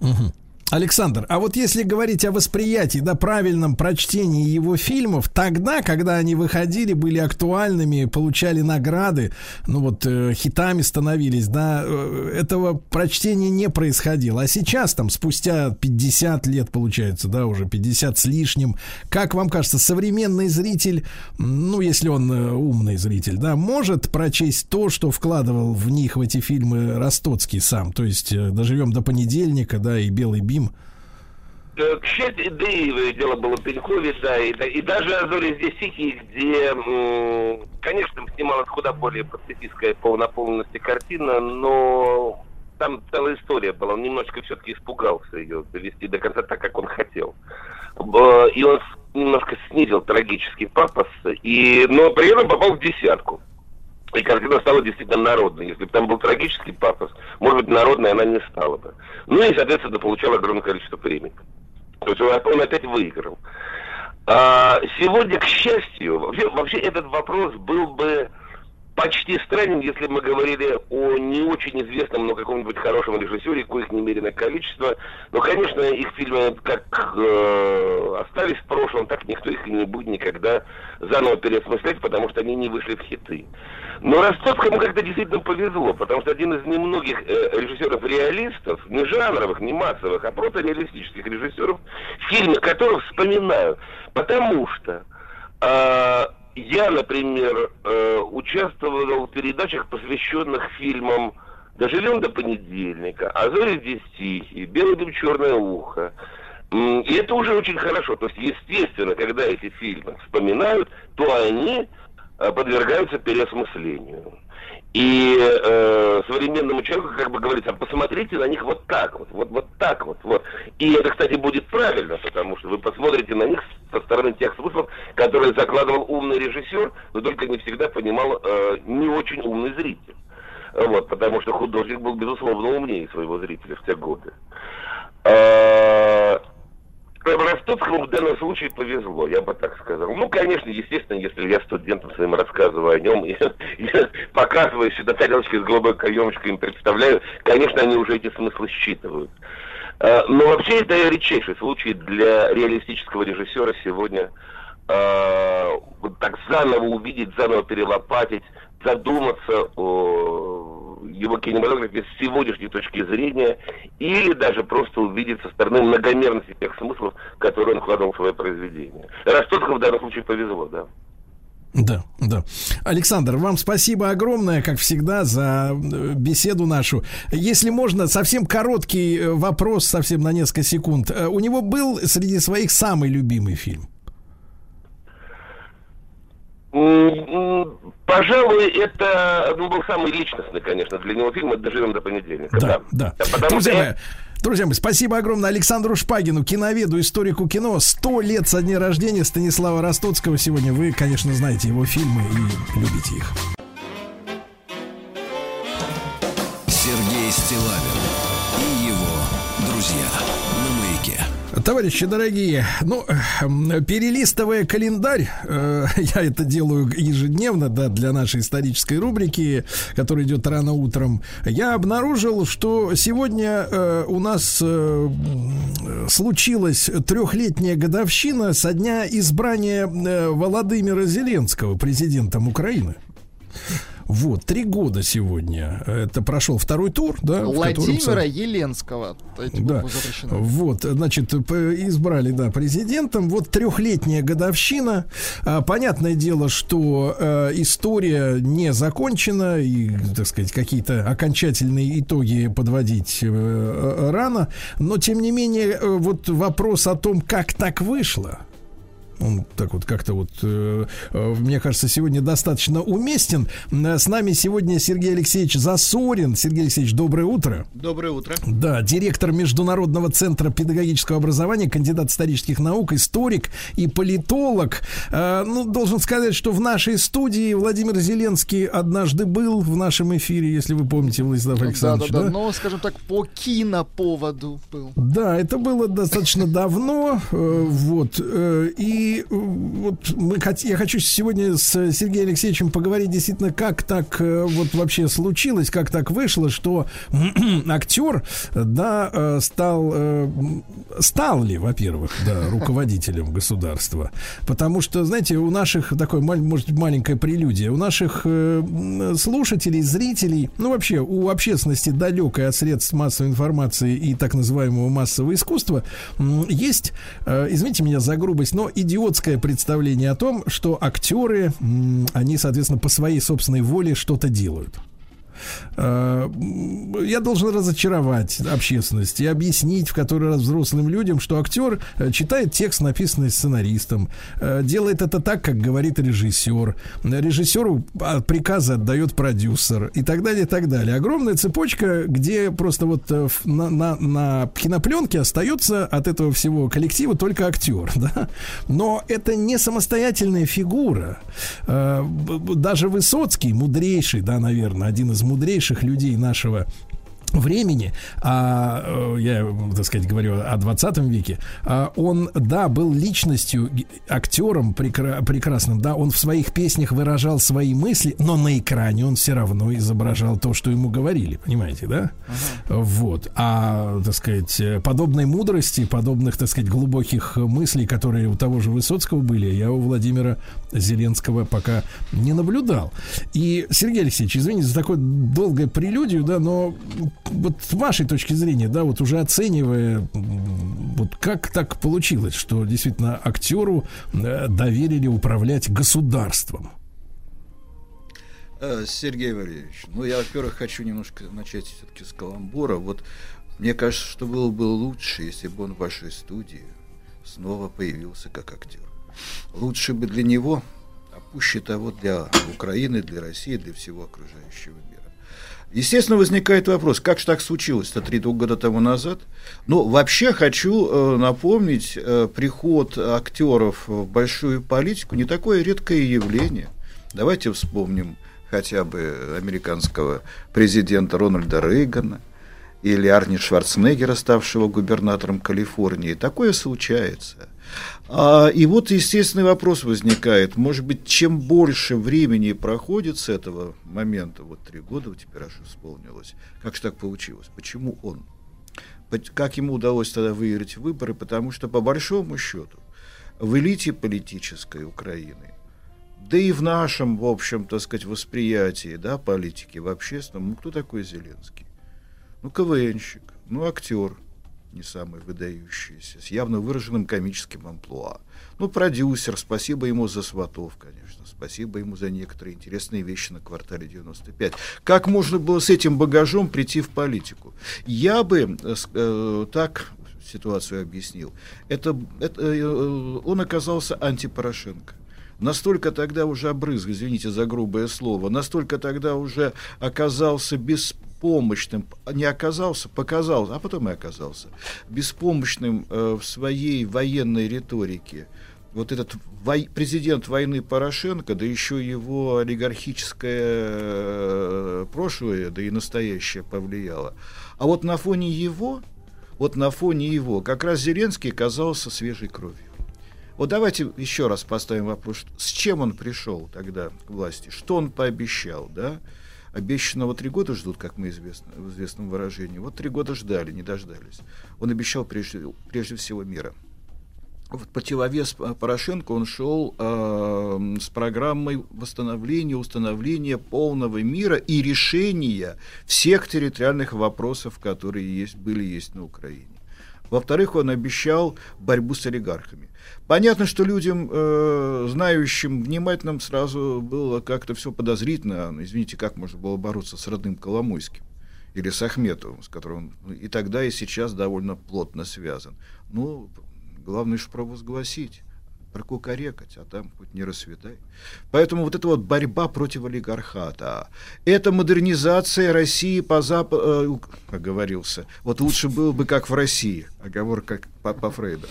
Мгм. Александр, а вот если говорить о восприятии, да, правильном прочтении его фильмов, тогда, когда они выходили, были актуальными, получали награды, ну вот э, хитами становились, да, э, этого прочтения не происходило. А сейчас, там, спустя 50 лет, получается, да, уже 50 с лишним, как вам кажется, современный зритель, ну, если он э, умный зритель, да, может прочесть то, что вкладывал в них, в эти фильмы Ростоцкий сам, то есть э, «Доживем до понедельника», да, и «Белый бим», Э, К счастью, да и дело было да, и, и даже о «Зоре здесь тихие», где, конечно, снималась куда более пацифистская по наполненности картина, но там целая история была. Он немножечко все-таки испугался ее довести до конца так, как он хотел. И он немножко снизил трагический пафос, и, но при этом попал в десятку. И картина стала действительно народной. Если бы там был трагический пафос, может быть, народной она не стала бы. Ну и, соответственно, получал огромное количество премий. То есть он опять выиграл. А, сегодня, к счастью, вообще, вообще этот вопрос был бы почти странен, если мы говорили о не очень известном, но каком-нибудь хорошем режиссере, коих немереное количество. Но, конечно, их фильмы как э, остались в прошлом, так никто их и не будет никогда заново переосмыслять, потому что они не вышли в хиты. Но Ростоцкому как-то действительно повезло, потому что один из немногих э, режиссеров-реалистов, не жанровых, не массовых, а просто реалистических режиссеров, фильмы которых вспоминаю. Потому что а, я, например, э, участвовал в передачах, посвященных фильмам «Доживем до понедельника», «А зори здесь тихие», «Белый дым, черное ухо». И это уже очень хорошо. То есть, естественно, когда эти фильмы вспоминают, то они э, подвергаются переосмыслению. И э, современному человеку как бы говорится, «А посмотрите на них вот так вот, вот, вот так вот, вот. И это, кстати, будет правильно, потому что вы посмотрите на них со стороны тех смыслов, которые закладывал умный режиссер, но только не всегда понимал э, не очень умный зритель. Вот, потому что художник был, безусловно, умнее своего зрителя в те годы. Э, Ростоцкому в данном случае повезло, я бы так сказал. Ну, конечно, естественно, если я студентам своим рассказываю о нем, и, и показываю сюда тарелочки с голубой каемочкой, им представляю, конечно, они уже эти смыслы считывают. Э, Но вообще это редчайший случай для реалистического режиссера сегодня э, вот так заново увидеть, заново перелопатить, задуматься о его кинематографе с сегодняшней точки зрения или даже просто увидеть со стороны многомерности тех смыслов, которые он вкладывал в свое произведение. Ростоцкому в данном случае повезло, да. Да, да. Александр, вам спасибо огромное, как всегда, за э, беседу нашу. Если можно, совсем короткий э, вопрос, совсем на несколько секунд. Э, У него был среди своих самый любимый фильм? Пожалуй, это ну, был самый личностный, конечно, для него фильм «Это «Доживем до понедельника». Да, да. потому Друзья мои, друзья мои, спасибо огромное Александру Шпагину, киноведу, историку кино. Сто лет со дня рождения Станислава Ростоцкого сегодня. Вы, конечно, знаете его фильмы и любите их. Товарищи дорогие, ну, эм, перелистывая календарь, э, я это делаю ежедневно, да, для нашей исторической рубрики, которая идет рано утром, я обнаружил, что сегодня э, у нас э, случилась трехлетняя годовщина со дня избрания э, Володымира Зеленского президентом Украины. Вот, три года сегодня. Это прошел второй тур, да? котором Владимира со- Еленского. Да. Вот, значит, избрали, да, президентом. Вот трехлетняя годовщина. А, Понятное дело, что э, история не закончена, и, так сказать, какие-то окончательные итоги подводить э, э, рано. Но, тем не менее, вот вопрос о том, как так вышло, он так вот как-то вот, э, э, мне кажется, сегодня достаточно уместен. С нами сегодня Сергей Алексеевич Засорин. Сергей Алексеевич, доброе утро. Доброе утро. Да, директор Международного центра педагогического образования, кандидат исторических наук, историк и политолог. Э, ну, должен сказать, что в нашей студии Владимир Зеленский однажды был в нашем эфире, если вы помните, Владислав Да, да, Александрович, да, да? но, скажем так, по киноповоду был. Да, это было достаточно давно, вот, э, и вот мы я хочу сегодня с Сергеем Алексеевичем поговорить действительно, как так э, вот вообще случилось, как так вышло, что актер, да, э, стал, э, стал ли, во-первых, да, руководителем государства, потому что, знаете, у наших такой, может, маленькая прелюдия, у наших слушателей, зрителей, ну вообще у общественности далекой от средств массовой информации и так называемого массового искусства есть, извините меня за грубость, но идиотское представление о том, что актеры, они, соответственно, по своей собственной воле что-то делают. Э, Я должен разочаровать общественность и объяснить в который раз взрослым людям, что актер э, читает текст, написанный сценаристом, э, делает это так, как говорит режиссер. Режиссеру а, приказы отдает продюсер и так далее, и так далее. Огромная цепочка, где просто вот на, на, на кинопленке остается от этого всего коллектива только актер, да? Но это не самостоятельная фигура. Даже Высоцкий, мудрейший, да, наверное, один из мудрейших людей нашего времени, а э, я, так сказать, говорю о 20 веке, а, он, да, был личностью, актером прекра- прекрасным, да, он в своих песнях выражал свои мысли, но на экране он все равно изображал то, что ему говорили, понимаете, да? Вот. А, так сказать, э, подобной мудрости, подобных, так сказать, глубоких мыслей, которые у того же Высоцкого были, я у Владимира Зеленского пока не наблюдал. И, Сергей Алексеевич, извините за такое долгое прелюдию, да, но вот с вашей точки зрения, да, вот уже оценивая, вот как так получилось, что действительно актеру э, доверили управлять государством? Э, Сергей Валерьевич, ну я, во-первых, хочу немножко начать все-таки с каламбура. Вот мне кажется, что было бы лучше, если бы он в вашей студии снова появился как актер. Лучше бы для него, а пуще того для Украины, для России, для всего окружающего мира. Естественно, возникает вопрос, как же так случилось-то три года тому назад? Ну, вообще хочу э, напомнить, э, приход актеров в большую политику не такое редкое явление. Давайте вспомним хотя бы американского президента Рональда Рейгана или Арни Шварценеггера, ставшего губернатором Калифорнии. Такое случается. А, и вот естественный вопрос возникает. Может быть, чем больше времени проходит с этого момента, вот три года вот теперь аж исполнилось, как же так получилось? Почему он? Как ему удалось тогда выиграть выборы? Потому что, по большому счету, в элите политической Украины, да и в нашем, в общем, так сказать, восприятии, да, политики, в общественном, ну, кто такой Зеленский? Ну, КВНщик, ну, актер, не самый выдающийся, с явно выраженным комическим амплуа. Ну, продюсер, спасибо ему за сватов, конечно, спасибо ему за некоторые интересные вещи на квартале 95. Как можно было с этим багажом прийти в политику? Я бы э, э, так ситуацию объяснил. Это, это, э, он оказался антипорошенко настолько тогда уже обрызг, извините за грубое слово, настолько тогда уже оказался беспомощным, не оказался, показался, а потом и оказался, беспомощным э, в своей военной риторике. Вот этот вой- президент войны Порошенко, да еще его олигархическое э, прошлое, да и настоящее повлияло. А вот на фоне его, вот на фоне его, как раз Зеленский казался свежей кровью. Вот давайте еще раз поставим вопрос, с чем он пришел тогда к власти, что он пообещал, да? Обещанного три года ждут, как мы известно, в известном выражении. Вот три года ждали, не дождались. Он обещал прежде, прежде всего мира. в противовес Порошенко он шел э, с программой восстановления, установления полного мира и решения всех территориальных вопросов, которые есть, были есть на Украине. Во-вторых, он обещал борьбу с олигархами. Понятно, что людям, э, знающим, внимательным, сразу было как-то все подозрительно. Ну, Извините, как можно было бороться с родным Коломойским? Или с Ахметовым, с которым он и тогда, и сейчас довольно плотно связан. Ну, главное же провозгласить, прокукарекать, а там хоть не рассветай. Поэтому вот эта вот борьба против олигархата, это модернизация России по западу, оговорился, вот лучше было бы как в России, оговорка как по, по Фрейду.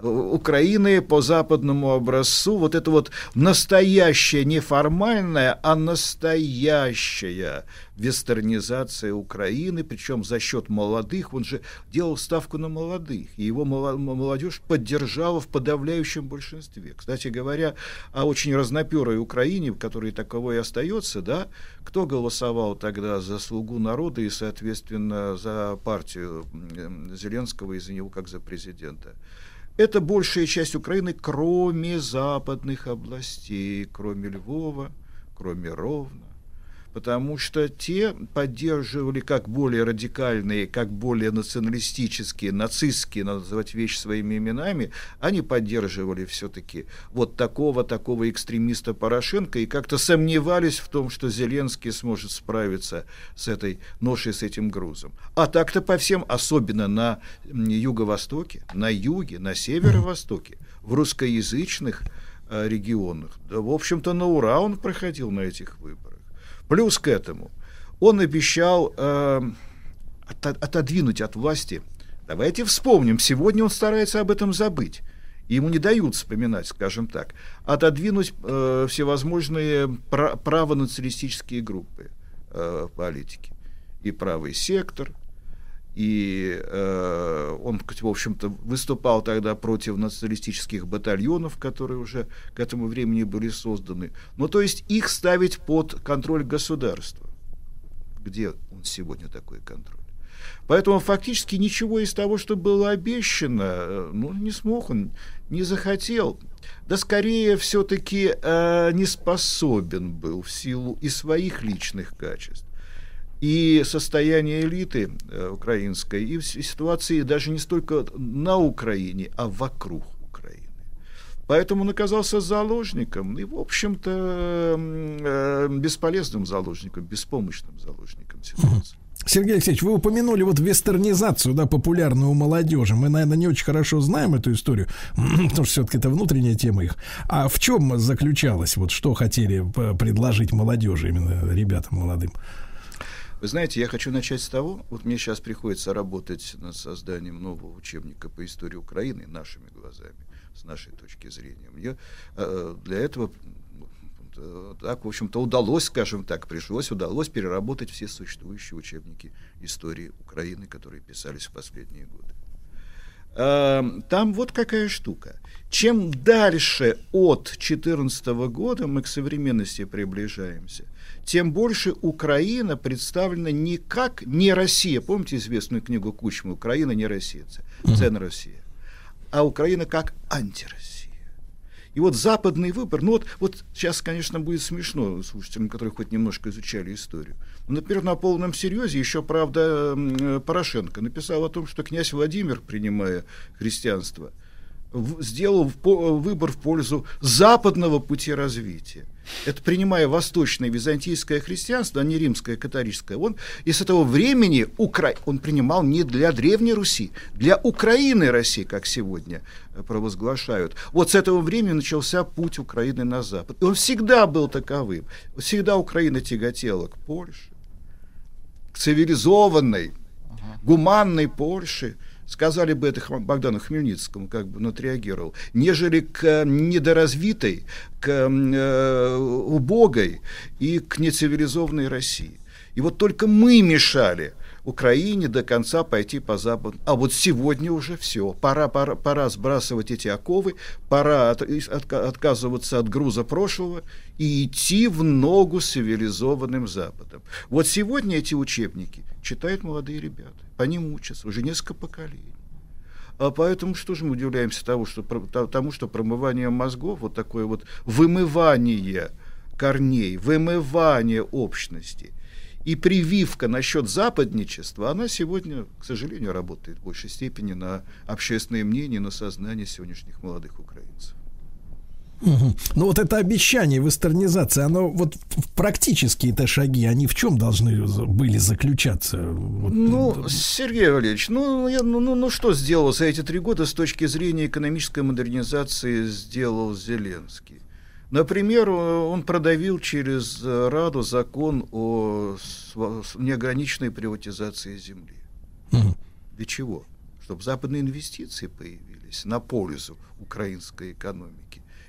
Украины по западному образцу, вот это вот настоящая, не формальная, а настоящая вестернизация Украины, причем за счет молодых, он же делал ставку на молодых, и его молодежь поддержала в подавляющем большинстве. Кстати говоря, о очень разноперой Украине, в которой таковой и остается, да, кто голосовал тогда за «Слугу народа» и, соответственно, за партию Зеленского и за него как за президента? Это большая часть Украины, кроме западных областей, кроме Львова, кроме Ровно. Потому что те поддерживали как более радикальные, как более националистические, нацистские, надо называть вещи своими именами, они поддерживали все-таки вот такого, такого экстремиста Порошенко и как-то сомневались в том, что Зеленский сможет справиться с этой ношей, с этим грузом. А так-то по всем, особенно на юго-востоке, на юге, на северо-востоке, в русскоязычных э, регионах, да, в общем-то, на ура он проходил на этих выборах. Плюс к этому он обещал э, ото- отодвинуть от власти. Давайте вспомним, сегодня он старается об этом забыть. Ему не дают вспоминать, скажем так, отодвинуть э, всевозможные пра- правонационалистические группы э, политики. И правый сектор, и э, он, в общем-то, выступал тогда против националистических батальонов, которые уже к этому времени были созданы. Ну, то есть их ставить под контроль государства. Где он сегодня такой контроль? Поэтому фактически ничего из того, что было обещано, э, ну, не смог он, не захотел. Да скорее все-таки э, не способен был в силу и своих личных качеств и состояние элиты э, украинской, и ситуации даже не столько на Украине, а вокруг Украины. Поэтому он оказался заложником, и, в общем-то, э, бесполезным заложником, беспомощным заложником ситуации. Сергей Алексеевич, вы упомянули вот вестернизацию, да, популярную у молодежи. Мы, наверное, не очень хорошо знаем эту историю, потому что все-таки это внутренняя тема их. А в чем заключалось, вот что хотели п- предложить молодежи, именно ребятам молодым? Вы знаете, я хочу начать с того, вот мне сейчас приходится работать над созданием нового учебника по истории Украины нашими глазами, с нашей точки зрения. Мне э, для этого э, так, в общем-то, удалось, скажем так, пришлось, удалось переработать все существующие учебники истории Украины, которые писались в последние годы. Э, Там вот какая штука. Чем дальше от 2014 года мы к современности приближаемся, тем больше Украина представлена не как не Россия. Помните известную книгу Кучмы «Украина не Россия», «Цена Россия», а Украина как антироссия. И вот западный выбор, ну вот, вот сейчас, конечно, будет смешно слушателям, которые хоть немножко изучали историю. Ну, например, на полном серьезе еще, правда, Порошенко написал о том, что князь Владимир, принимая христианство, сделал выбор в пользу западного пути развития. Это принимая восточное византийское христианство, а не римское католическое. Он, и с этого времени Укра... он принимал не для Древней Руси, для Украины России, как сегодня э, провозглашают. Вот с этого времени начался путь Украины на Запад. И он всегда был таковым. Всегда Украина тяготела к Польше, к цивилизованной, гуманной Польше, сказали бы это Хм- Богдану Хмельницкому, как бы он отреагировал, нежели к недоразвитой, к э, убогой и к нецивилизованной России. И вот только мы мешали Украине до конца пойти по Западу. А вот сегодня уже все. Пора, пора, пора сбрасывать эти оковы, пора от- отка- отказываться от груза прошлого и идти в ногу с цивилизованным Западом. Вот сегодня эти учебники читают молодые ребята. По ним учатся уже несколько поколений. А поэтому что же мы удивляемся того, что, тому, что промывание мозгов, вот такое вот вымывание корней, вымывание общности и прививка насчет западничества, она сегодня, к сожалению, работает в большей степени на общественное мнение, на сознание сегодняшних молодых украинцев. Мгм. Ну вот это обещание вестернизации, оно вот в- практические-то шаги, они в чем должны были заключаться? Вот, Ну, Сергей Валерьевич, ну, я- ну, ну, ну что сделал за эти три года с точки зрения экономической модернизации сделал Зеленский? Например, э, он продавил через э, Раду закон о неограниченной приватизации земли. Мгм. Для чего? Чтобы западные инвестиции появились на пользу украинской экономики.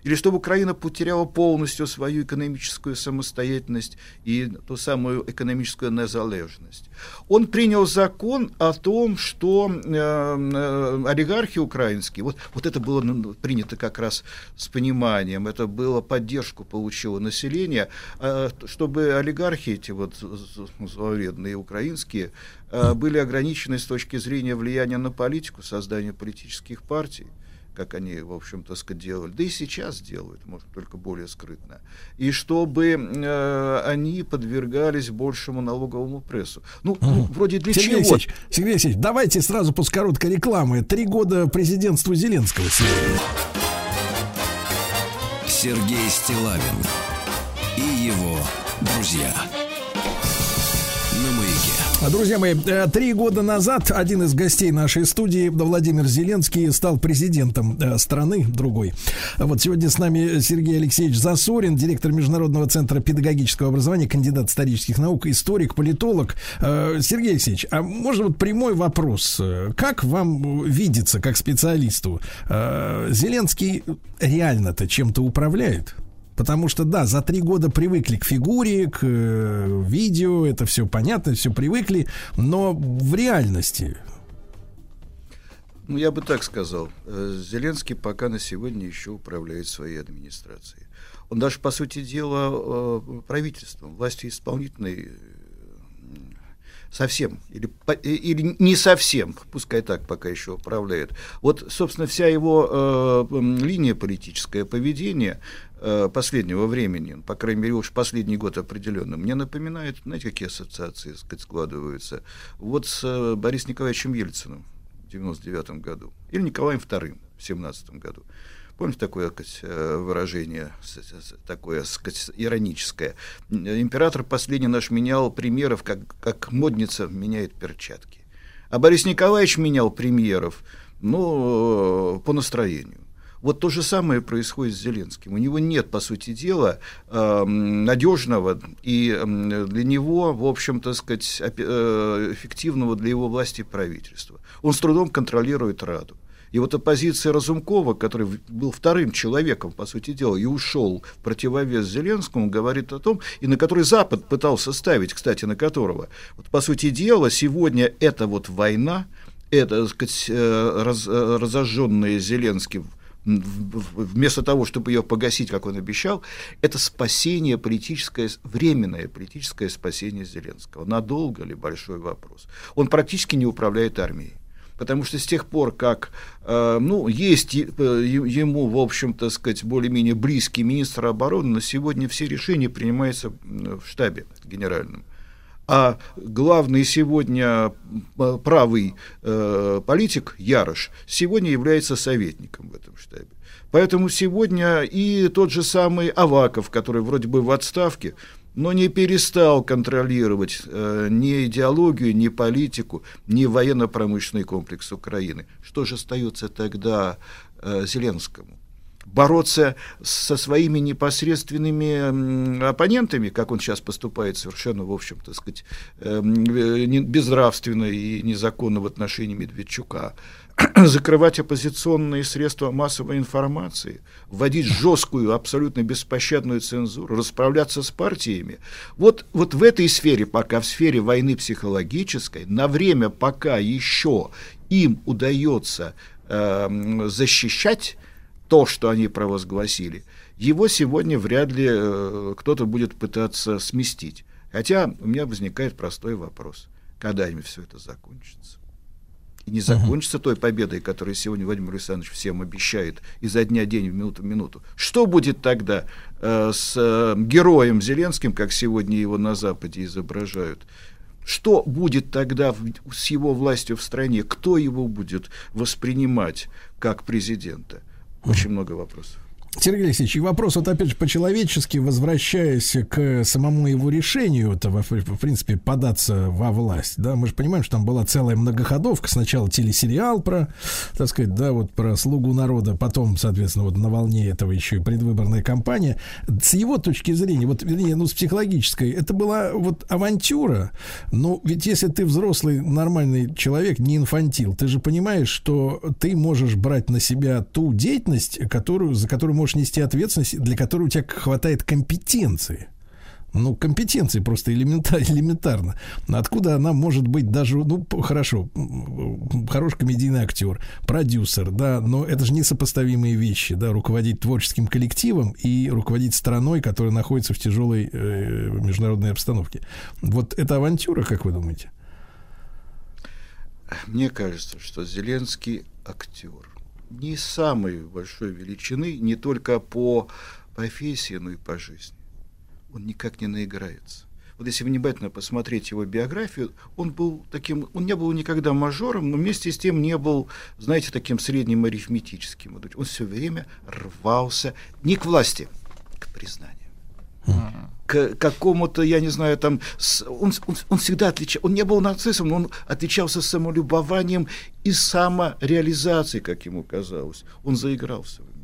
Или чтобы Украина потеряла полностью свою экономическую самостоятельность и ту самую экономическую незалежность. Он принял закон о том, что э, э, олигархи украинские, вот, вот это было ну, принято как раз с пониманием, это было поддержку получило население, э, чтобы олигархи эти вот зловредные украинские э, были ограничены с точки зрения влияния на политику, создания политических партий как они, в общем-то, делали, да и сейчас делают, может, только более скрытно, и чтобы э, они подвергались большему налоговому прессу. Ну, ну, вроде для Сергей чего? Алексеевич, Сергей Алексеевич, давайте сразу после короткой рекламы. Три года президентству Зеленского сегодня. Сергей Стилавин и его друзья. Друзья мои, э, три года назад один из гостей нашей студии, Владимир Зеленский, стал президентом э, страны другой. Вот сегодня с нами Сергей Алексеевич Засорин, директор Международного центра педагогического образования, кандидат исторических наук, историк, политолог. Э, Сергей Алексеевич, а можно вот прямой вопрос? Как вам видится, как специалисту, Зеленский реально-то чем-то управляет? Потому что, да, за три года привыкли к фигуре, к э, видео, это все понятно, все привыкли, но в реальности Ну, я бы так сказал. Э, Зеленский пока на сегодня еще управляет своей администрацией. Он даже, по сути дела, э, правительством, властью исполнительной э, совсем, или, или не совсем, пускай так пока еще управляет. Вот, собственно, вся его э, линия политическое поведение э, последнего времени, по крайней мере, уж последний год определенно, мне напоминает, знаете, какие ассоциации сказать, складываются? Вот с э, Борисом Николаевичем Ельциным в 99 году, или Николаем II в 17 году. Помните такое так сказать, э, выражение, такое так сказать, ироническое? Император последний наш менял примеров, как, как модница меняет перчатки. А Борис Николаевич менял премьеров, ну, по настроению. Вот то же самое происходит с Зеленским. У него нет, по сути дела, эм, надежного и эм, для него, в общем-то, сказать, э, эффективного для его власти правительства. Он с трудом контролирует Раду. И вот оппозиция Разумкова, который был вторым человеком, по сути дела, и ушел в противовес Зеленскому, говорит о том, и на который Запад пытался ставить, кстати, на которого, вот, по сути дела, сегодня эта вот война, это, так сказать, э, раз- э, разожженная Зеленским вместо того, чтобы ее погасить, как он обещал, это спасение политическое, временное политическое спасение Зеленского. Надолго ли, большой вопрос. Он практически не управляет армией. Потому что с тех пор, как э, ну, есть э, ему, в общем-то, сказать, более-менее близкий министр обороны, на сегодня все решения принимаются в штабе генеральном. А главный сегодня э, правый э, политик Ярош сегодня является советником в этом штабе. Поэтому сегодня и тот же самый Аваков, который вроде бы в отставке, но не перестал контролировать э, ни идеологию, ни политику, ни военно-промышленный комплекс Украины. Что же остается тогда э, Зеленскому? Бороться со своими непосредственными оппонентами, как он сейчас поступает совершенно, в общем-то, сказать, эм, э, безнравственно и незаконно в отношении Медведчука, закрывать оппозиционные средства массовой информации, вводить жесткую, абсолютно беспощадную цензуру, расправляться с партиями. Вот, вот в этой сфере, пока в сфере войны психологической, на время пока еще им удается эм, защищать то, что они провозгласили, его сегодня вряд ли э, кто-то будет пытаться сместить. Хотя у меня возникает простой вопрос. Когда-нибудь все это закончится? и не закончится той победой, которую сегодня Владимир Александрович всем обещает изо дня в день, в минуту в минуту, что будет тогда э, с э, героем Зеленским, как сегодня его на Западе изображают? Что будет тогда в- с его властью в стране? Кто его будет воспринимать как президента? Очень много вопросов. Сергей Алексеевич, вопрос вот опять же по-человечески, возвращаясь к самому его решению, это, в принципе, податься во власть, да, мы же понимаем, что там была целая многоходовка, сначала телесериал про, так сказать, да, вот про слугу народа, потом, соответственно, вот на волне этого еще и предвыборная кампания. С его точки зрения, вот, вернее, ну, с психологической, это была вот авантюра, но ведь если ты взрослый, нормальный человек, не инфантил, ты же понимаешь, что ты можешь брать на себя ту деятельность, которую, за которую можешь нести ответственность, для которой у тебя хватает компетенции. Ну, компетенции просто элементарно. Откуда она может быть даже, ну, хорошо, хороший комедийный актер, продюсер, да, но это же несопоставимые вещи, да, руководить творческим коллективом и руководить страной, которая находится в тяжелой э, международной обстановке. Вот это авантюра, как вы думаете? Мне кажется, что Зеленский актер не самой большой величины, не только по профессии, но и по жизни. Он никак не наиграется. Вот если внимательно посмотреть его биографию, он был таким, он не был никогда мажором, но вместе с тем не был, знаете, таким средним арифметическим. Он все время рвался не к власти, к признанию к какому-то, я не знаю, там, с- он, он, он всегда отличал, он не был нацистом, но он отличался самолюбованием и самореализацией, как ему казалось. Он заигрался, извините.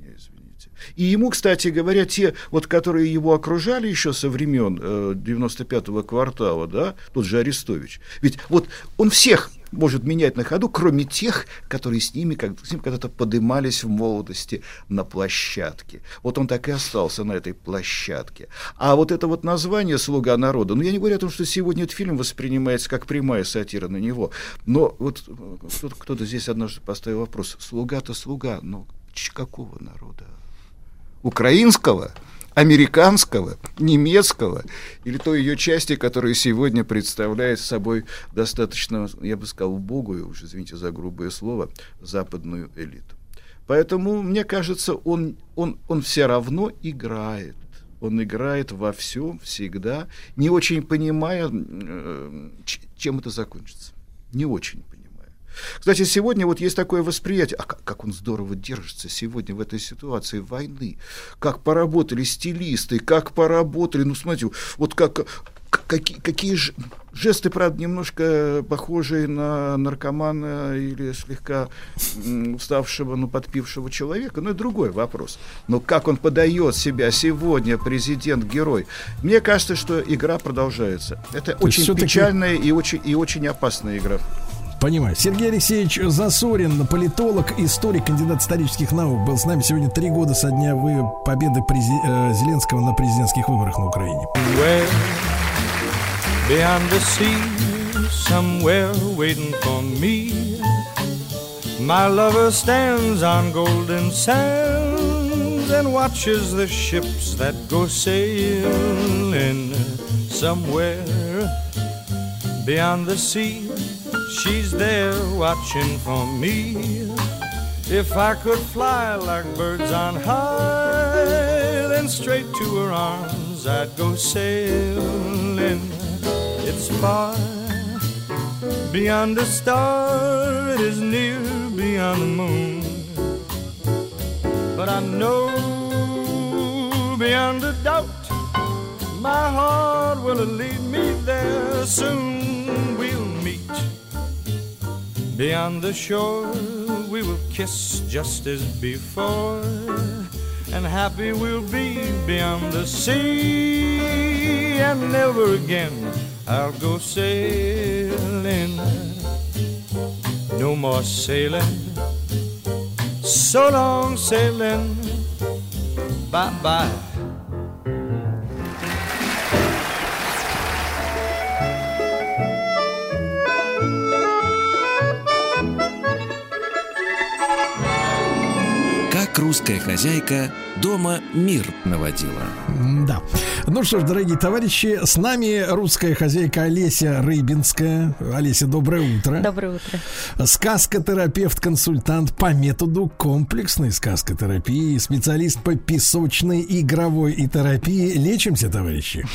И ему, кстати говоря, те, вот, которые его окружали еще со времен э, 95-го квартала, да, тот же Арестович, ведь вот он всех может менять на ходу, кроме тех, которые с ними, как, с ним когда-то подымались в молодости на площадке. Вот он так и остался на этой площадке. А вот это вот название «Слуга народа», ну, я не говорю о том, что сегодня этот фильм воспринимается как прямая сатира на него, но вот э, кто-то, здесь однажды поставил вопрос, слуга-то слуга, но какого народа? Украинского? американского, немецкого или той ее части, которая сегодня представляет собой достаточно, я бы сказал, убогую, уж извините за грубое слово, западную элиту. Поэтому, мне кажется, он, он, он все равно играет. Он играет во всем, всегда, не очень понимая, э, чем это закончится. Не очень понимая. Кстати, сегодня вот есть такое восприятие, а как, как он здорово держится сегодня в этой ситуации войны, как поработали стилисты, как поработали, ну смотрите, вот как, какие, какие ж- жесты, правда, немножко похожие на наркомана или слегка м, уставшего, ну, подпившего человека, но это другой вопрос. Но как он подает себя сегодня, президент-герой, мне кажется, что игра продолжается. Это есть очень печальная и очень, и очень опасная игра. Понимаю. Сергей Алексеевич Засорин, политолог, историк, кандидат исторических наук, был с нами сегодня три года со дня победы прези- э, Зеленского на президентских выборах на Украине. My lover stands on golden sands and watches the ships that go sailing somewhere beyond the sea. She's there watching for me. If I could fly like birds on high, then straight to her arms I'd go sailing. It's far beyond a star, it is near beyond the moon. But I know beyond a doubt my heart will lead me there. Soon beyond the shore. We will kiss just as before, and happy we'll be beyond the sea. And never again I'll go sailing. No more sailing. So long sailing. Bye bye. Русская хозяйка дома мир наводила. Да. Ну что ж, дорогие товарищи, с нами русская хозяйка Олеся Рыбинская. Олеся, доброе утро. Доброе утро. Сказкотерапевт-консультант по методу комплексной сказкотерапии, специалист по песочной, игровой и терапии. Лечимся, товарищи.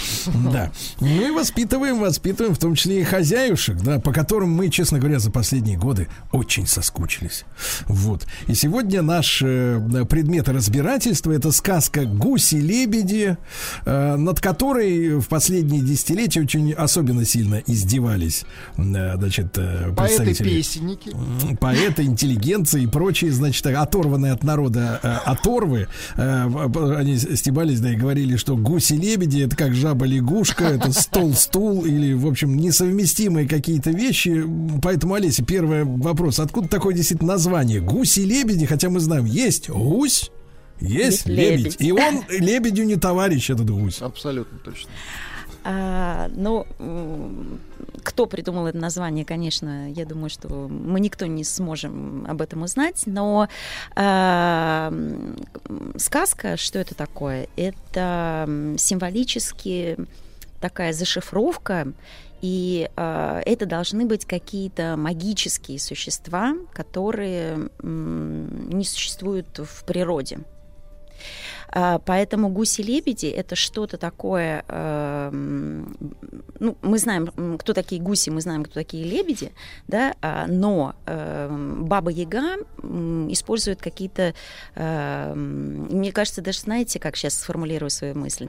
Да. Ну и воспитываем, воспитываем, в том числе и хозяюшек, да, по которым мы, честно говоря, за последние годы очень соскучились. Вот. И сегодня наш э, предмет разбирательства это сказка «Гуси-лебеди», э, над которой в последние десятилетия очень особенно сильно издевались э, значит, э, представители Поэты-песенники. поэты, интеллигенции и прочие, значит, оторванные от народа оторвы, они стебались, да, и говорили, что гуси-лебеди это как жаба-лягушка, это стол-стул или, в общем, несовместимые какие-то вещи. Поэтому, Олеся, первый вопрос. Откуда такое действительно название? Гуси-лебеди, хотя мы знаем, есть гусь, есть Есть лебедь. лебедь. И он лебедю не товарищ, этот гусь. Абсолютно точно. А, ну, кто придумал это название, конечно, я думаю, что мы никто не сможем об этом узнать, но а, сказка, что это такое? Это символически такая зашифровка, и а, это должны быть какие-то магические существа, которые м, не существуют в природе. А, Поэтому гуси-лебеди это что-то такое. э, м, Ну, мы знаем, кто такие гуси, мы знаем, кто такие лебеди, да, а, но э, Баба Яга м, использует какие-то, э, м, мне кажется, даже знаете, как сейчас сформулирую свою мысль,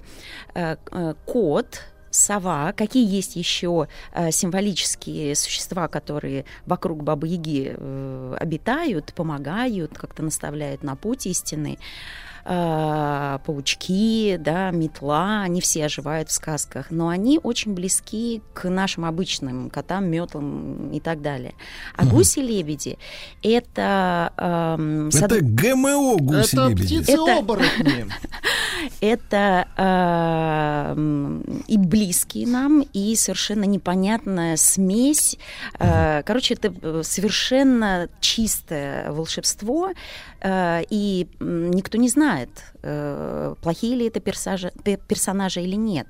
Э, э, кот, сова, какие есть еще э, символические существа, которые вокруг Бабы Яги э, обитают, помогают, как-то наставляют на путь истины. Э, паучки, да, метла, они все оживают в сказках, но они очень близки к нашим обычным котам, метлам и так далее. А гуси-лебеди это... эм, с Это ГМО Это гуси-лебеди. птицы-оборотни. это э, м, и близкие нам, и совершенно непонятная смесь. Э, Короче, это э, совершенно чистое волшебство, э, и м, никто не знает, э, плохие ли это персажи- пе- персонажи или нет.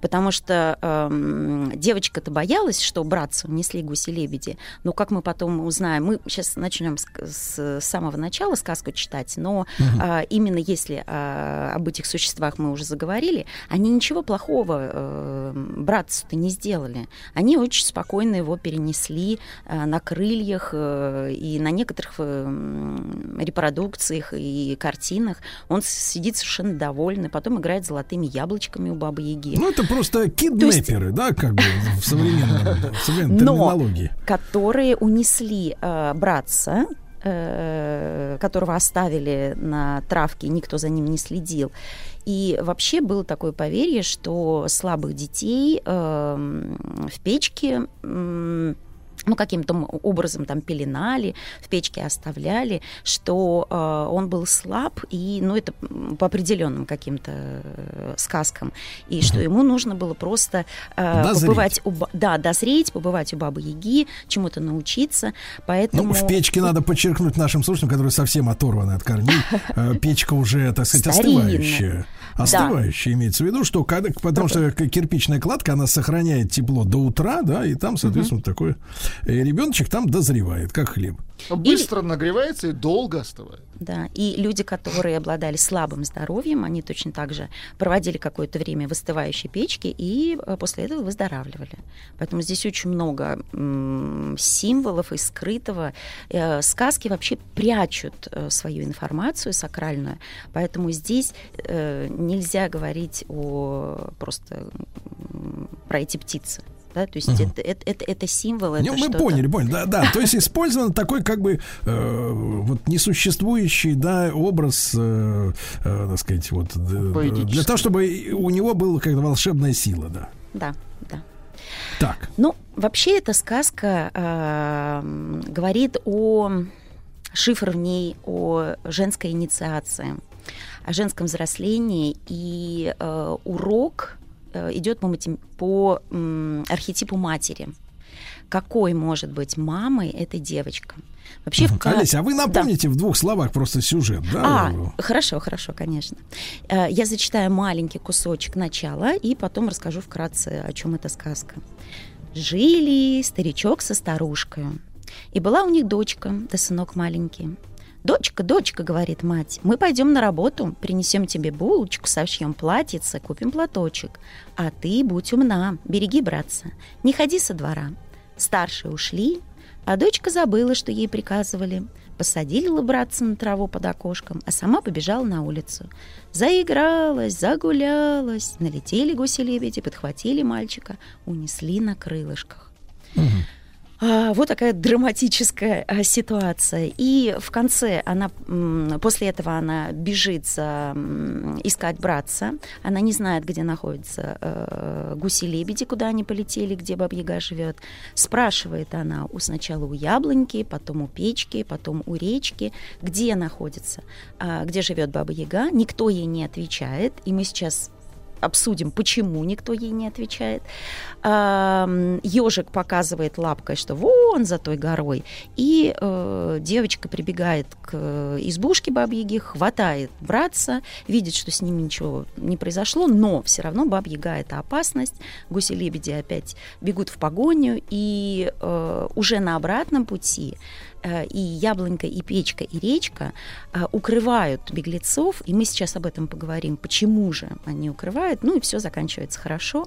Потому что эм, девочка-то боялась, что братцу несли гуси-лебеди, но как мы потом узнаем, мы сейчас начнем с, с самого начала сказку читать, но а, именно если а, об этих существах мы уже заговорили, они ничего плохого э, братцу-то не сделали. Они очень спокойно его перенесли э, на крыльях э, и на некоторых э, м, репродукциях и картинах. Он сидит совершенно довольный, потом играет золотыми яблочками у Бабы Яги. Ну, это просто киднеперы, да, как бы в современном, в современной терминологии. которые унесли э, братца, э, которого оставили на травке, никто за ним не следил. И вообще было такое поверье, что слабых детей э, в печке м, ну, каким-то образом там пеленали, в печке оставляли, что э, он был слаб, и, ну, это по определенным каким-то э, сказкам, и что ему нужно было просто э, Дозреть. побывать у, да, дозреть, побывать у Бабы Яги, чему-то научиться, поэтому... Ну, в печке надо подчеркнуть нашим слушателям, которые совсем оторваны от корней. э, Печка уже, так сказать, Старинная. Остывающая. Остывающая имеется в виду, что когда, потому что кирпичная кладка, она сохраняет тепло до утра, да, и там, соответственно, такой ребеночек там дозревает, как хлеб. Быстро нагревается и долго остывает. Да, и люди, которые обладали слабым здоровьем, они точно так же проводили какое-то время в остывающей печке и э, после этого выздоравливали. Поэтому здесь очень много м, символов и скрытого. Э, Сказки вообще прячут э, свою информацию сакральную, поэтому здесь э, нельзя говорить о просто про эти птицы. Да, то есть Мгм. это, это, это, это символ, Не, это мы поняли, поняли, да, да. То есть использован такой как бы э, вот несуществующий, да, образ, э, э, так сказать, вот э, для того, чтобы у него была какая-то волшебная сила, да. Да, да. Так. Ну, вообще эта сказка э, говорит о шифр в ней, о женской инициации, о женском взрослении, и э, урок э, идет по, по м, архетипу матери. какой может быть мамой эта девочка. Вообще, в Олеся, а вы Да. напомните в двух словах просто сюжет, да? А, хорошо, хорошо, конечно. Э, Я зачитаю маленький кусочек начала и потом расскажу вкратце, о чем эта сказка. Жили старичок со старушкой. И была у них дочка, да сынок маленький. «Дочка, дочка», — говорит мать, — «мы пойдем на работу, принесем тебе булочку, сошьем платьице, купим платочек. А ты будь умна, береги, братца, не ходи со двора». Старшие ушли, а дочка забыла, что ей приказывали. Посадила братца на траву под окошком, а сама побежала на улицу. Заигралась, загулялась. Налетели гуси-лебеди, подхватили мальчика, унесли на крылышках. А, вот такая драматическая а, ситуация. И в конце она, после этого она бежит за, искать братца. Она не знает, где находятся э, гуси-лебеди, куда они полетели, где Баба-Яга живет. Спрашивает она у, сначала у яблоньки, потом у печки, потом у речки, где находится, а, где живет Баба-Яга. Никто ей не отвечает. И мы сейчас обсудим, почему никто ей не отвечает. Ежик показывает лапкой, что вон за той горой. И э, девочка прибегает к избушке бабьяги, хватает братца, видит, что с ним ничего не произошло, но все равно бабьяга это опасность. Гуси-лебеди опять бегут в погоню, и э, уже на обратном пути и яблонька, и печка, и речка э, укрывают беглецов, и мы сейчас об этом поговорим, почему же они укрывают, ну и все заканчивается хорошо.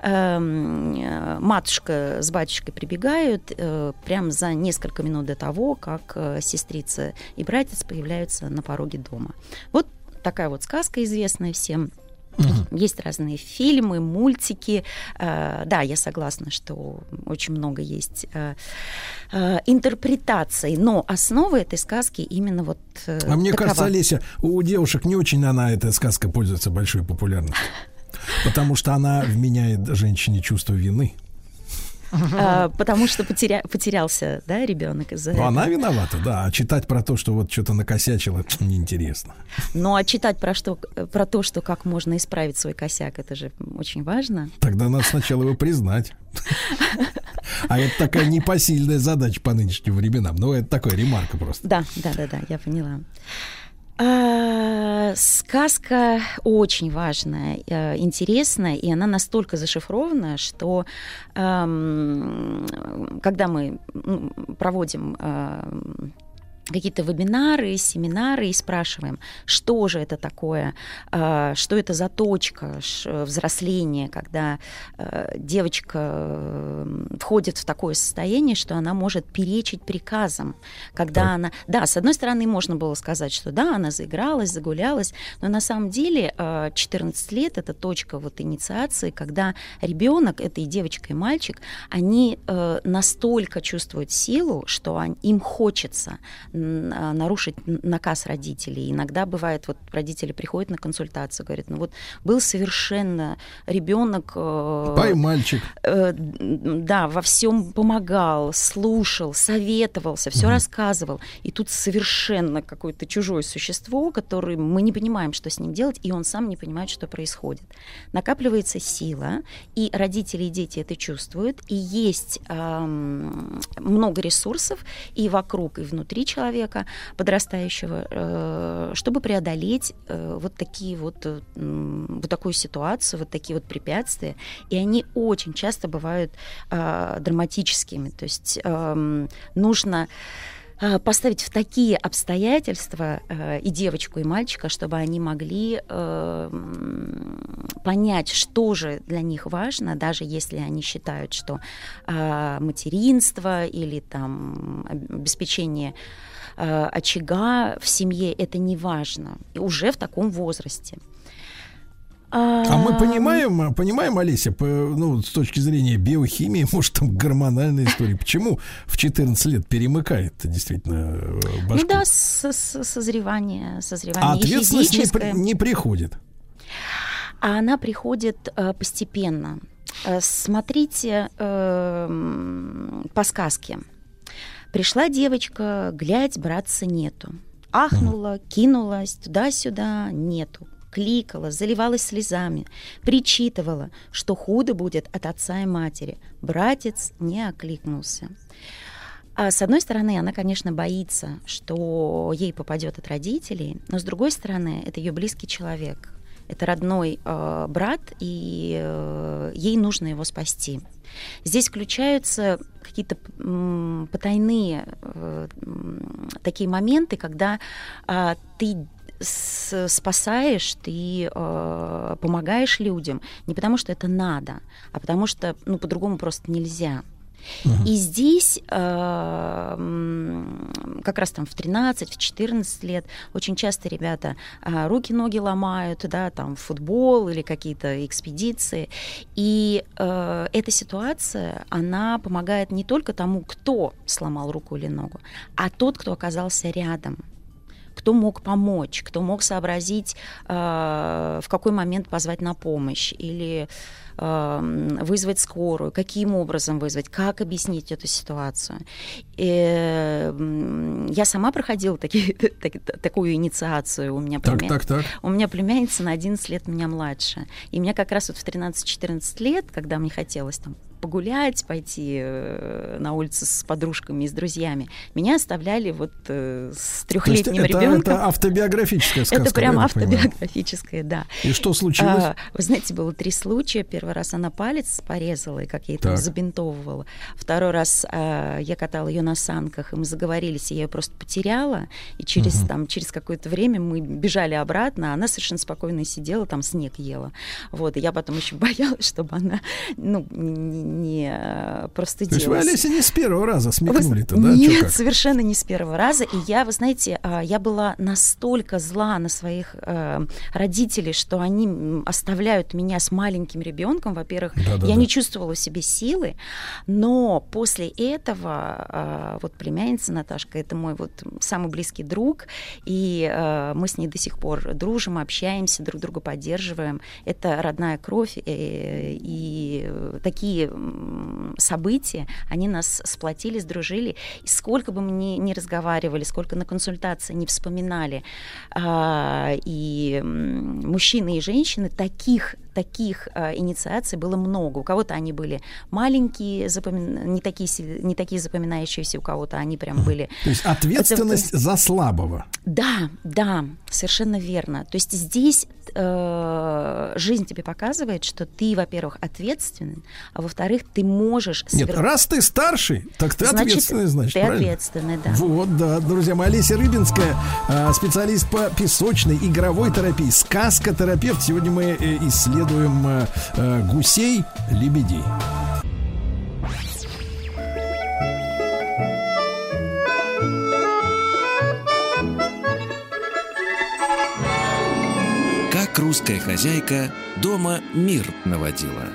Эм, э, Матушка с батюшкой прибегают э, прямо за несколько минут до того, как э, сестрица и братец появляются на пороге дома. Вот такая вот сказка известная всем. Есть разные фильмы, мультики. Э, Да, я согласна, что очень много есть э, э, интерпретаций, но основа этой сказки именно вот А мне такова. кажется, Олеся, у девушек не очень она, эта сказка, пользуется большой популярностью. Потому что она вменяет женщине чувство вины. А, потому что потеря- потерялся, да, ребенок из-за Но этого. она виновата, да. А читать про то, что вот что-то накосячила, неинтересно. Ну а читать про что, про то, что как можно исправить свой косяк, это же очень важно. Тогда надо сначала его признать. А это такая непосильная задача по нынешним временам. Ну, это такая ремарка просто. Да, да, да, да, я поняла. А, сказка очень важная, э, интересная, и она настолько зашифрована, что эм, когда мы проводим эм, какие-то вебинары, семинары и спрашиваем, что же это такое, э, что это за точка взросления, когда э, девочка входит в такое состояние, что она может перечить приказам, когда она, да, с одной стороны можно было сказать, что да, она заигралась, загулялась, но на самом деле э, 14 лет это точка вот инициации, когда ребенок, это и девочка, и мальчик, они э, настолько чувствуют силу, что им хочется а, нарушить н- наказ родителей. Иногда бывает, вот родители приходят на консультацию, говорят, ну вот был совершенно ребенок... э, Пай мальчик. э, да, во всем помогал, слушал, советовался, все рассказывал. И тут совершенно какое-то чужое существо, которое мы не понимаем, что с ним делать, и он сам не понимает, что происходит. Накапливается сила, и родители и дети это чувствуют, и есть ам, много ресурсов и вокруг, и внутри человека подрастающего, э, чтобы преодолеть э, вот такие вот, э, вот такую ситуацию, вот такие вот препятствия. И они очень часто бывают драматическими. То есть нужно поставить в такие обстоятельства и девочку, и мальчика, чтобы они могли понять, что же для них важно, даже если они считают, что материнство или там об- обеспечение очага в семье это не важно уже в таком возрасте. А мы понимаем, понимаем, Олеся, по- ну, с точки зрения биохимии, может, там гормональная история. Почему в 14 лет перемыкает действительно э, башку? Ну да, созревание, созревание а ответственность не, при- не приходит. А она приходит э, постепенно. Э, смотрите э, по сказке. Пришла девочка, глядь, братца нету. Ахнула, кинулась туда-сюда, нету. кликала, заливалась слезами, причитывала, что худо будет от отца и матери. Братец не окликнулся. А с одной стороны, она, конечно, боится, что ей попадет от родителей, но с другой стороны, это ее близкий человек. Это родной э, брат, и э, ей нужно его спасти. Здесь включаются какие-то потайные э, такие моменты, когда а, ты спасаешь, ты э, помогаешь людям не потому, что это надо, а потому что ну, по-другому просто нельзя. И здесь э, как раз там в 13, в 14 лет очень часто ребята а, руки-ноги ломают, да, там футбол или какие-то экспедиции. И э, эта ситуация, она помогает не только тому, кто сломал руку или ногу, а тот, кто оказался рядом кто мог помочь, кто мог сообразить, э, в какой момент позвать на помощь или э, вызвать скорую, каким образом вызвать, как объяснить эту ситуацию. И, м, я сама проходила такие, так- такую инициацию. У меня, Так, племя- так, так. у меня племянница на 11 лет меня младше. И мне как раз вот в 13-14 лет, когда мне хотелось там погулять, пойти э, на улицу с подружками и с друзьями, меня оставляли вот э, с трехлетним это, ребенком. это автобиографическая сказка. Это прям да, я так понимаю? автобиографическое, да. И что случилось? А, вы знаете, было три случая. Первый раз она палец порезала, и как я Так. забинтовывала. Второй раз а, я катала ее на санках, и мы заговорились, и я ее просто потеряла. И через, Мгм. там, через какое-то время мы бежали обратно, а она совершенно спокойно сидела, там снег ела. Вот, и я потом еще боялась, чтобы она ну, не, не э, простудилась. То есть вы, Олеся, не с первого раза смекнули-то, Вы- да? Чё Нет, как? совершенно не с первого раза. И я, вы знаете, а, я была настолько зла на своих э, родителей, что они оставляют меня с маленьким ребенком. Во-первых, Да-да-да. я не чувствовала в себе силы, но после этого а, вот племянница Наташка, это мой вот самый близкий друг, и э, мы с ней до сих пор дружим, общаемся, друг друга поддерживаем. Это родная кровь, э, и э, такие события, они нас сплотили, сдружили. И сколько бы мы ни, ни разговаривали, сколько на консультации не вспоминали, а, и мужчины и женщины, таких таких а, инициаций было много. У кого-то они были маленькие, запоми- не, такие, не такие запоминающиеся, у кого-то они прям были... То есть ответственность за слабого. Да, да, совершенно верно. То есть здесь э, жизнь тебе показывает, что ты, во-первых, ответственен, а во-вторых, ты можешь... Нет, свер- раз ты старший, так ты Значит, ответственный, значит, ты правильно? ответственный, да. Вот, да, друзья мои, Олеся Рыбинская, а, специалист по песочной игровой терапии, сказкотерапевт. Сегодня мы э, исследуем э, э, гусей, лебедей. Как русская хозяйка дома мир наводила.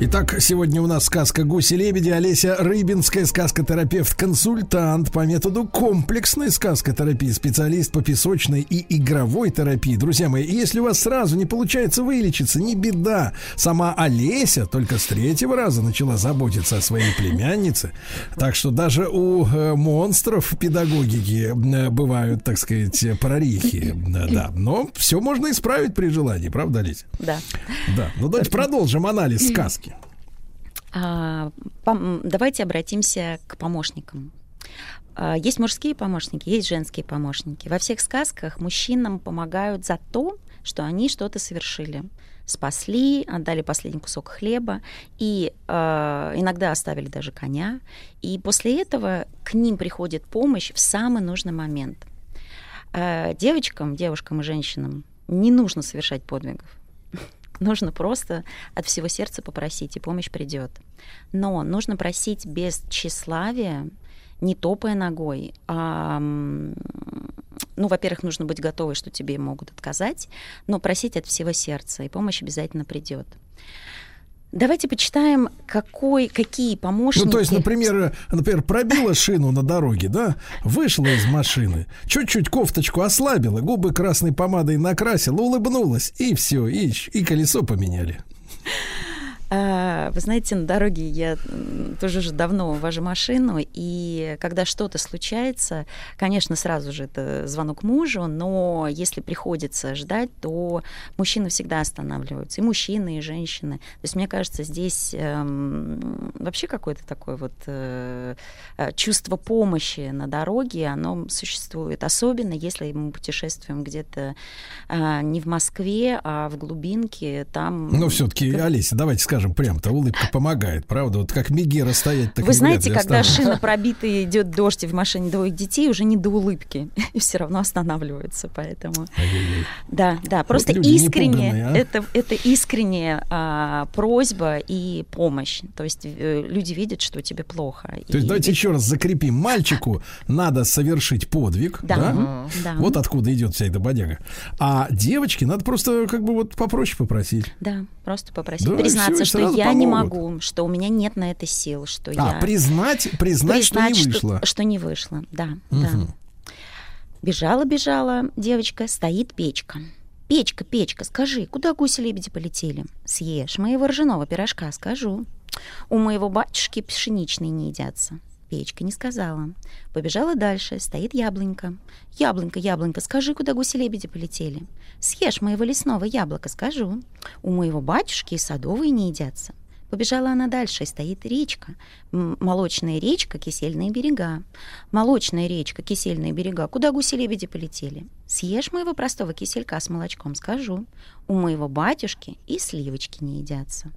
Итак, сегодня у нас сказка «Гуси-лебеди». Олеся Рыбинская, сказкотерапевт-консультант по методу комплексной сказкотерапии, специалист по песочной и игровой терапии. Друзья мои, если у вас сразу не получается вылечиться, не беда. Сама Олеся только с третьего раза начала заботиться о своей племяннице. Так что даже у э, монстров педагогики э, бывают, так сказать, прорехи. Да, да. Но все можно исправить при желании, правда, Олеся? Да. Да. Ну давайте продолжим анализ сказки. А, пом- давайте обратимся к помощникам. А, Есть мужские помощники, есть женские помощники. Во всех сказках мужчинам помогают за то, что они что-то совершили. Спасли, отдали последний кусок хлеба и э, иногда оставили даже коня. И после этого к ним приходит помощь в самый нужный момент. Э, девочкам, девушкам и женщинам не нужно совершать подвигов. Нужно просто от всего сердца попросить, и помощь придет. Но нужно просить без тщеславия, не топая ногой. а, ну, во-первых, нужно быть готовой, что тебе могут отказать, но просить от всего сердца, и помощь обязательно придет. Давайте почитаем, какой, какие помощники... Ну, то есть, например, например, пробила шину на дороге, да, вышла из машины, чуть-чуть кофточку ослабила, губы красной помадой накрасила, улыбнулась, и все, и, и колесо поменяли. А, Вы знаете, на дороге я тоже уже давно вожу машину, и когда что-то случается, конечно, сразу же это звонок мужу, но если приходится ждать, то мужчины всегда останавливаются, и мужчины, и женщины. То есть, мне кажется, здесь эм, вообще какое-то такое вот э, э, чувство помощи на дороге, оно существует, особенно если мы путешествуем где-то э, не в Москве, а в глубинке, там... Но все-таки, Олеся, давайте скажем прям-то, улыбка помогает, правда? Вот как Мегера стоять, так Вы знаете, когда шина пробита, и идет дождь, и в машине двое детей, уже не до улыбки, и все равно останавливаются, поэтому... Да, да, просто люди искренне, а. это, это искренняя а, просьба и помощь. То есть э, люди видят, что тебе плохо. То есть И- давайте еще раз закрепим. Мальчику надо совершить подвиг, Да, да? Да. Вот откуда идет вся эта бодяга. А девочке надо просто как бы вот попроще попросить. Да, просто попросить Да, признаться, всё, и что я не помогут. могу, что у меня нет на это сил, что А, я... признать, признать, что не вышло. Что, не вышло, да, да. Мгм. Бежала, бежала девочка, стоит печка. Печка, печка, скажи, куда гуси-лебеди полетели? Съешь моего ржаного пирожка, скажу. У моего батюшки пшеничные не едятся. Печка не сказала. Побежала дальше, стоит яблонька. Яблонька, яблонька, скажи, куда гуси-лебеди полетели? Съешь моего лесного яблока, скажу. У моего батюшки садовые не едятся. Побежала она дальше, стоит речка. Молочная речка, кисельные берега. Молочная речка, кисельные берега. Куда гуси-лебеди полетели? Съешь моего простого киселька с молочком, скажу. У моего батюшки и сливочки не едятся.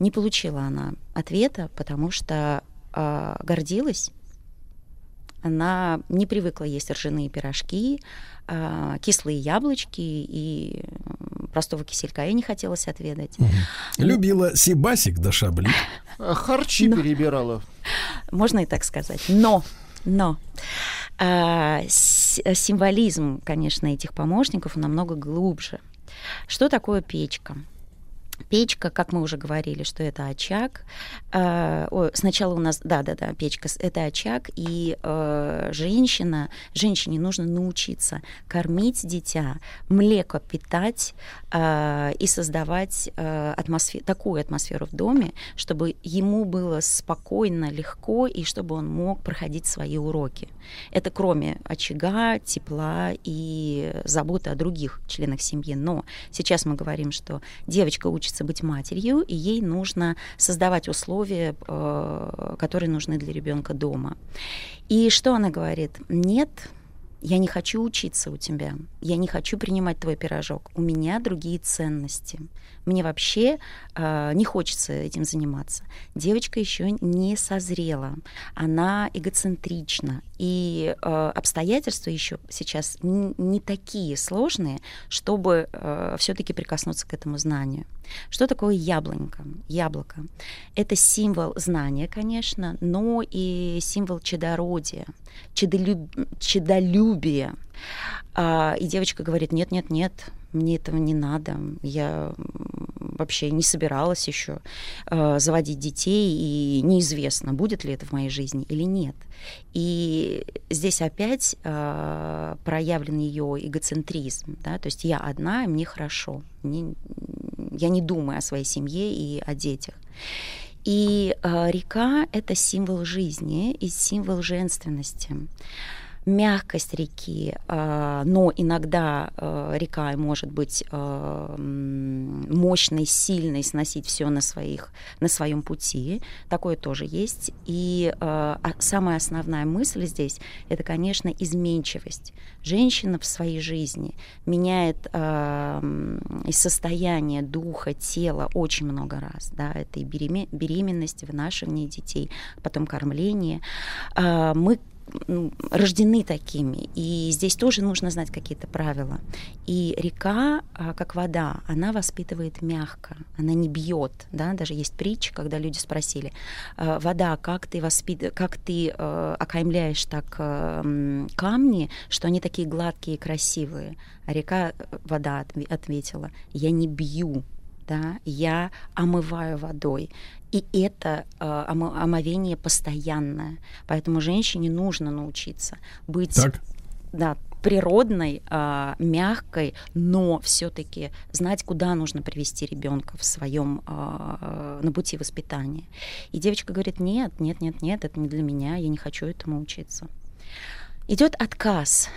Не получила она ответа, потому что а, гордилась. Она не привыкла есть ржаные пирожки, а, кислые яблочки и простого киселька ей не хотелось отведать. Любила Сибасик да шабли. А Харчи перебирала. Можно и так сказать. Но, но с- символизм, конечно, этих помощников намного глубже. Что такое печка? Печка, как мы уже говорили, что это очаг. Э, ой, сначала у нас, да, да, да, печка, это очаг, и э, женщина, женщине нужно научиться кормить дитя, млеко питать э, и создавать э, атмосфе- такую атмосферу в доме, чтобы ему было спокойно, легко, и чтобы он мог проходить свои уроки. Это кроме очага, тепла и заботы о других членах семьи. Но сейчас мы говорим, что девочка учится быть матерью, и ей нужно создавать условия, э, которые нужны для ребенка дома. И что она говорит? Нет, я не хочу учиться у тебя, я не хочу принимать твой пирожок, у меня другие ценности. Мне вообще э, не хочется этим заниматься. Девочка еще не созрела, она эгоцентрична, и э, обстоятельства еще сейчас не такие сложные, чтобы все-таки прикоснуться к этому знанию. Что такое яблонька? Яблоко. Это символ знания, конечно, но и символ чадородия, чадолюб- чадолюбия. А, и девочка говорит, нет, нет, нет, мне этого не надо. Я вообще не собиралась еще э, заводить детей, и неизвестно, будет ли это в моей жизни или нет. И здесь опять э, проявлен ее эгоцентризм, да, то есть я одна, и мне хорошо, мне, я не думаю о своей семье и о детях. И э, река — это символ жизни и символ женственности мягкость реки, э, но иногда э, река может быть м, мощной, сильной, сносить все на, своих, на своем пути. Такое тоже есть. И а самая основная мысль здесь — это, конечно, изменчивость. Женщина в своей жизни меняет состояние духа, тела очень много раз. Да? Это и береме- беременность, вынашивание детей, потом кормление. Мы рождены такими, и здесь тоже нужно знать какие-то правила. И река, а, как вода, она воспитывает мягко, она не бьет, да, даже есть притча, когда люди спросили, «А, вода, как ты воспит... как ты э, окаймляешь так камни, что они такие гладкие и красивые, а река, вода отве- ответила, я не бью, да, я омываю водой. И это э, омо- омовение постоянное. Поэтому женщине нужно научиться быть Так. да, природной, а, мягкой, но все-таки знать, куда нужно привести ребенка в своем а, на пути воспитания. И девочка говорит: нет, нет, нет, нет, это не для меня, я не хочу этому учиться. Идет отказ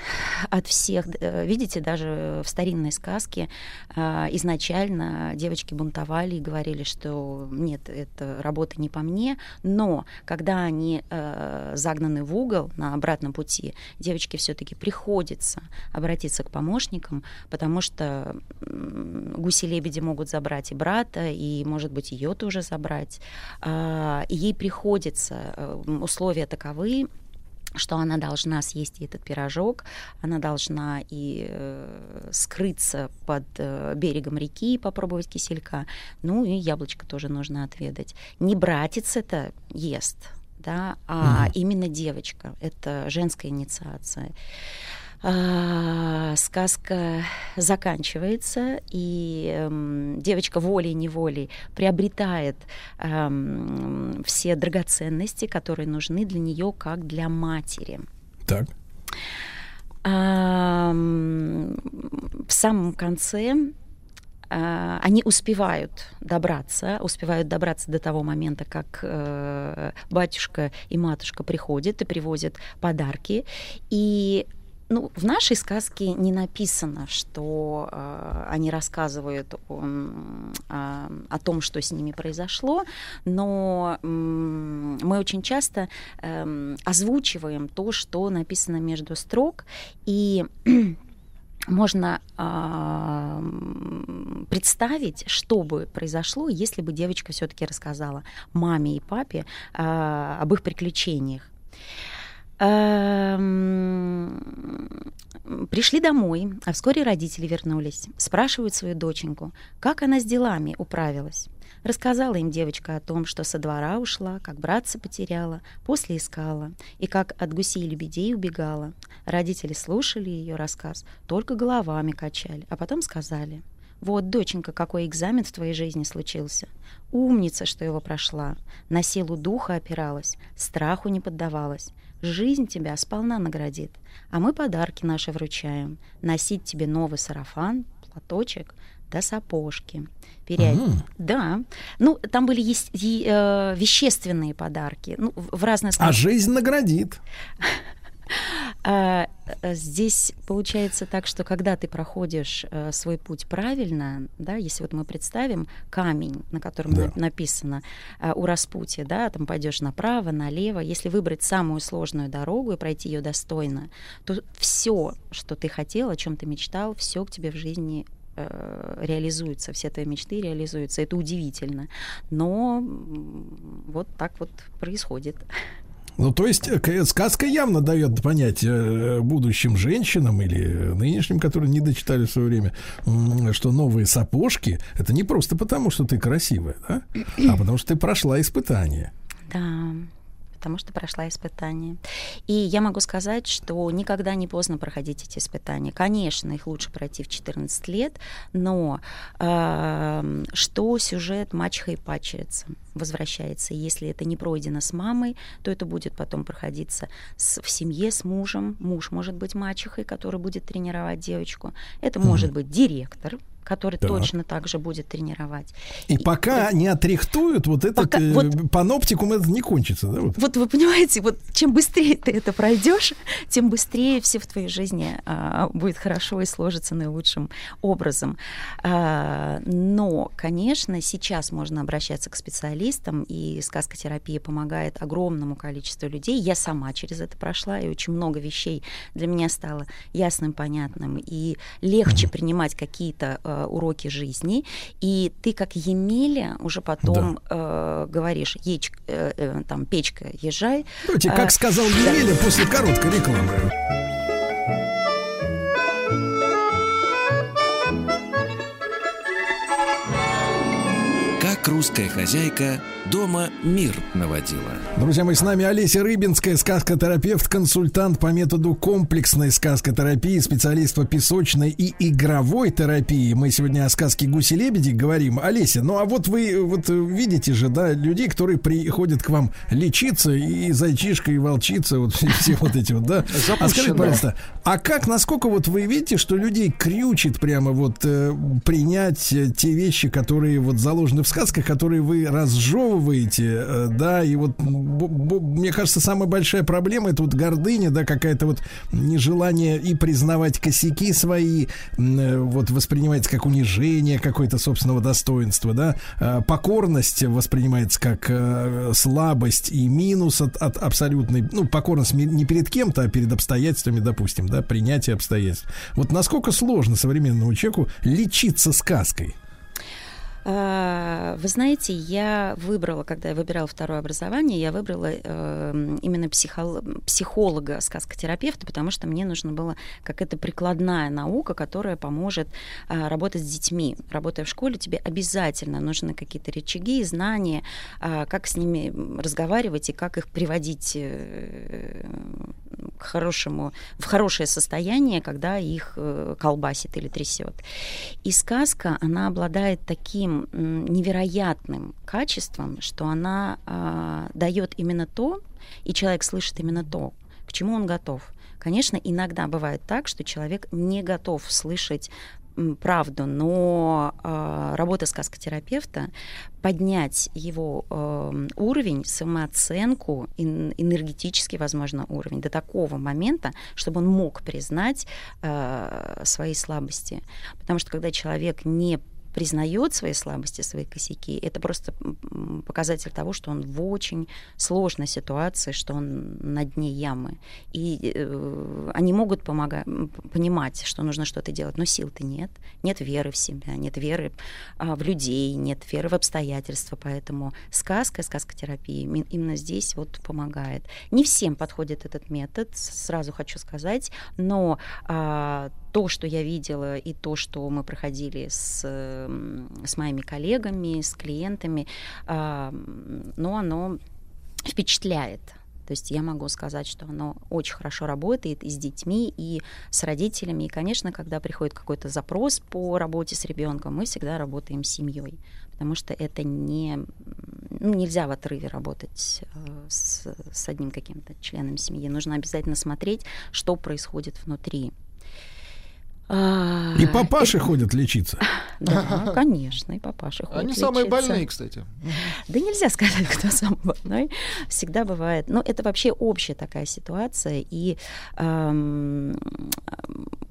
от всех. Э, Видите, даже в старинной сказке а, изначально девочки бунтовали и говорили, что нет, это работа не по мне. Но когда они э, загнаны в угол на обратном пути, девочке все-таки приходится обратиться к помощникам, потому что гуси-лебеди могут забрать и брата, и, может быть, ее тоже забрать. А, ей приходится, э, условия таковы, что она должна съесть этот пирожок, она должна и э, скрыться под э, берегом реки и попробовать киселька, ну и яблочко тоже нужно отведать. Не братец это ест, да, а именно девочка. Это женская инициация. А, сказка заканчивается, и эм, девочка волей-неволей приобретает эм, все драгоценности, которые нужны для нее, как для матери. Так. Ам, в самом конце а, они успевают добраться, успевают добраться до того момента, как э, батюшка и матушка приходят и привозят подарки. И ну, в нашей сказке не написано, что э, они рассказывают о, а, о том, что с ними произошло, но м, мы очень часто эм, озвучиваем то, что написано между строк, и можно м, представить, что бы произошло, если бы девочка все-таки рассказала маме и папе а, об их приключениях. Эм, Пришли домой, а вскоре родители вернулись. Спрашивают свою доченьку, как она с делами управилась. Рассказала им девочка о том, что со двора ушла, как братца потеряла, после искала, и как от гусей и лебедей убегала. Родители слушали ее рассказ, только головами качали, а потом сказали, «Вот, доченька, какой экзамен в твоей жизни случился. Умница, что его прошла, на силу духа опиралась, страху не поддавалась. Жизнь тебя сполна наградит, а мы подарки наши вручаем. Носить тебе новый сарафан, платочек да сапожки. Переод- Мгм. Да. Ну, там были ес- и, э, вещественные подарки. Ну, в в А жизнь наградит. А, э, Здесь получается так, что когда ты проходишь э, свой путь правильно, да, если вот мы представим камень, на котором Да. на- написано э, у распутья, да, там пойдешь направо, налево, если выбрать самую сложную дорогу и пройти ее достойно, то все, что ты хотел, о чем ты мечтал, все к тебе в жизни реализуется, все твои мечты реализуются. Это удивительно. Но вот так вот происходит. Ну, то есть, э, сказка явно дает понять э, будущим женщинам или нынешним, которые не дочитали в свое время, что новые сапожки это не просто потому, что ты красивая, да, а потому что ты прошла испытание. Да, потому что прошла испытание. И я могу сказать, что никогда не поздно проходить эти испытания. Конечно, их лучше пройти в 14 лет, но эм, что сюжет мачеха и пачерица возвращается. Если это не пройдено с мамой, то это будет потом проходиться с- в семье с мужем. Муж может быть мачехой, который будет тренировать девочку. Это может быть директор, который Так. точно так же будет тренировать. И пока не отрихтуют, вот этот Пока- э, вот- паноптикум это не кончится, да? Вот. Вот вы понимаете, вот чем быстрее ты это пройдешь, тем быстрее все в твоей жизни а, будет хорошо и сложится наилучшим образом. А, но, конечно, сейчас можно обращаться к специалистам, и сказкотерапия помогает огромному количеству людей. Я сама через это прошла, и очень много вещей для меня стало ясным, понятным, и легче принимать какие-то э, уроки жизни. И ты, как Емеля, уже потом э, говоришь, «Еч- э, э, там, печка, езжай. Давайте, А, как сказал да. Емеля после короткой рекламы. Как русская хозяйка дома мир наводила. Друзья мои, с нами Олеся Рыбинская, сказкотерапевт, консультант по методу комплексной сказкотерапии, специалист по песочной и игровой терапии. Мы сегодня о сказке «Гуси-лебеди» говорим. Олеся, ну а вот вы вот видите же, да, людей, которые приходят к вам лечиться, и зайчишка, и волчица, вот все, все вот эти вот, да. А скажите, пожалуйста, а как, насколько вот вы видите, что людей крючит прямо вот э, принять те вещи, которые вот заложены в сказках, которые вы разжевываете, э, да, и вот б- мне кажется, самая большая проблема это вот гордыня, да, какая-то вот нежелание и признавать косяки свои, э, вот воспринимается как унижение какое-то собственного достоинства, да, Э, покорность воспринимается как э, слабость и минус от, от абсолютной, ну, покорность не перед кем-то, а перед обстоятельствами, допустим, да, принятие обстоятельств. Вот насколько сложно современному человеку лечиться сказкой? А, Вы знаете, я выбрала, когда я выбирала второе образование, я выбрала э, именно психол- психолога, сказкотерапевта, потому что мне нужно было какая-то прикладная наука, которая поможет а, работать с детьми. Работая в школе, тебе обязательно нужны какие-то рычаги, знания, а, как с ними разговаривать и как их приводить э, к хорошему, в хорошее состояние, когда их э, колбасит или трясет. И сказка, она обладает таким м, невероятным качеством, что она а, дает именно то, и человек слышит именно то, к чему он готов. Конечно, иногда бывает так, что человек не готов слышать правду, но а, работа сказкотерапевта поднять его эм, уровень, самооценку, эн- энергетический, возможно, уровень до такого момента, чтобы он мог признать э, свои слабости. Потому что когда человек не признает свои слабости, свои косяки, это просто показатель того, что он в очень сложной ситуации, что он на дне ямы. И э, они могут помогать, понимать, что нужно что-то делать, но сил-то нет. Нет веры в себя, нет веры а, в людей, нет веры в обстоятельства. Поэтому сказка, сказкотерапия именно здесь вот помогает. Не всем подходит этот метод, сразу хочу сказать, но а, то, что я видела, и то, что мы проходили с, с моими коллегами, с клиентами, м, ну, оно впечатляет. То есть я могу сказать, что оно очень хорошо работает и с детьми, и с родителями. И, конечно, когда приходит какой-то запрос по работе с ребенком, мы всегда работаем с семьей, потому что это не ну, нельзя в отрыве работать э, с, с одним каким-то членом семьи. Нужно обязательно смотреть, что происходит внутри. А, И папаши это- ходят лечиться. Да, конечно, и папаши ходят Они самые лечиться. больные, кстати. Да нельзя сказать, кто самый больной. Всегда бывает. Но это вообще общая такая ситуация. И эм,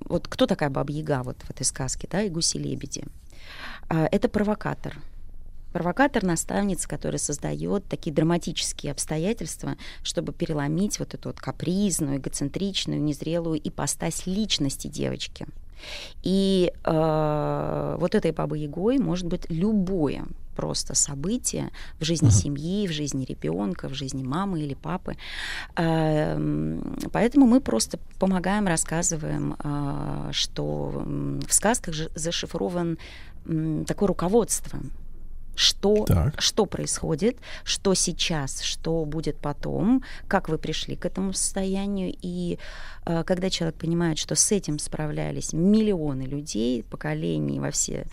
вот кто такая Баба Яга вот в этой сказке, да, и гуси-лебеди? А, Это провокатор. Провокатор, наставница, которая создает такие драматические обстоятельства, чтобы переломить вот эту вот капризную, эгоцентричную, незрелую ипостась личности девочки. И э, вот этой бабой Ягой может быть любое просто событие в жизни семьи, в жизни ребенка, в жизни мамы или папы. Эм, Поэтому мы просто помогаем, рассказываем, э, что в сказках же зашифрован такое руководство что, Так. что происходит, что сейчас, что будет потом, как вы пришли к этому состоянию. И э, когда человек понимает, что с этим справлялись миллионы людей, поколений во все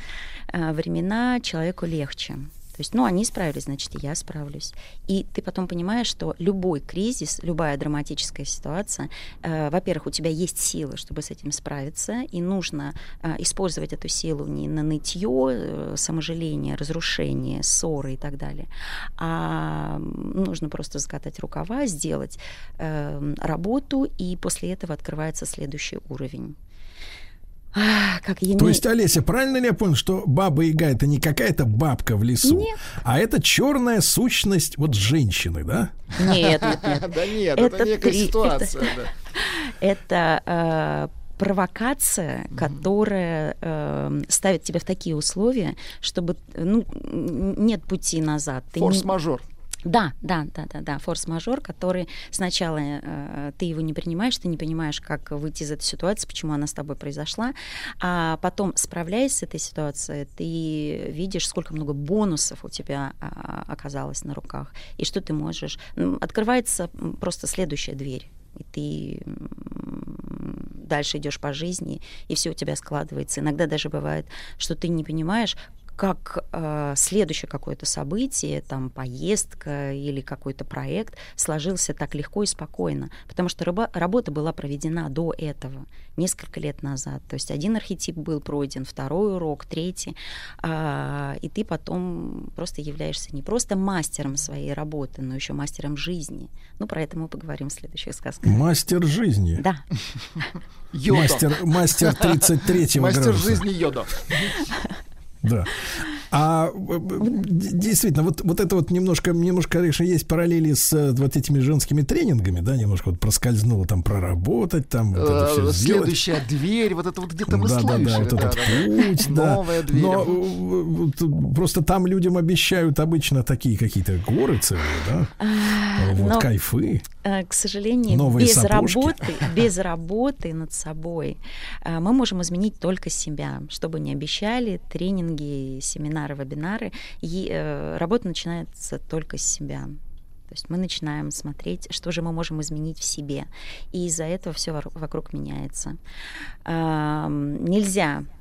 э, времена, человеку легче. То есть, ну, они справились, значит, и я справлюсь. И ты потом понимаешь, что любой кризис, любая драматическая ситуация, э, во-первых, у тебя есть силы, чтобы с этим справиться, и нужно э, использовать эту силу не на нытье, э, саможаление, разрушение, ссоры и так далее, а нужно просто закатать рукава, сделать э, работу, и после этого открывается следующий уровень. А, как То Еме- есть, Олеся, правильно ли я понял, что баба Яга это не какая-то бабка в лесу, Нет. а это черная сущность вот женщины, да? Нет, нет, нет. Да нет, Это некая ситуация. это- э, провокация, которая э, ставит тебя в такие условия, чтобы ну, нет пути назад. Не- Форс-мажор. Да, да, да, да, да, форс-мажор, который сначала э, ты его не принимаешь, ты не понимаешь, как выйти из этой ситуации, почему она с тобой произошла, а потом, справляясь с этой ситуацией, ты видишь, сколько много бонусов у тебя а, оказалось на руках, и что ты можешь... Открывается просто следующая дверь, и ты дальше идешь по жизни, и все у тебя складывается. Иногда даже бывает, что ты не понимаешь, как э, следующее какое-то событие, там поездка или какой-то проект сложился так легко и спокойно, потому что раба- работа была проведена до этого, несколько лет назад. То есть один архетип был пройден, второй урок, третий, а, и ты потом просто являешься не просто мастером своей работы, но еще мастером жизни. Ну, про это мы поговорим в следующих сказках. Мастер жизни. Да. Мастер, мастер 33-го Мастер градуса. жизни Йодо. Да. А э, э, действительно, вот, вот это вот немножко, немножко, конечно, есть параллели с э, вот этими женскими тренингами, да, немножко вот проскользнуло там проработать, там вот это всё Э, сделать. Следующая дверь, вот это вот где-то мы да, да, слышали. да, вот этот путь, да. Новая дверь. Но просто там людям обещают обычно такие какие-то горы целые, да? Вот но- кайфы. К сожалению, Новые без сапожки. работы, без работы над собой мы можем изменить только себя. Что бы ни обещали, тренинги, семинары, вебинары, и, э, работа начинается только с себя. То есть мы начинаем смотреть, что же мы можем изменить в себе. И из-за этого все вокруг меняется. Ам, Нельзя э,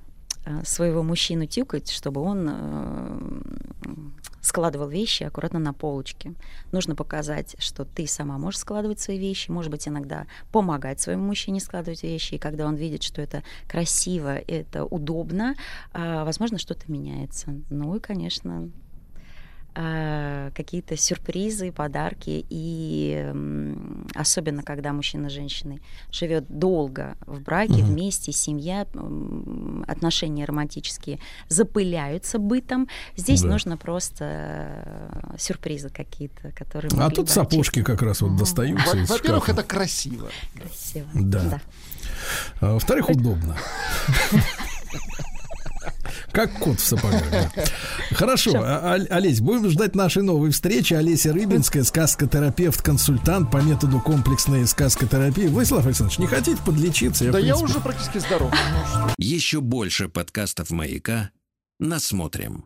своего мужчину тюкать, чтобы он э, складывал вещи аккуратно на полочке. Нужно показать, что ты сама можешь складывать свои вещи, может быть, иногда помогать своему мужчине складывать вещи, и когда он видит, что это красиво, это удобно, а, возможно, что-то меняется. Ну и, конечно, какие-то сюрпризы, подарки, и особенно когда мужчина с женщиной живет долго в браке, Мгм. вместе, семья, отношения романтические запыляются бытом, здесь Да. нужно просто э, сюрпризы какие-то, которые А тут сапожки как раз вот достаются Во- из Во-первых, шкафа. это красиво. Красиво. Да. А во-вторых, удобно. Как кот в сапогах. да. Хорошо, а- Олесь, будем ждать нашей новой встречи. Олеся Рыбинская, сказкотерапевт, консультант по методу комплексной сказкотерапии. Владислав Александрович, не хотите подлечиться? Да в я принципе, уже практически здоров. Еще больше подкастов «Маяка» насмотрим.